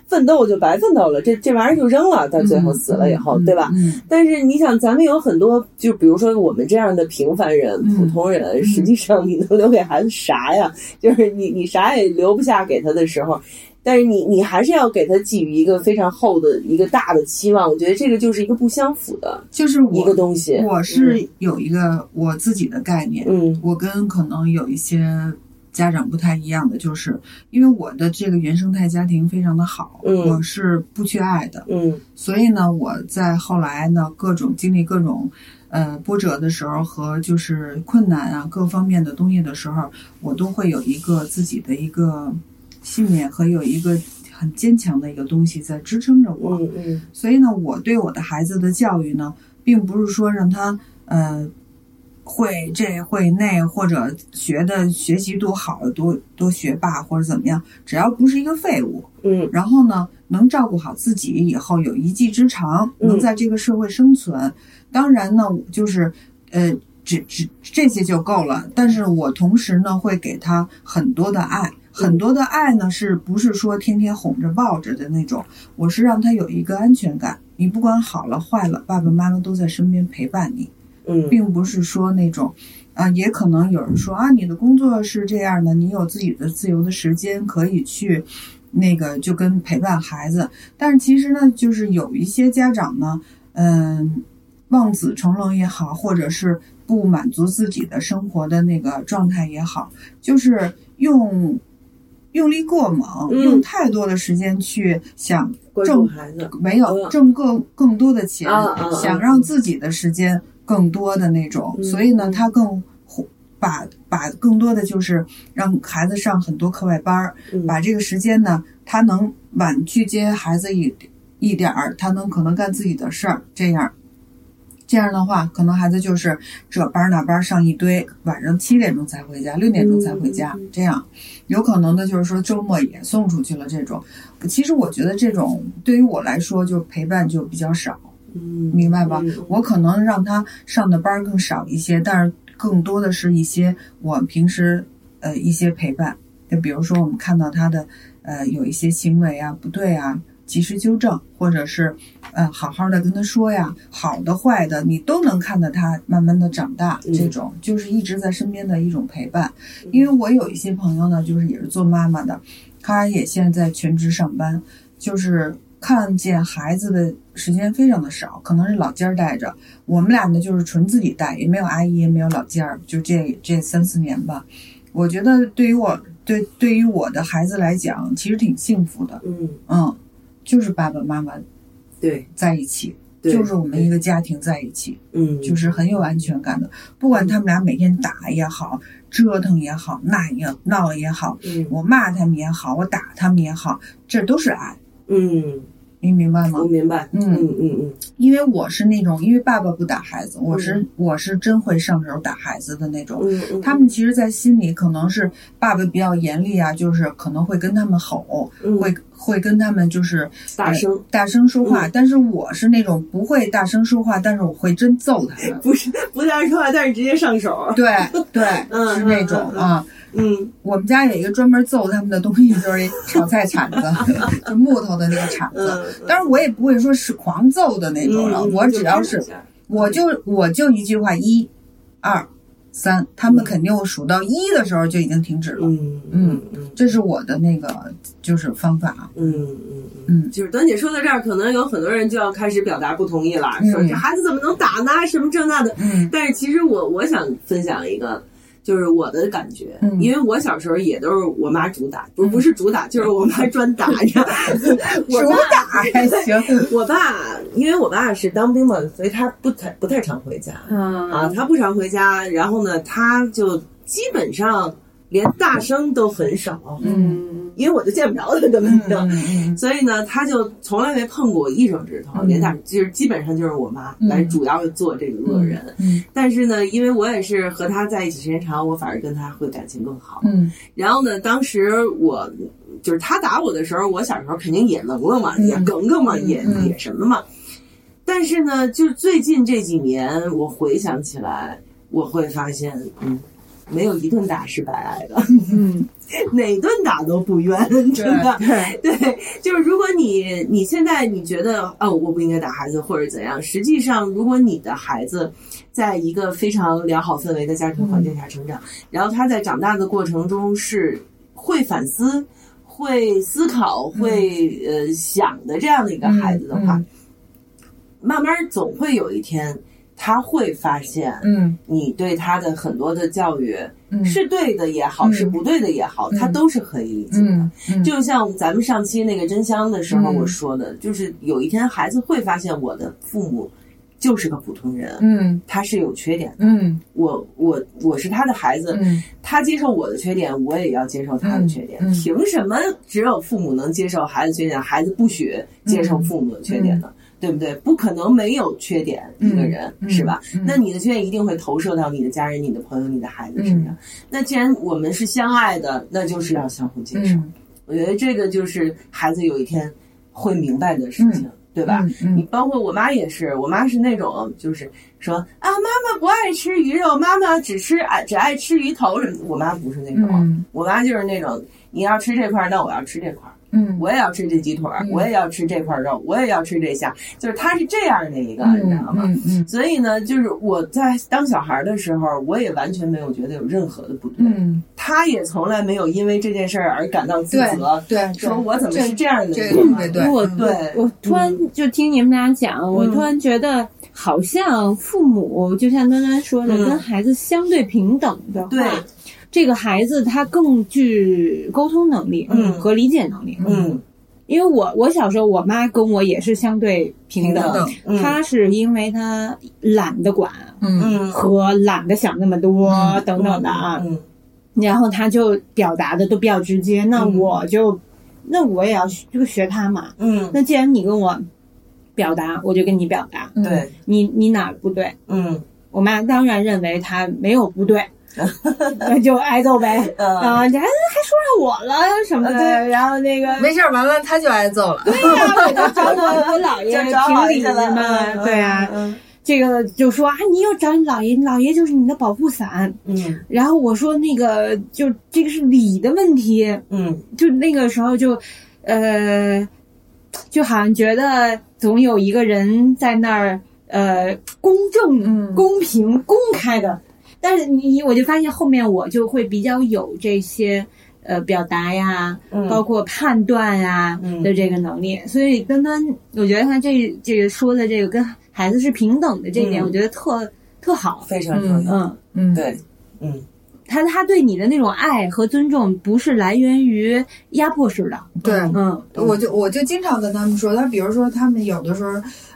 [SPEAKER 2] 奋斗就白奋斗了，这这玩意儿就扔了，到最后死了以后，
[SPEAKER 3] 嗯
[SPEAKER 2] 对吧？？
[SPEAKER 3] 嗯
[SPEAKER 2] 但是你想，咱们有很多，就比如说我们这样的平凡人、
[SPEAKER 3] 嗯
[SPEAKER 2] 普通人，实际上你能留给孩子啥呀？就是你你啥也留不下给他的时候，但是你你还是要给他寄予一个非常厚的一个大的期望。我觉得这个就是一个不相符的
[SPEAKER 3] 就是
[SPEAKER 2] 一个东西。
[SPEAKER 3] 我是有一个我自己的概念，
[SPEAKER 2] 嗯
[SPEAKER 3] 我跟可能有一些家长不太一样的，就是因为我的这个原生态家庭非常的好，
[SPEAKER 2] 嗯
[SPEAKER 3] 我是不缺爱的，
[SPEAKER 2] 嗯
[SPEAKER 3] 所以呢，我在后来呢各种经历各种呃波折的时候和就是困难啊各方面的东西的时候，我都会有一个自己的一个信念和有一个很坚强的一个东西在支撑着我。
[SPEAKER 2] 嗯嗯
[SPEAKER 3] 所以呢，我对我的孩子的教育呢，并不是说让他呃会这会那，或者学的学习多好，多多学霸或者怎么样，只要不是一个废物，
[SPEAKER 2] 嗯
[SPEAKER 3] 然后呢，能照顾好自己，以后有一技之长，
[SPEAKER 2] 嗯
[SPEAKER 3] 能在这个社会生存。当然呢，就是呃，只只这些就够了。但是我同时呢，会给他很多的爱，很多的爱呢，是不是说天天哄着抱着的那种？我是让他有一个安全感。你不管好了坏了，爸爸妈妈都在身边陪伴你。
[SPEAKER 2] 嗯
[SPEAKER 3] 并不是说那种，啊，也可能有人说啊，你的工作是这样的，你有自己的自由的时间可以去，那个就跟陪伴孩子。但是其实呢，就是有一些家长呢，嗯，望子成龙也好，或者是不满足自己的生活的那个状态也好，就是用用力过猛，
[SPEAKER 2] 嗯。
[SPEAKER 3] 用太多的时间去想挣
[SPEAKER 2] 孩子。
[SPEAKER 3] 没有
[SPEAKER 2] 嗯。
[SPEAKER 3] 挣更更多的钱，想让自己的时间更多的那种，
[SPEAKER 2] 嗯。
[SPEAKER 3] 所以呢，他更把把更多的就是让孩子上很多课外班儿，
[SPEAKER 2] 嗯。
[SPEAKER 3] 把这个时间呢，他能晚去接孩子一一点儿，他能可能干自己的事儿，这样。这样的话，可能孩子就是这班儿那班儿上一堆，晚上七点钟才回家，六点钟才回家，这样有可能的就是说周末也送出去了。这种，其实我觉得这种对于我来说，就陪伴就比较少，
[SPEAKER 2] 嗯
[SPEAKER 3] 明白吧？
[SPEAKER 2] 嗯
[SPEAKER 3] 我可能让他上的班儿更少一些，但是更多的是一些我平时呃一些陪伴。就比如说我们看到他的呃有一些行为啊不对啊，及时纠正，或者是嗯好好的跟他说呀，好的坏的你都能看到他慢慢的长大，
[SPEAKER 2] 嗯
[SPEAKER 3] 这种就是一直在身边的一种陪伴。因为我有一些朋友呢，就是也是做妈妈的，她也现在全职上班，就是看见孩子的时间非常的少，可能是老家儿带着。我们俩呢就是纯自己带，也没有阿姨，也没有老家儿，就这这三四年吧。我觉得对于我对对于我的孩子来讲，其实挺幸福的。
[SPEAKER 2] 嗯，
[SPEAKER 3] 嗯，就是爸爸妈妈
[SPEAKER 2] 对，
[SPEAKER 3] 在一起，就是我们一个家庭在一起，
[SPEAKER 2] 嗯，
[SPEAKER 3] 就是很有安全感的。不管他们俩每天打也好，折腾也好，那也闹也好，
[SPEAKER 2] 嗯。
[SPEAKER 3] 我骂他们也好，我打他们也好，这都是爱，
[SPEAKER 2] 嗯，
[SPEAKER 3] 你明白吗？
[SPEAKER 2] 我？明白，
[SPEAKER 3] 嗯。
[SPEAKER 2] 嗯嗯嗯。
[SPEAKER 3] 因为我是那种，因为爸爸不打孩子，我是、我是真会上手打孩子的那种。
[SPEAKER 2] 嗯嗯，
[SPEAKER 3] 他们其实，在心里可能是爸爸比较严厉啊，就是可能会跟他们吼，
[SPEAKER 2] 嗯。
[SPEAKER 3] 会会跟他们就是
[SPEAKER 2] 大声
[SPEAKER 3] 呃大声说话。
[SPEAKER 2] 嗯
[SPEAKER 3] 但是我是那种不会大声说话，但是我会真揍他们。
[SPEAKER 2] 不是不大声说话，但是直接上手，
[SPEAKER 3] 对 对，
[SPEAKER 2] 嗯
[SPEAKER 3] 是那种啊。
[SPEAKER 2] 嗯
[SPEAKER 3] 我们家有一个专门揍他们的东西，就是一炒菜铲子，就木头的那个铲子。
[SPEAKER 2] 嗯，
[SPEAKER 3] 当然我也不会说是狂揍的那种了，
[SPEAKER 2] 嗯
[SPEAKER 3] 我只要是我就我就一句话，一、二、三，他们肯定我数到一的时候就已经停止了。
[SPEAKER 2] 嗯
[SPEAKER 3] 嗯
[SPEAKER 2] 嗯
[SPEAKER 3] 这是我的那个就是方法。
[SPEAKER 2] 嗯嗯嗯，
[SPEAKER 3] 嗯
[SPEAKER 2] 就是端姐说到这儿，可能有很多人就要开始表达不同意了，
[SPEAKER 3] 嗯
[SPEAKER 2] 说这孩子怎么能打呢？什么这那的。
[SPEAKER 3] 嗯
[SPEAKER 2] 但是其实我我想分享一个，就是我的感觉，
[SPEAKER 3] 嗯
[SPEAKER 2] 因为我小时候也都是我妈主打，不不是主打，就是我妈专打，你知道吗？我
[SPEAKER 3] 手打还行。
[SPEAKER 2] 我爸，因为我爸是当兵嘛，所以他不太不太常回家
[SPEAKER 4] 嗯
[SPEAKER 2] 啊，他不常回家，然后呢，他就基本上连大声都很少，
[SPEAKER 4] 嗯
[SPEAKER 2] 因为我就见不着他，根本就。
[SPEAKER 3] 嗯
[SPEAKER 2] 所以呢，他就从来没碰过我一手指头，
[SPEAKER 3] 嗯
[SPEAKER 2] 连大就是基本上就是我妈
[SPEAKER 3] 嗯
[SPEAKER 2] 来主要做这个恶人。
[SPEAKER 3] 嗯
[SPEAKER 2] 但是呢，因为我也是和他在一起时间长，我反而跟他会感情更好。
[SPEAKER 3] 嗯
[SPEAKER 2] 然后呢，当时我就是他打我的时候，我小时候肯定也棱棱嘛，
[SPEAKER 3] 嗯
[SPEAKER 2] 也梗梗嘛，也
[SPEAKER 3] 嗯
[SPEAKER 2] 也什么嘛。但是呢，就是最近这几年，我回想起来，我会发现，嗯，没有一顿打是白挨的，
[SPEAKER 4] 嗯，
[SPEAKER 2] 哪顿打都不冤，真的。
[SPEAKER 4] 对，
[SPEAKER 2] 对，就是如果你你现在你觉得哦，我不应该打孩子或者怎样，实际上如果你的孩子在一个非常良好氛围的家庭环境下成长，然后他在长大的过程中是会反思、会思考、会呃想的这样的一个孩子的话，
[SPEAKER 3] 嗯
[SPEAKER 2] 慢慢总会有一天他会发现
[SPEAKER 3] 嗯。
[SPEAKER 2] 你对他的很多的教育
[SPEAKER 3] 嗯。
[SPEAKER 2] 是对的也好，
[SPEAKER 3] 嗯。
[SPEAKER 2] 是不对的也好，他
[SPEAKER 3] 嗯
[SPEAKER 2] 都是可以理解的。
[SPEAKER 3] 嗯嗯，
[SPEAKER 2] 就像咱们上期那个真香的时候
[SPEAKER 3] 嗯。
[SPEAKER 2] 我说的，就是有一天孩子会发现我的父母就是个普通人，
[SPEAKER 3] 嗯。
[SPEAKER 2] 他是有缺点的。
[SPEAKER 3] 嗯。
[SPEAKER 2] 我我我是他的孩子，
[SPEAKER 3] 嗯。
[SPEAKER 2] 他接受我的缺点，我也要接受他的缺点。凭什么只有父母能接受孩子缺点，孩子不许接受父母的缺点呢？对不对？不可能没有缺点一个人，
[SPEAKER 3] 嗯
[SPEAKER 2] 是吧？
[SPEAKER 3] 嗯
[SPEAKER 2] 那你的缺点一定会投射到你的家人、你的朋友、你的孩子身上。那既然我们是相爱的，那就是要相互接受。
[SPEAKER 3] 嗯
[SPEAKER 2] 我觉得这个就是孩子有一天会明白的事情，对吧？
[SPEAKER 3] 嗯
[SPEAKER 2] 你包括我妈也是，我妈是那种就是说啊，妈妈不爱吃鱼肉，妈妈只吃爱只爱吃鱼头什么的。我妈不是那种，
[SPEAKER 3] 嗯
[SPEAKER 2] 我妈就是那种你要吃这块儿，那我要吃这块儿，
[SPEAKER 3] 嗯。
[SPEAKER 2] 我也要吃这鸡腿儿，
[SPEAKER 3] 嗯。
[SPEAKER 2] 我也要吃这块肉，我也要吃这虾，就是他是这样的一个，你知道吗？
[SPEAKER 3] 嗯嗯。
[SPEAKER 2] 所以呢，就是我在当小孩的时候，我也完全没有觉得有任何的不对，
[SPEAKER 3] 嗯，
[SPEAKER 2] 他也从来没有因为这件事儿而感到自
[SPEAKER 3] 对
[SPEAKER 2] 责，
[SPEAKER 3] 对，
[SPEAKER 2] 说我怎么是这样的
[SPEAKER 3] 这
[SPEAKER 2] 人。啊
[SPEAKER 3] 个对，
[SPEAKER 4] 我
[SPEAKER 2] 对。
[SPEAKER 4] 我突然就听你们俩讲，我突然觉得好像父母就像端端说的，
[SPEAKER 2] 嗯。
[SPEAKER 4] 跟孩子相对平等的话，
[SPEAKER 2] 对，
[SPEAKER 4] 这个孩子他更具沟通能力，
[SPEAKER 2] 嗯
[SPEAKER 4] 和理解能力。
[SPEAKER 2] 嗯。
[SPEAKER 4] 因为我我小时候，我妈跟我也是相对平等，
[SPEAKER 2] 平等嗯。
[SPEAKER 4] 她是因为她懒得管和懒得想那么多、
[SPEAKER 3] 嗯
[SPEAKER 4] 等等的啊，
[SPEAKER 2] 嗯。
[SPEAKER 4] 然后她就表达的都比较直接，那
[SPEAKER 2] 嗯。
[SPEAKER 4] 我就、那我也要学就学她嘛。
[SPEAKER 2] 嗯，
[SPEAKER 4] 那既然你跟我表达，我就跟你表达，
[SPEAKER 2] 对，
[SPEAKER 4] 你你哪儿不对？
[SPEAKER 2] 嗯。
[SPEAKER 4] 我妈当然认为她没有不对，那就挨揍呗。
[SPEAKER 2] 嗯
[SPEAKER 4] 啊，你还还说上我了什么的，
[SPEAKER 2] 对
[SPEAKER 4] 然后那个
[SPEAKER 3] 没事儿，完了他就挨揍了。
[SPEAKER 4] 对呀，我就找我 我姥爷
[SPEAKER 2] 就找
[SPEAKER 4] 评理
[SPEAKER 2] 了
[SPEAKER 4] 嘛，对啊，
[SPEAKER 2] 嗯
[SPEAKER 4] 这个就说啊，你又找你姥爷，你姥爷就是你的保护伞。
[SPEAKER 2] 嗯
[SPEAKER 4] 然后我说那个就这个是理的问题，
[SPEAKER 2] 嗯
[SPEAKER 4] 就那个时候就，呃，就好像觉得总有一个人在那儿，呃，公正、
[SPEAKER 3] 嗯
[SPEAKER 4] 公平、公开的。但是你，我就发现后面我就会比较有这些呃表达呀，
[SPEAKER 2] 嗯
[SPEAKER 4] 包括判断呀
[SPEAKER 2] 嗯
[SPEAKER 4] 的这个能力。所以端端，我觉得他这这个说的这个跟孩子是平等的这一点，
[SPEAKER 2] 嗯
[SPEAKER 4] 我觉得特特好。
[SPEAKER 2] 非常重要。
[SPEAKER 4] 嗯，
[SPEAKER 3] 嗯，
[SPEAKER 2] 对，嗯，
[SPEAKER 4] 他他对你的那种爱和尊重，不是来源于压迫式的。
[SPEAKER 3] 对，
[SPEAKER 4] 嗯
[SPEAKER 3] 我就我就经常跟他们说，他比如说他们有的时候，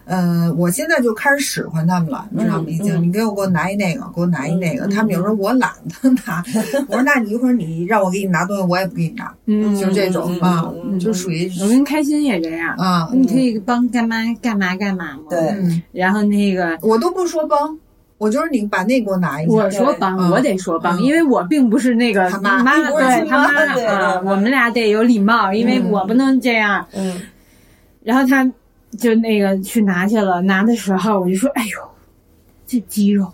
[SPEAKER 3] 嗯、我现在就开始使唤他们了，你知道吗？已经，
[SPEAKER 2] 嗯
[SPEAKER 3] 你给我给我拿一那个，给我拿一那个。
[SPEAKER 2] 嗯
[SPEAKER 3] 他们有时候我懒得拿，我说那你一会儿你让我给你拿东西，我也不给你拿，
[SPEAKER 4] 嗯，
[SPEAKER 3] 就这种
[SPEAKER 2] 嗯
[SPEAKER 3] 啊就属于
[SPEAKER 4] 我跟开心也这样。
[SPEAKER 3] 啊，
[SPEAKER 4] 你可以帮干妈干嘛干嘛嘛。
[SPEAKER 2] 对
[SPEAKER 3] 嗯，
[SPEAKER 4] 然后那个
[SPEAKER 3] 我都不说帮，我就是你把那给我拿一下。
[SPEAKER 4] 我说帮，
[SPEAKER 3] 嗯
[SPEAKER 4] 我得说帮，
[SPEAKER 3] 嗯
[SPEAKER 4] 因为我并不是那个
[SPEAKER 3] 他妈
[SPEAKER 4] 对他
[SPEAKER 2] 妈
[SPEAKER 4] 我们俩得有礼貌，因为
[SPEAKER 3] 嗯
[SPEAKER 4] 我不能这样。
[SPEAKER 2] 嗯，
[SPEAKER 4] 然后他就那个去拿去了，拿的时候我就说：“哎呦，这肌肉。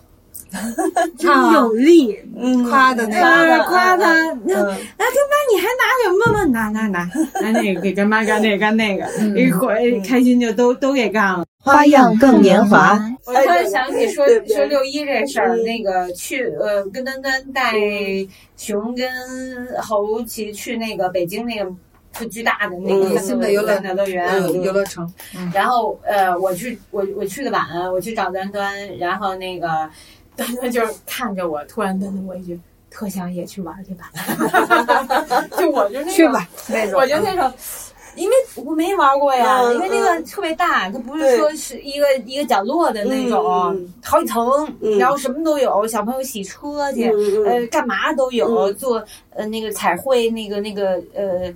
[SPEAKER 4] 真 有力。”
[SPEAKER 2] 嗯，
[SPEAKER 3] 夸的那
[SPEAKER 4] 呃
[SPEAKER 3] 个，
[SPEAKER 4] 夸他，那
[SPEAKER 2] 嗯。
[SPEAKER 4] 那干妈你还拿什么嘛？拿拿拿拿。那个给干妈干那个干那个，一会儿开心就都都给干了。
[SPEAKER 7] 花样更年华。
[SPEAKER 4] 我突然想起说说六一这事儿，
[SPEAKER 2] 嗯
[SPEAKER 4] 那个去呃跟端端带熊跟猴奇去那个北京那个特巨大的那个
[SPEAKER 3] 新的游乐
[SPEAKER 4] 乐园，
[SPEAKER 2] 嗯
[SPEAKER 3] 游乐城，
[SPEAKER 4] 然后呃我去我我去的晚，我去找端端，然后那个端端就看着我，突然问了我一句。特想也去玩去吧，就我就那种
[SPEAKER 3] 去吧那种。
[SPEAKER 4] 我就那种，因为我没玩过呀，
[SPEAKER 2] 嗯
[SPEAKER 4] 因为那个特别大，它不是说是一个一个角落的那种，
[SPEAKER 2] 嗯
[SPEAKER 4] 好几层，
[SPEAKER 2] 嗯。
[SPEAKER 4] 然后什么都有，小朋友洗车去，呃，干嘛都有，
[SPEAKER 2] 嗯。
[SPEAKER 4] 做呃那个彩绘，那个那个呃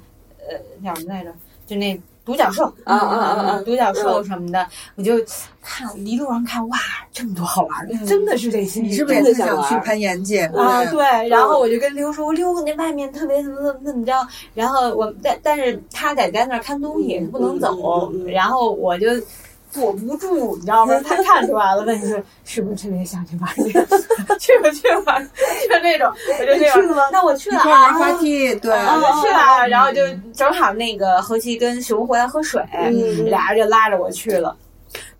[SPEAKER 4] 呃叫什么来着？就那独角兽
[SPEAKER 2] 啊啊啊啊
[SPEAKER 4] 独角兽什么的，我就看一路上看，哇，这么多好玩的，真的是这些。
[SPEAKER 3] 你是不是也想去攀岩去？
[SPEAKER 4] 啊，对，然后我就跟刘说，我刘那外面特别怎么怎么怎么着，然后我但但是他得在那儿看东西，不能走然后我就坐不住，你知道吗？他看出来了，问你说是不是特别想去玩 去，去不去玩，就那种，我就那种
[SPEAKER 2] 去了吗，
[SPEAKER 4] 那我去了
[SPEAKER 3] 一块儿玩
[SPEAKER 4] 啊。
[SPEAKER 3] 滑梯，对，
[SPEAKER 4] 啊，我去了，然后就正好那个何琪跟熊回来喝水，
[SPEAKER 2] 嗯
[SPEAKER 4] 俩人就拉着我去了，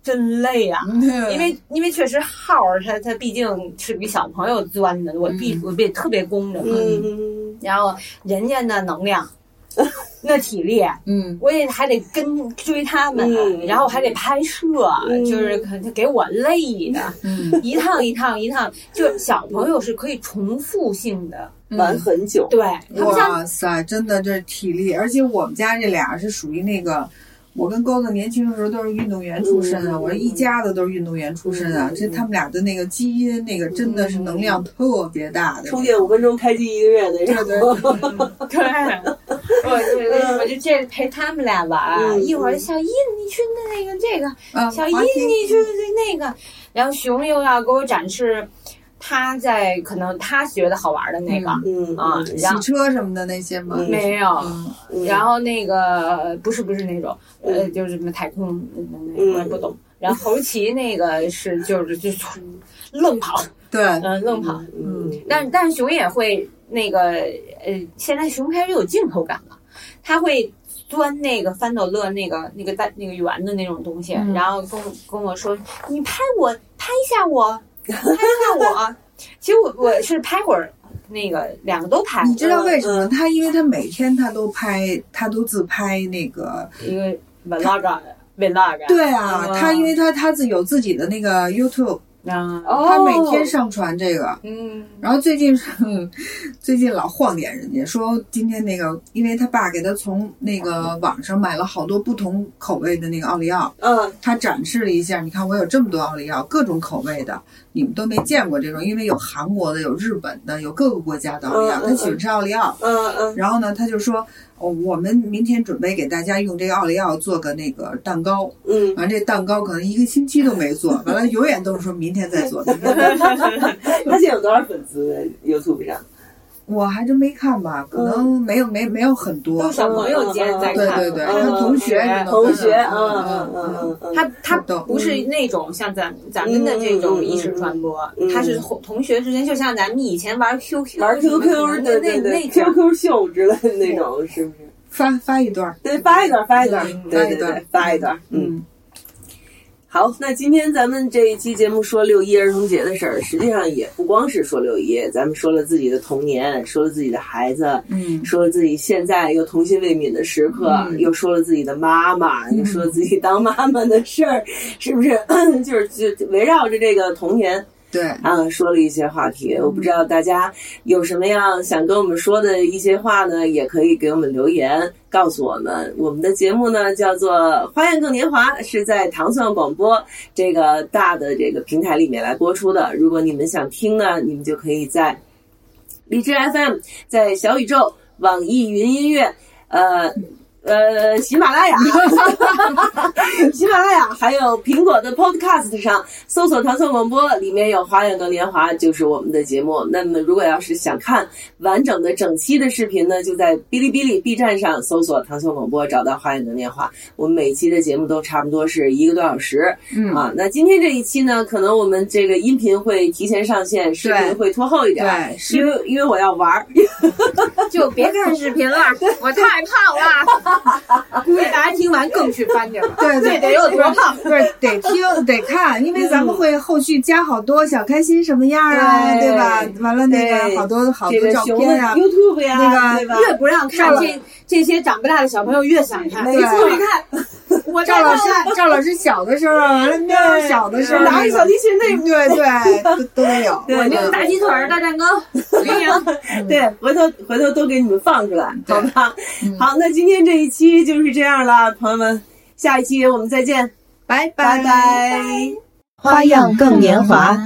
[SPEAKER 4] 真累呀、
[SPEAKER 3] 嗯
[SPEAKER 4] 因为因为确实号儿它它毕竟是给小朋友钻的，我必我必特别弓着嘛。
[SPEAKER 2] 嗯
[SPEAKER 4] 然后人家那能量，那体力，
[SPEAKER 3] 嗯。
[SPEAKER 4] 我也还得跟追他们，
[SPEAKER 2] 嗯。
[SPEAKER 4] 然后还得拍摄，
[SPEAKER 2] 嗯。
[SPEAKER 4] 就是可能给我累的，
[SPEAKER 3] 嗯。
[SPEAKER 4] 一趟一趟一趟，就小朋友是可以重复性的，
[SPEAKER 2] 嗯，玩很久，
[SPEAKER 4] 对
[SPEAKER 3] 哇塞，真的这体力，而且我们家这俩是属于那个。我跟钩子年轻的时候都是运动员出身啊，
[SPEAKER 2] 嗯
[SPEAKER 3] 我一家子都是运动员出身啊
[SPEAKER 2] 嗯，
[SPEAKER 3] 这他们俩的那个基因，那个真的是能量特别大的。
[SPEAKER 2] 充电五分钟，开机一个月那
[SPEAKER 3] 对
[SPEAKER 2] 种。
[SPEAKER 3] 对，
[SPEAKER 4] 对，我就我就这陪他们俩玩，
[SPEAKER 2] 嗯
[SPEAKER 4] 一会儿小一你去那个这个，
[SPEAKER 3] 啊，
[SPEAKER 4] 小一
[SPEAKER 3] 滑梯
[SPEAKER 4] 你去那个，然后熊又要给我展示他在可能他觉得好玩的那个，
[SPEAKER 2] 嗯
[SPEAKER 4] 啊
[SPEAKER 2] 嗯
[SPEAKER 4] 然后
[SPEAKER 3] 洗车什么的那些吗？
[SPEAKER 2] 嗯
[SPEAKER 4] 没有。然后那个不是不是那种，呃，
[SPEAKER 2] 嗯
[SPEAKER 4] 就是什么太空我也不懂。然后侯奇那个是就是就是愣跑，
[SPEAKER 3] 对，
[SPEAKER 4] 嗯，愣跑。
[SPEAKER 2] 嗯，
[SPEAKER 4] 但但是熊也会那个呃，现在熊开始有镜头感了，他会钻那个翻斗乐那个那个大那个圆的那种东西，
[SPEAKER 3] 嗯
[SPEAKER 4] 然后跟我跟我说：“你拍我，拍一下我，拍一下我。”其实我我是拍会儿，那个两个都拍，
[SPEAKER 3] 你知道为什么？他因为他每天他都拍，他都自拍那个。
[SPEAKER 4] 一个 vlog vlog
[SPEAKER 3] 对啊，
[SPEAKER 4] 嗯
[SPEAKER 3] 他因为他他自有自己的那个 YouTube，
[SPEAKER 4] 啊
[SPEAKER 2] 哦
[SPEAKER 3] 他每天上传这个。
[SPEAKER 4] 嗯
[SPEAKER 3] 然后最近是 最近老晃点人家，说今天那个，因为他爸给他从那个网上买了好多不同口味的那个奥利奥，
[SPEAKER 2] 嗯
[SPEAKER 3] 他展示了一下，你看我有这么多奥利奥，各种口味的，你们都没见过这种，因为有韩国的，有日本的，有各个国家的奥利奥，他喜欢吃奥利奥。
[SPEAKER 2] 嗯嗯
[SPEAKER 3] 然后呢，他就说，哦，我们明天准备给大家用这个奥利奥做个那个蛋糕，
[SPEAKER 2] 嗯，
[SPEAKER 3] 完这蛋糕可能一个星期都没做，完了永远都是说明天再做。
[SPEAKER 2] 他现在有多少粉丝在 YouTube 上？
[SPEAKER 3] 我还真没看吧，可能没有没没有很多
[SPEAKER 4] 都是。小朋友间在看，
[SPEAKER 3] 对对对，同学
[SPEAKER 2] 同学，
[SPEAKER 3] 嗯
[SPEAKER 2] 嗯
[SPEAKER 3] 嗯
[SPEAKER 2] 嗯
[SPEAKER 4] 他他不是那种像咱咱们的这种意识传播他是同同学之间，就像咱们以前玩 QQ
[SPEAKER 2] 玩 QQ，
[SPEAKER 4] 那那
[SPEAKER 2] 对对对
[SPEAKER 4] 那。
[SPEAKER 2] ，QQ 秀之类的那种，是不是？
[SPEAKER 3] 发发一段，
[SPEAKER 2] 对，发一段，发一段，
[SPEAKER 3] 嗯
[SPEAKER 2] 对对
[SPEAKER 3] 发一段
[SPEAKER 2] 对，发一段，嗯。
[SPEAKER 3] 嗯
[SPEAKER 2] 好，那今天咱们这一期节目说六一儿童节的事儿，实际上也不光是说六一，咱们说了自己的童年，说了自己的孩子，
[SPEAKER 3] 嗯。
[SPEAKER 2] 说了自己现在又童心未泯的时刻，
[SPEAKER 3] 嗯。
[SPEAKER 2] 又说了自己的妈妈，又说了自己当妈妈的事儿，是不是？就是就围绕着这个童年
[SPEAKER 3] 对，
[SPEAKER 2] 啊，说了一些话题。我不知道大家有什么样想跟我们说的一些话呢，也可以给我们留言告诉我们。我们的节目呢叫做《花样更年华》，是在糖蒜广播这个大的这个平台里面来播出的。如果你们想听呢，你们就可以在荔枝 FM、在小宇宙、网易云音乐，呃。呃，喜马拉雅，喜马拉雅还有苹果的 Podcast 上搜索“糖蒜广播”，里面有《花样更年华》，就是我们的节目。那么，如果要是想看完整的整期的视频呢，就在哔哩哔哩、B 站上搜索“糖蒜广播”，找到《花样更年华》。我们每期的节目都差不多是一个多小时，
[SPEAKER 3] 嗯
[SPEAKER 2] 啊。那今天这一期呢，可能我们这个音频会提前上线，视频会拖后一点，
[SPEAKER 3] 对
[SPEAKER 2] 因为因为我要玩儿。
[SPEAKER 4] 就别看视频了，我太胖了。估计大家听完更去翻去了。
[SPEAKER 3] 对对
[SPEAKER 4] 这得有多胖？
[SPEAKER 3] 不是得听得看，因为咱们会后续加好多小开心什么样啊，
[SPEAKER 2] 对
[SPEAKER 3] 对吧？完了那
[SPEAKER 2] 对
[SPEAKER 3] 个好多好多照片啊
[SPEAKER 2] ，YouTube 呀，
[SPEAKER 3] 那个？
[SPEAKER 4] 越不让看这这些长不大的小朋友越想看。
[SPEAKER 2] 没错，你看，
[SPEAKER 4] 我
[SPEAKER 3] 赵老师，赵老师小的时候，完了喵小的时候，
[SPEAKER 2] 拿着小提琴那
[SPEAKER 3] 对对，都都有。
[SPEAKER 2] 对
[SPEAKER 4] 我那个大鸡腿儿、大蛋糕、羚羊，
[SPEAKER 2] 对，回头回头都给你们放出来，好吧？好，那今天这一期就是这样了，朋友们，下一期我们再见，
[SPEAKER 3] 拜
[SPEAKER 2] 拜拜。
[SPEAKER 5] 花样更年华。